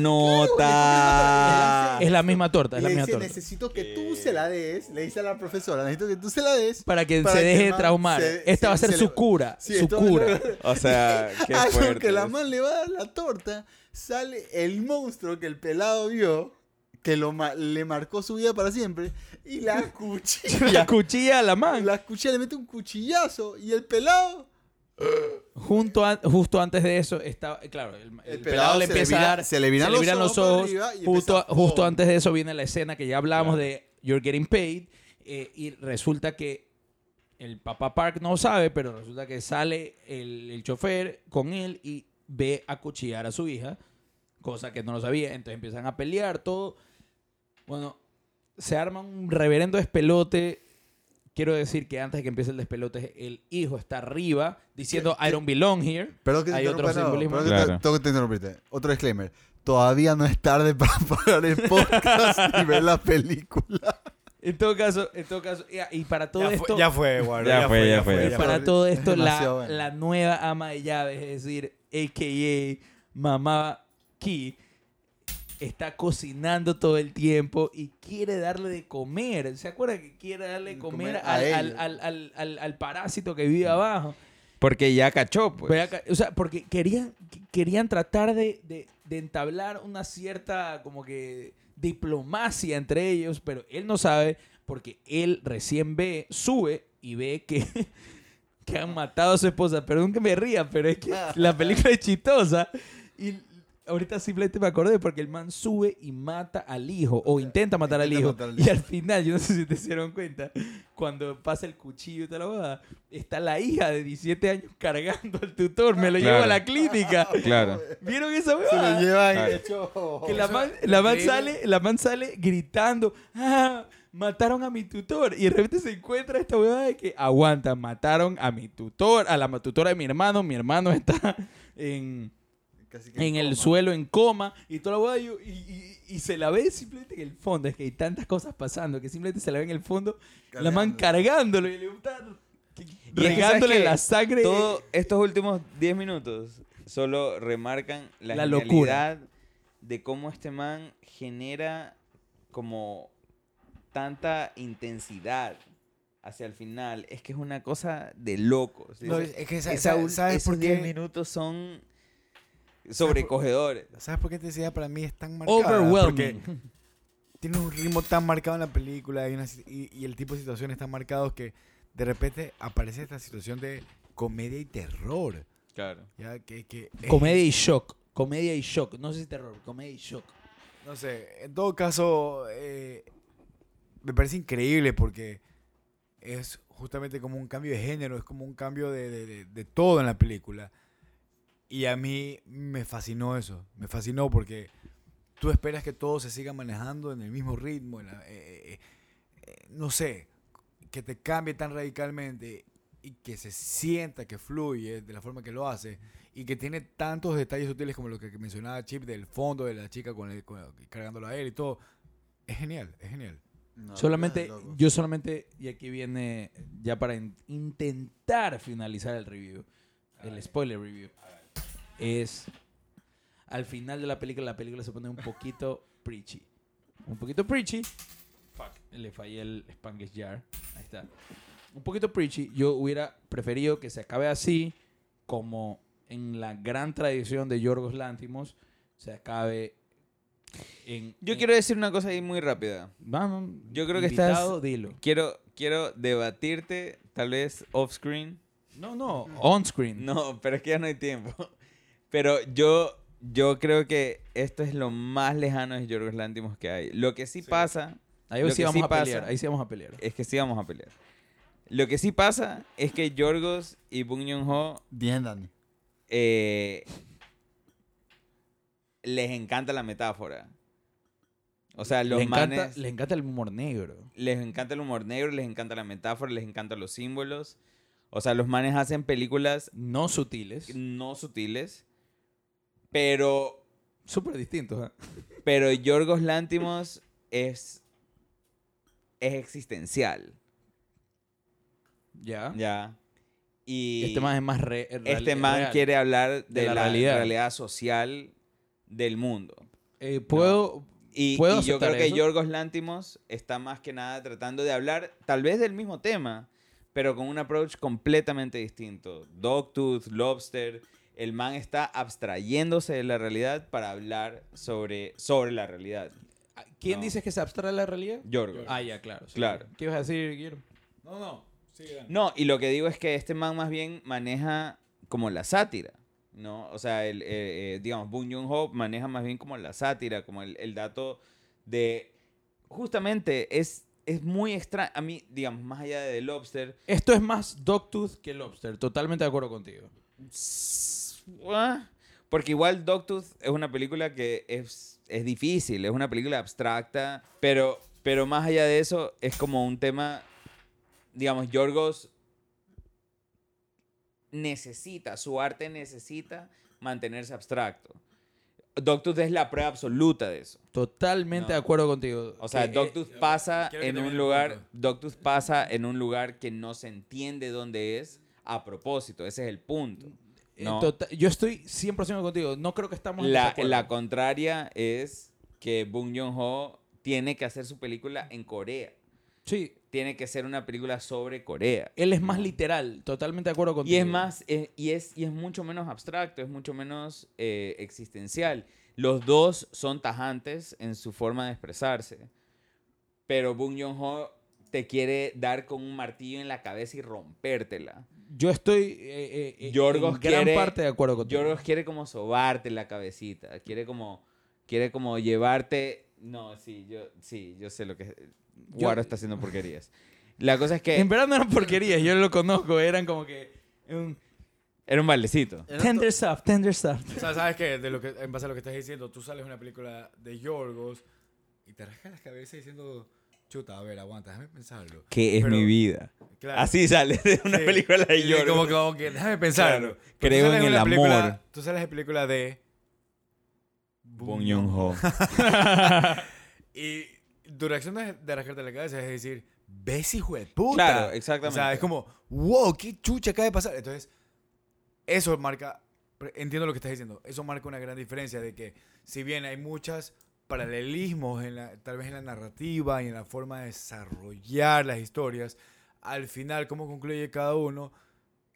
S1: nota.
S2: es la misma torta, es la misma
S3: dice,
S2: torta.
S3: necesito que tú se la des, le dice a la profesora, necesito que tú se la des.
S2: Para que
S3: para
S2: se
S3: que
S2: deje de traumar.
S3: se-
S2: Esta
S3: se-
S2: va a ser
S3: se
S2: su cura,
S3: Sí,
S2: su cura.
S1: O sea, qué fuerte.
S3: que la man le va a dar la torta, sale el monstruo que el pelado vio, que lo ma- le marcó su vida para siempre y la
S2: La
S3: cuchilla.
S2: cuchilla a la mano.
S3: la cuchilla le mete un cuchillazo y el pelado.
S2: Junto a- justo antes de eso estaba, claro, el, el
S3: El
S2: pelado,
S3: pelado
S2: le empieza
S3: vira-
S2: a dar,
S3: se le viran los ojos
S2: los Justo, justo antes de eso viene la escena que ya hablamos de You're Getting Paid eh, y resulta que el papá Park no sabe, pero resulta que sale el, el chofer con él y ve acuchillar a su hija, cosa que no lo sabía, entonces empiezan a pelear, todo. Bueno, se arma un reverendo despelote. Quiero decir que antes de que empiece el despelote, el hijo está arriba diciendo I don't belong here.
S3: Perdón que te
S2: Hay otro
S3: interrumpa, no,
S2: simbolismo.
S3: perdón que te-
S1: Claro.
S3: tengo que te interrumpirte. Otro disclaimer. Todavía no es tarde para parar el podcast y ver la película.
S2: En todo caso, en todo caso, ya, y para todo
S4: Ya
S2: esto,
S4: fue, ya fue, Eduardo.
S1: Ya fue, ya fue, ya
S2: para
S3: fue.
S2: todo esto,
S3: Es
S2: la,
S3: demasiado bueno.
S2: la nueva ama de llaves, es decir, a.k.a. Mamá Key, está cocinando todo el tiempo y quiere darle de comer. ¿Se acuerda que quiere darle de comer, al, al, al, al, parásito que vive abajo?
S1: Porque ya cachó, pues.
S2: O sea, porque querían, querían tratar de, de- de entablar una cierta como que diplomacia entre ellos, pero él no sabe porque él recién ve, sube y ve que, que han matado a su esposa. Perdón que me ría, pero es que la película es chistosa. Y ahorita simplemente me acordé porque el man sube y mata al hijo, o intenta matar al hijo.
S3: matar al
S2: Y al final, yo no sé si te dieron cuenta, cuando pasa el cuchillo y toda la boda, está la hija de 17 años cargando al tutor, me lo llevo a
S1: Claro.
S2: la clínica.
S1: Claro.
S2: ¿Vieron esa
S3: Se lo llevan
S1: Claro.
S3: hecho.
S2: Que la man, la man sale, la man sale gritando, ah, mataron a mi tutor. Y de repente se encuentra esta huevada de que aguanta, mataron a mi tutor, a la tutora de mi hermano, mi hermano está en,
S3: Casi que
S2: en el
S3: coma.
S2: suelo en coma y toda la huevada y, y- y se la ve simplemente en el fondo. Es que hay tantas cosas pasando que simplemente se la ve en el fondo, la man cargándolo y le gusta
S1: Y es que, ¿sabes
S2: regándole la sangre.
S1: Todos estos últimos 10 minutos solo remarcan la,
S2: La locura.
S1: de cómo este man genera como tanta intensidad hacia el final. Es que es una cosa de locos.
S4: No, es que sa-
S1: esa
S4: sa-
S1: ul-
S4: ¿sabes
S1: esos
S4: por
S1: 10
S4: qué?
S1: minutos son sobrecogedores.
S4: ¿Sabes por qué esta idea para mí es tan marcada? Porque
S2: Overwhelming.
S4: tiene un ritmo tan marcado en la película y, una y- y el tipo de situaciones tan marcados que de repente aparece esta situación de comedia y terror.
S1: Claro.
S4: ¿ya? Que, que es-
S2: Comedia y shock. Comedia y shock. No sé si terror, comedia y shock.
S4: No sé, en todo caso, eh, me parece increíble porque es justamente como un cambio de género, es como un cambio de, de- de- de todo en la película. Y a mí me fascinó eso, me fascinó porque tú esperas que todo se siga manejando en el mismo ritmo, en la- eh, eh, eh, no sé, que te cambie tan radicalmente y que se sienta que fluye de la forma que lo hace y que tiene tantos detalles sutiles como lo que mencionaba Chip del fondo de la chica con el, con- cargándolo a él y todo. Es genial, es genial.
S3: No,
S2: solamente, yo solamente, y aquí viene ya para in- intentar finalizar el review, el spoiler review, es al final de la película, la película se pone un poquito preachy. Un poquito preachy. Fuck, le fallé el Spanglish Jar. Ahí está. Un poquito preachy. Yo hubiera preferido que se acabe así, como en la gran tradición de Yorgos Lántimos, se acabe en...
S1: Yo
S2: en-
S1: quiero decir una cosa ahí muy rápida.
S2: Vamos,
S1: Yo creo que
S2: invitado,
S1: estás-
S2: Dilo.
S1: Quiero, quiero debatirte, tal vez off-screen.
S2: No, no, on screen.
S1: No, pero es que ya no hay tiempo. Pero yo, yo creo que esto es lo más lejano de Yorgos Lantimos que hay. Lo que sí, pasa
S2: Ahí sí vamos
S1: sí
S2: a
S1: pasa-
S2: pelear. Ahí sí vamos a pelear.
S1: es que sí vamos a pelear. Lo que sí pasa es que Yorgos y Bong Joon-ho
S3: Bien, Dani.
S1: eh, les encanta la metáfora. O sea, los
S2: encanta,
S1: manes...
S2: le encanta el humor negro.
S1: les encanta el humor negro, les encanta la metáfora, les encantan los símbolos. O sea, los manes hacen películas
S2: No sutiles.
S1: no sutiles, pero,
S2: Súper distintos. ¿eh?
S1: pero Yorgos Lántimos es, es existencial,
S2: Ya.
S1: ¿ya? Y
S2: Este man es más re- real-
S1: este man
S2: real.
S1: quiere hablar de,
S2: De la
S1: la,
S2: realidad.
S1: realidad. social del mundo.
S2: Eh, Puedo.
S1: Y,
S2: ¿Puedo
S1: y yo creo que? Yorgos Lántimos está más que nada tratando de hablar tal vez del mismo tema, pero con un approach completamente distinto. Dogtooth, Lobster, el man está abstrayéndose de la realidad para hablar sobre, sobre la realidad.
S2: ¿Quién
S1: No.
S2: dices que se abstrae de la realidad?
S1: Yorgos.
S2: Ah, ya, claro. sí.
S1: Claro.
S2: ¿Qué ibas a decir, Guillermo?
S4: No, no.
S1: No, y lo que digo es que este man más bien maneja como la sátira, ¿no? O sea, el, eh, eh, digamos, Boon Joon-ho maneja más bien como la sátira, como el, el dato de... Justamente es, es muy extraño, a mí, digamos, más allá de The Lobster,
S2: Esto es más Dogtooth que Lobster. Totalmente de acuerdo contigo.
S1: Porque igual Dogtooth es una película que es, es difícil, es una película abstracta, pero, pero más allá de eso es como un tema, digamos, Yorgos necesita, su arte necesita mantenerse abstracto. Dogtooth es la prueba absoluta de eso.
S2: Totalmente
S1: No.
S2: de acuerdo contigo.
S1: O sea,
S2: Que, eh,
S1: Dogtooth pasa en un lugar,
S4: punto.
S1: Dogtooth pasa en un lugar que no se entiende dónde es a propósito. Ese es el punto.
S2: Eh,
S1: No.
S2: tota- yo estoy 100% contigo. No creo que estamos en
S1: La, la contraria es que Bong Joon-ho tiene que hacer su película en Corea.
S2: Sí,
S1: Tiene que ser una película sobre Corea.
S2: él es más literal. Totalmente de acuerdo contigo.
S1: Y es más, eh, y, es, y es mucho menos abstracto, es mucho menos eh, existencial. Los dos son tajantes en su forma de expresarse. Pero Bong Joon-ho te quiere dar con un martillo en la cabeza y rompértela.
S2: Yo estoy eh, eh,
S1: Yorgos
S2: en gran
S1: quiere-
S2: parte de acuerdo contigo.
S1: Yorgos quiere como sobarte la cabecita, quiere como, quiere como llevarte... No, sí, yo, sí, yo sé lo que... Guaro está haciendo porquerías. La cosa es que
S2: En verdad no eran porquerías. Yo lo conozco. Eran como que... un
S1: era un baldecito.
S2: tender stuff, tender stuff.
S4: O sea, ¿sabes qué? De lo que, en base a lo que estás diciendo, tú sales una película de Yorgos y te rascas la cabeza diciendo, chuta, a ver, aguanta, déjame pensarlo.
S1: Que es
S4: Pero-
S1: mi vida.
S4: Claro.
S1: Así sale de una
S4: Sí.
S1: película de Yorgos.
S4: Como, que- como que, déjame pensarlo.
S1: Claro. Creo en el
S4: película-
S1: amor.
S4: Tú sales de película de...
S1: Bong Joon-ho.
S4: Y tu reacción de, de rascarte la cabeza es decir, ¿ves hijo de puta?
S1: Claro,
S4: O
S1: exactamente.
S4: sea, es como, wow, qué chucha acaba de pasar. Entonces, eso marca, entiendo lo que estás diciendo, eso marca una gran diferencia de que si bien hay muchos paralelismos en la, tal vez en la narrativa y en la forma de desarrollar las historias, al final cómo concluye cada uno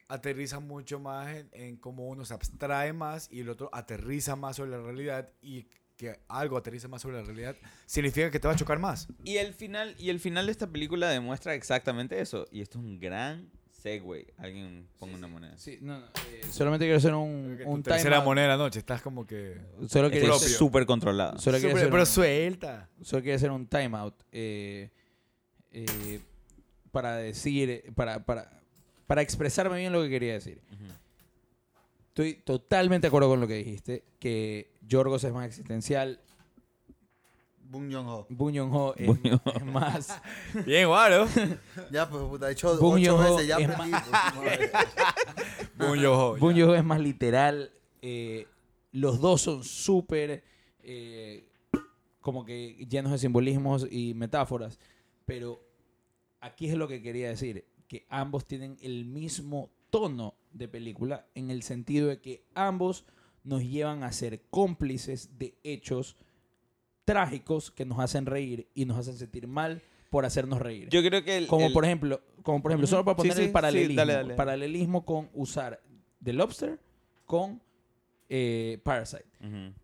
S4: aterriza mucho más en, en cómo uno se abstrae más y el otro aterriza más sobre la realidad y que algo aterriza más sobre la realidad significa que te va a chocar más.
S1: Y el final, y el final de esta película demuestra exactamente eso. Y esto es un gran segue. Alguien ponga una moneda.
S2: Sí, no, no, eh, solamente quiero hacer un,
S4: Tu
S2: un
S4: tercera
S2: timeout.
S4: moneda de la noche, estás como que...
S2: Solo
S1: Este
S2: quiero
S1: es
S2: hacer,
S1: súper controlado.
S2: solo quiero
S4: Súper-
S2: hacer
S4: pero
S2: un-
S4: suelta.
S2: solo quiero hacer un timeout eh, eh, para decir, para, para, para expresarme bien lo que quería decir. Estoy totalmente de acuerdo con lo que dijiste, que Yorgos es más existencial,
S3: Bong Joon-ho.
S2: Es,
S1: Bong Joon-ho.
S2: es más...
S4: Bien, guaro.
S3: Ya, pues, puta, he hecho
S2: Bong
S3: ocho veces, ya
S2: es
S3: aprendí. pues,
S4: Joon-ho,
S2: Bong
S4: ya.
S2: Joon-ho es más literal. eh, los dos son súper eh, como que llenos de simbolismos y metáforas. Pero aquí es lo que quería decir, que ambos tienen el mismo tono de película en el sentido de que ambos nos llevan a ser cómplices de hechos trágicos que nos hacen reír y nos hacen sentir mal por hacernos reír.
S1: Yo creo que el,
S2: Como
S1: el-
S2: por ejemplo, como por ejemplo, solo para poner
S1: sí,
S2: el
S1: sí,
S2: paralelismo.
S1: dale, dale.
S2: Paralelismo con usar The Lobster con eh, Parasite.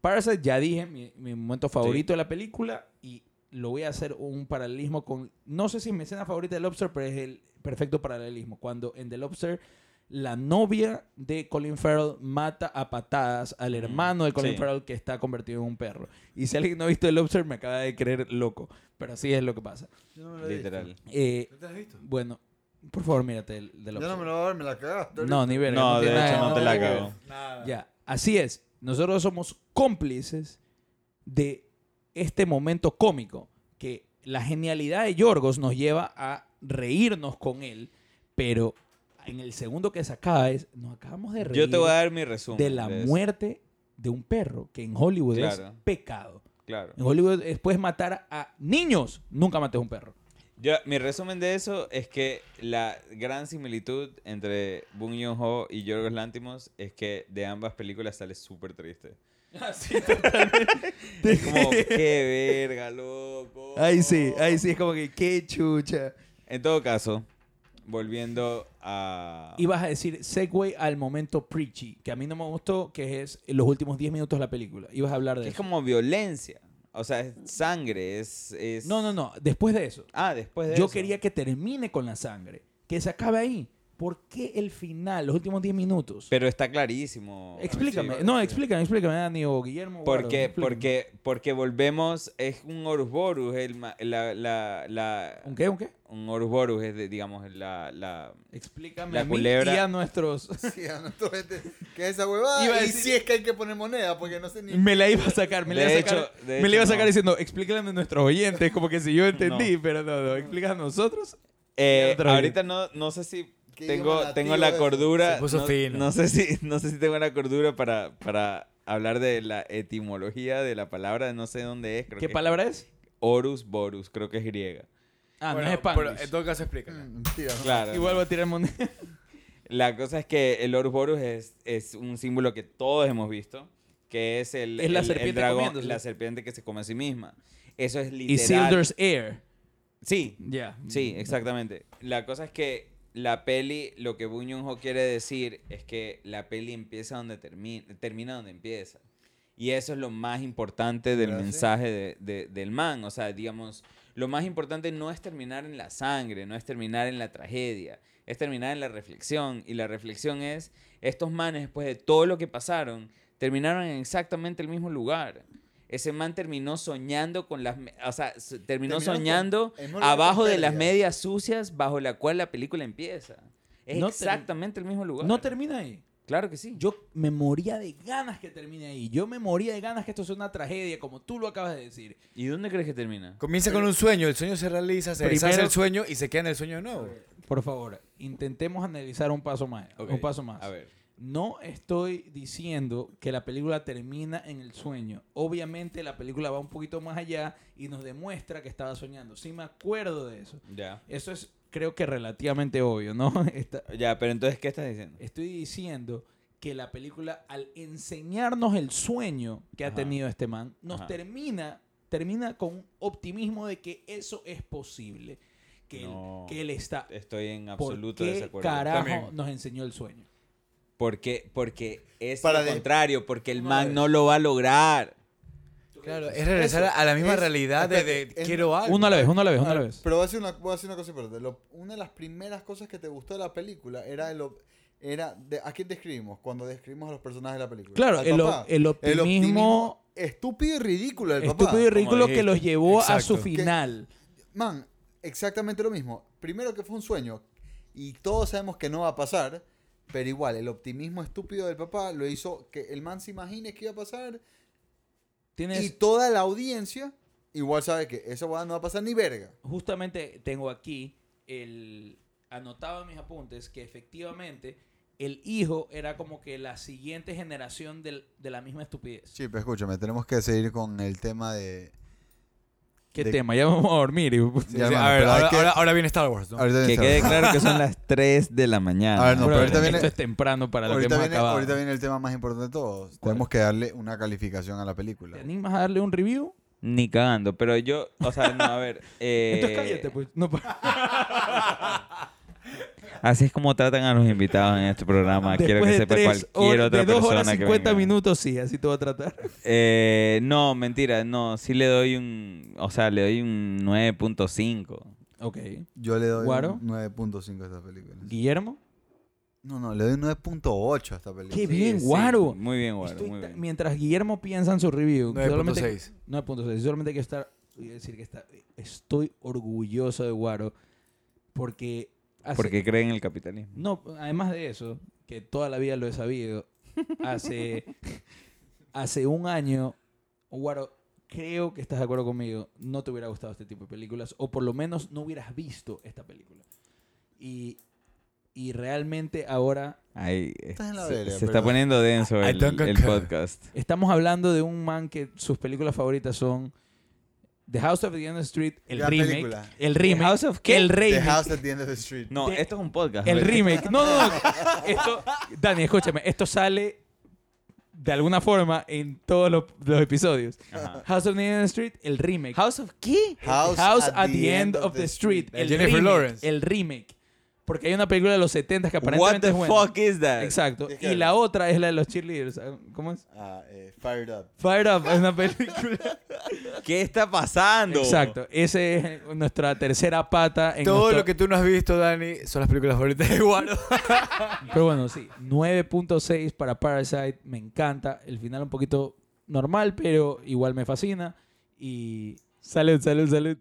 S2: Parasite, ya dije, mi, mi momento favorito de la película y lo voy a hacer un paralelismo con, no sé si es mi escena favorita de Lobster, pero es el perfecto paralelismo. Cuando en The Lobster la novia de Colin Farrell mata a patadas al hermano de Colin
S1: Sí.
S2: Farrell que está convertido en un perro. Y si alguien no ha visto The Lobster me acaba de creer loco, pero así es lo que pasa.
S3: Yo no me lo.
S1: Literal.
S2: Eh,
S4: ¿No te has visto?
S2: bueno, por favor, mírate el The
S3: Yo
S2: Lobster.
S3: no me lo voy a ver, me la cagaste.
S2: No, ni verga.
S1: No, de
S2: nada-
S1: hecho no te la cago.
S4: Nada.
S2: Ya, así es. Nosotros somos cómplices de este momento cómico que la genialidad de Yorgos nos lleva a reírnos con él, pero en el segundo que se acaba es, nos acabamos de reír
S1: Yo te voy a dar mi resumen.
S2: de la
S1: eso.
S2: muerte de un perro, que en Hollywood
S1: Claro.
S2: es pecado.
S1: Claro.
S2: En Hollywood es- puedes matar a niños, nunca mates a un perro.
S1: Yo, mi resumen de eso es que la gran similitud entre Bong Joon-ho y Yorgos Lantimos es que de ambas películas sale súper triste. Es como, qué verga, loco.
S2: Ahí sí, ahí sí, es como que qué chucha.
S1: En todo caso, volviendo a...
S2: Ibas a decir segue al momento preachy, que a mí no me gustó, que es los últimos 10 minutos de la película. Ibas a hablar de
S1: que es
S2: eso.
S1: como violencia. O sea, es sangre, es, es...
S2: No, no, no. Después de eso.
S1: Ah, después de
S2: Yo
S1: eso.
S2: quería que termine con la sangre. Que se acabe ahí. ¿Por qué el final, los últimos 10 minutos?
S1: Pero está clarísimo.
S2: explícame.
S1: Sí.
S2: no, explícame, explícame, Dani o Guillermo.
S1: Porque,
S2: explícame.
S1: porque, porque volvemos, es un Ouroboros, el, la, la, la,
S2: ¿Un qué? ¿Un qué?
S1: un Ouroboros es, de, digamos, la, la...
S2: Explícame
S1: La
S2: a mí
S1: culebra.
S2: y a nuestros...
S3: Sí, a nuestro gente, ¿Qué es esa huevada?
S2: Iba a
S3: y
S2: decir-
S3: si es que hay que poner moneda, porque no sé ni...
S2: me la iba a sacar, me la iba a sacar,
S1: hecho-
S2: me la iba a
S1: hecho,
S2: sacar
S1: no.
S2: diciendo, explícale a nuestros oyentes, como que si yo entendí, pero no, no, explica a nosotros.
S1: Eh, ahorita no, no sé si tengo,
S3: idioma
S1: tengo la cordura.
S4: Se puso
S1: no,
S4: fino.
S1: no sé si, no sé si tengo la cordura para, para hablar de la etimología de la palabra, no sé dónde es. Creo
S2: ¿Qué
S1: que
S2: palabra es?
S1: Horus Borus, creo que es griega.
S2: Ah,
S4: Bueno,
S2: no es
S4: pero
S2: Spanglish.
S4: en todo caso, explícala.
S3: Mm.
S1: Claro.
S2: Y vuelvo a tirar moneda.
S1: La cosa es que el Horus Borus es, es un símbolo que todos hemos visto, que es el,
S2: Es la
S1: el- el
S2: serpiente
S1: dragón,
S2: comiéndose.
S1: la serpiente que se come a sí misma. Eso es
S2: Y
S1: literal.
S2: Silder's Air.
S1: Sí,
S2: Ya.
S1: Sí, exactamente. La cosa es que la peli, lo que Joon-ho quiere decir es que la peli empieza donde termina, termina donde empieza. Y eso es lo más importante del
S3: Gracias.
S1: mensaje de- de- del man. O sea, digamos, lo más importante no es terminar en la sangre, no es terminar en la tragedia, es terminar en la reflexión. Y la reflexión es, estos manes, después de todo lo que pasaron, terminaron en exactamente el mismo lugar. Ese man terminó soñando con las... O sea, terminó soñando abajo
S3: con
S1: de las medias sucias bajo la cual la película empieza. Es
S2: No
S1: exactamente el mismo lugar.
S2: No termina ahí.
S1: Claro que sí.
S2: Yo me moría de ganas que termine ahí. Yo me moría de ganas que esto sea una tragedia, como tú lo acabas de decir.
S1: ¿Y dónde crees que termina?
S4: Comienza con un sueño, el sueño se realiza, se deshace
S2: Primero-
S4: el sueño y se queda en el sueño de nuevo.
S2: Por favor, intentemos analizar un paso más. Un paso más.
S1: A ver.
S2: No estoy diciendo que la película termina en el sueño. Obviamente la película va un poquito más allá y nos demuestra que estaba soñando. Sí me acuerdo de eso.
S1: Ya.
S2: Eso es, creo que relativamente obvio, ¿no?
S1: Ya, pero entonces, ¿qué estás diciendo?
S2: estoy diciendo que la película, al enseñarnos el sueño que ha
S1: Ajá.
S2: tenido este man, nos
S1: Ajá.
S2: termina, termina con un optimismo de que eso es posible. Que,
S1: No.
S2: él, que él está.
S1: Estoy en
S2: ¿Por
S1: absoluto
S2: qué
S1: desacuerdo.
S2: carajo
S4: También.
S2: nos enseñó el sueño?
S1: Porque, porque es
S3: Para
S1: lo
S3: de-
S1: contrario, porque el
S3: Una
S1: man no lo va a lograr.
S4: Claro, es regresar
S3: Eso,
S4: a la misma
S3: es-
S4: realidad de, de
S3: espérate, es-
S4: quiero algo.
S2: Uno a la vez, uno a la vez, uno a la
S3: Ah,
S2: vez.
S3: Pero voy a decir una, voy a decir una cosa importante. Lo- una de las primeras cosas que te gustó de la película era el, op- era de, ¿a quién describimos? Cuando describimos a los personajes de la película.
S2: Claro, el,
S3: papá.
S2: o- el optimismo
S3: estúpido y ridículo del
S2: estúpido
S3: papá.
S2: y ridículo que los llevó a su.
S3: Que-
S2: final.
S3: Man, exactamente lo mismo. Primero que fue un sueño y todos sabemos que no va a pasar, pero igual, el optimismo estúpido del papá lo hizo que el man se imagine que iba a pasar
S2: Tienes,
S3: y toda la audiencia igual sabe que esa no va a pasar ni verga.
S2: justamente tengo aquí el anotado en mis apuntes que efectivamente el hijo era como que la siguiente generación del- de la misma estupidez.
S3: Sí, pero escúchame, tenemos que seguir con el tema de...
S2: ¿Qué
S3: de-
S2: tema? Ya vamos a dormir. y-
S4: Sí,
S3: Ya,
S4: sí,
S3: hermano,
S4: a ver,
S3: pero hay
S4: ahora,
S3: que-
S4: ahora- ahora viene Star Wars, ¿no?
S3: Ahorita
S1: Que quede claro que son las 3 de la mañana.
S3: A ver, no, pero ahorita viene-
S2: Esto es temprano para lo que
S3: ahorita,
S2: hemos
S3: viene,
S2: acabado.
S3: ahorita viene el tema más importante de todos. Tenemos que darle una calificación a la película.
S2: ¿Te animas a darle un review?
S1: Ni cagando, pero yo, o sea, no, a ver. eh,
S2: Entonces cállate, pues. No, pa-
S1: Así es como tratan a los invitados en este programa. Quiero que
S2: Después de
S1: sepa
S2: tres
S1: cualquier otra
S2: de dos
S1: persona
S2: horas
S1: que
S2: 50
S1: venga.
S2: minutos, sí, así te voy a tratar.
S1: Eh, no, mentira, no, sí le doy un, o sea, le doy un 9.5.
S2: Ok.
S3: Yo le doy
S2: ¿Guaro?
S3: un 9.5 a esta película.
S2: Guillermo.
S3: No, no, le doy un 9.8 a esta película.
S2: Qué
S1: Sí,
S2: bien,
S1: sí,
S2: Guaro.
S1: Muy bien, Guaro,
S2: Estoy
S1: muy
S2: ta-
S1: bien.
S2: Mientras Guillermo piensa en su review, solamente
S4: 9.6.
S2: 9.6. Solamente hay que estar, voy a decir que está, estoy orgulloso de Guaro porque hace-
S1: Porque creen en el capitalismo.
S2: no, además de eso, que toda la vida lo he sabido, hace hace un año, Guaro, creo que estás de acuerdo conmigo, no te hubiera gustado este tipo de películas o por lo menos no hubieras visto esta película. Y y realmente ahora
S1: Ahí,
S3: Estás en la
S1: se, se está poniendo denso el, podcast.
S2: Estamos hablando de un man que sus películas favoritas son The House of the End of the Street, el remake,
S3: película.
S2: el remake,
S1: House of qué?
S2: el
S3: The
S2: remake,
S3: House at the End of the Street.
S1: No, esto es un podcast.
S2: el remake. No, no, no. Esto, Dani, escúchame, esto sale de alguna forma en todos los, los episodios.
S1: Ajá.
S2: House of the End of the Street, el remake.
S1: House of qué?
S3: House,
S2: House at, the, End of the Street, el
S4: Jennifer
S2: remake,
S4: Lawrence.
S2: el remake. Porque hay una película de los 70 que
S1: What
S2: aparentemente
S1: the
S2: es buena.
S1: fuck is that?
S2: Exacto.
S3: Es
S2: Y la otra es la de los cheerleaders. ¿Cómo es?
S3: Ah, eh, Fired Up.
S2: Fire Up es una película.
S1: ¿Qué está pasando?
S2: Exacto. Esa es nuestra tercera pata. En
S4: Todo
S2: nuestro-
S4: lo que tú no has visto, Dani, son las películas favoritas de Guaro.
S2: Pero bueno, sí. 9.6 para Parasite. Me encanta. El final un poquito normal, pero igual me fascina. Y salud, salud, salud.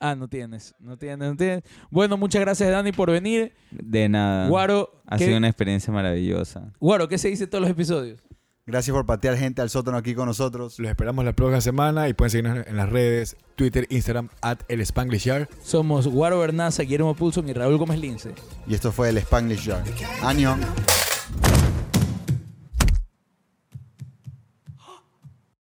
S2: Ah, no tienes. No tienes, no tienes. Bueno, muchas gracias, Dani, por venir.
S1: De nada.
S2: Guaro,
S1: ha
S2: ¿qué,
S1: sido una experiencia maravillosa.
S2: Guaro, ¿qué se dice en todos los episodios?
S3: Gracias por patear gente al sótano aquí con nosotros.
S4: Los esperamos la próxima semana y pueden seguirnos en las redes, Twitter, Instagram, at el Spanglish Yard.
S2: Somos Guaro Bernaza, Guillermo Pulson y Raúl Gómez Lince.
S3: Y esto fue el Spanglish Jar. Anion.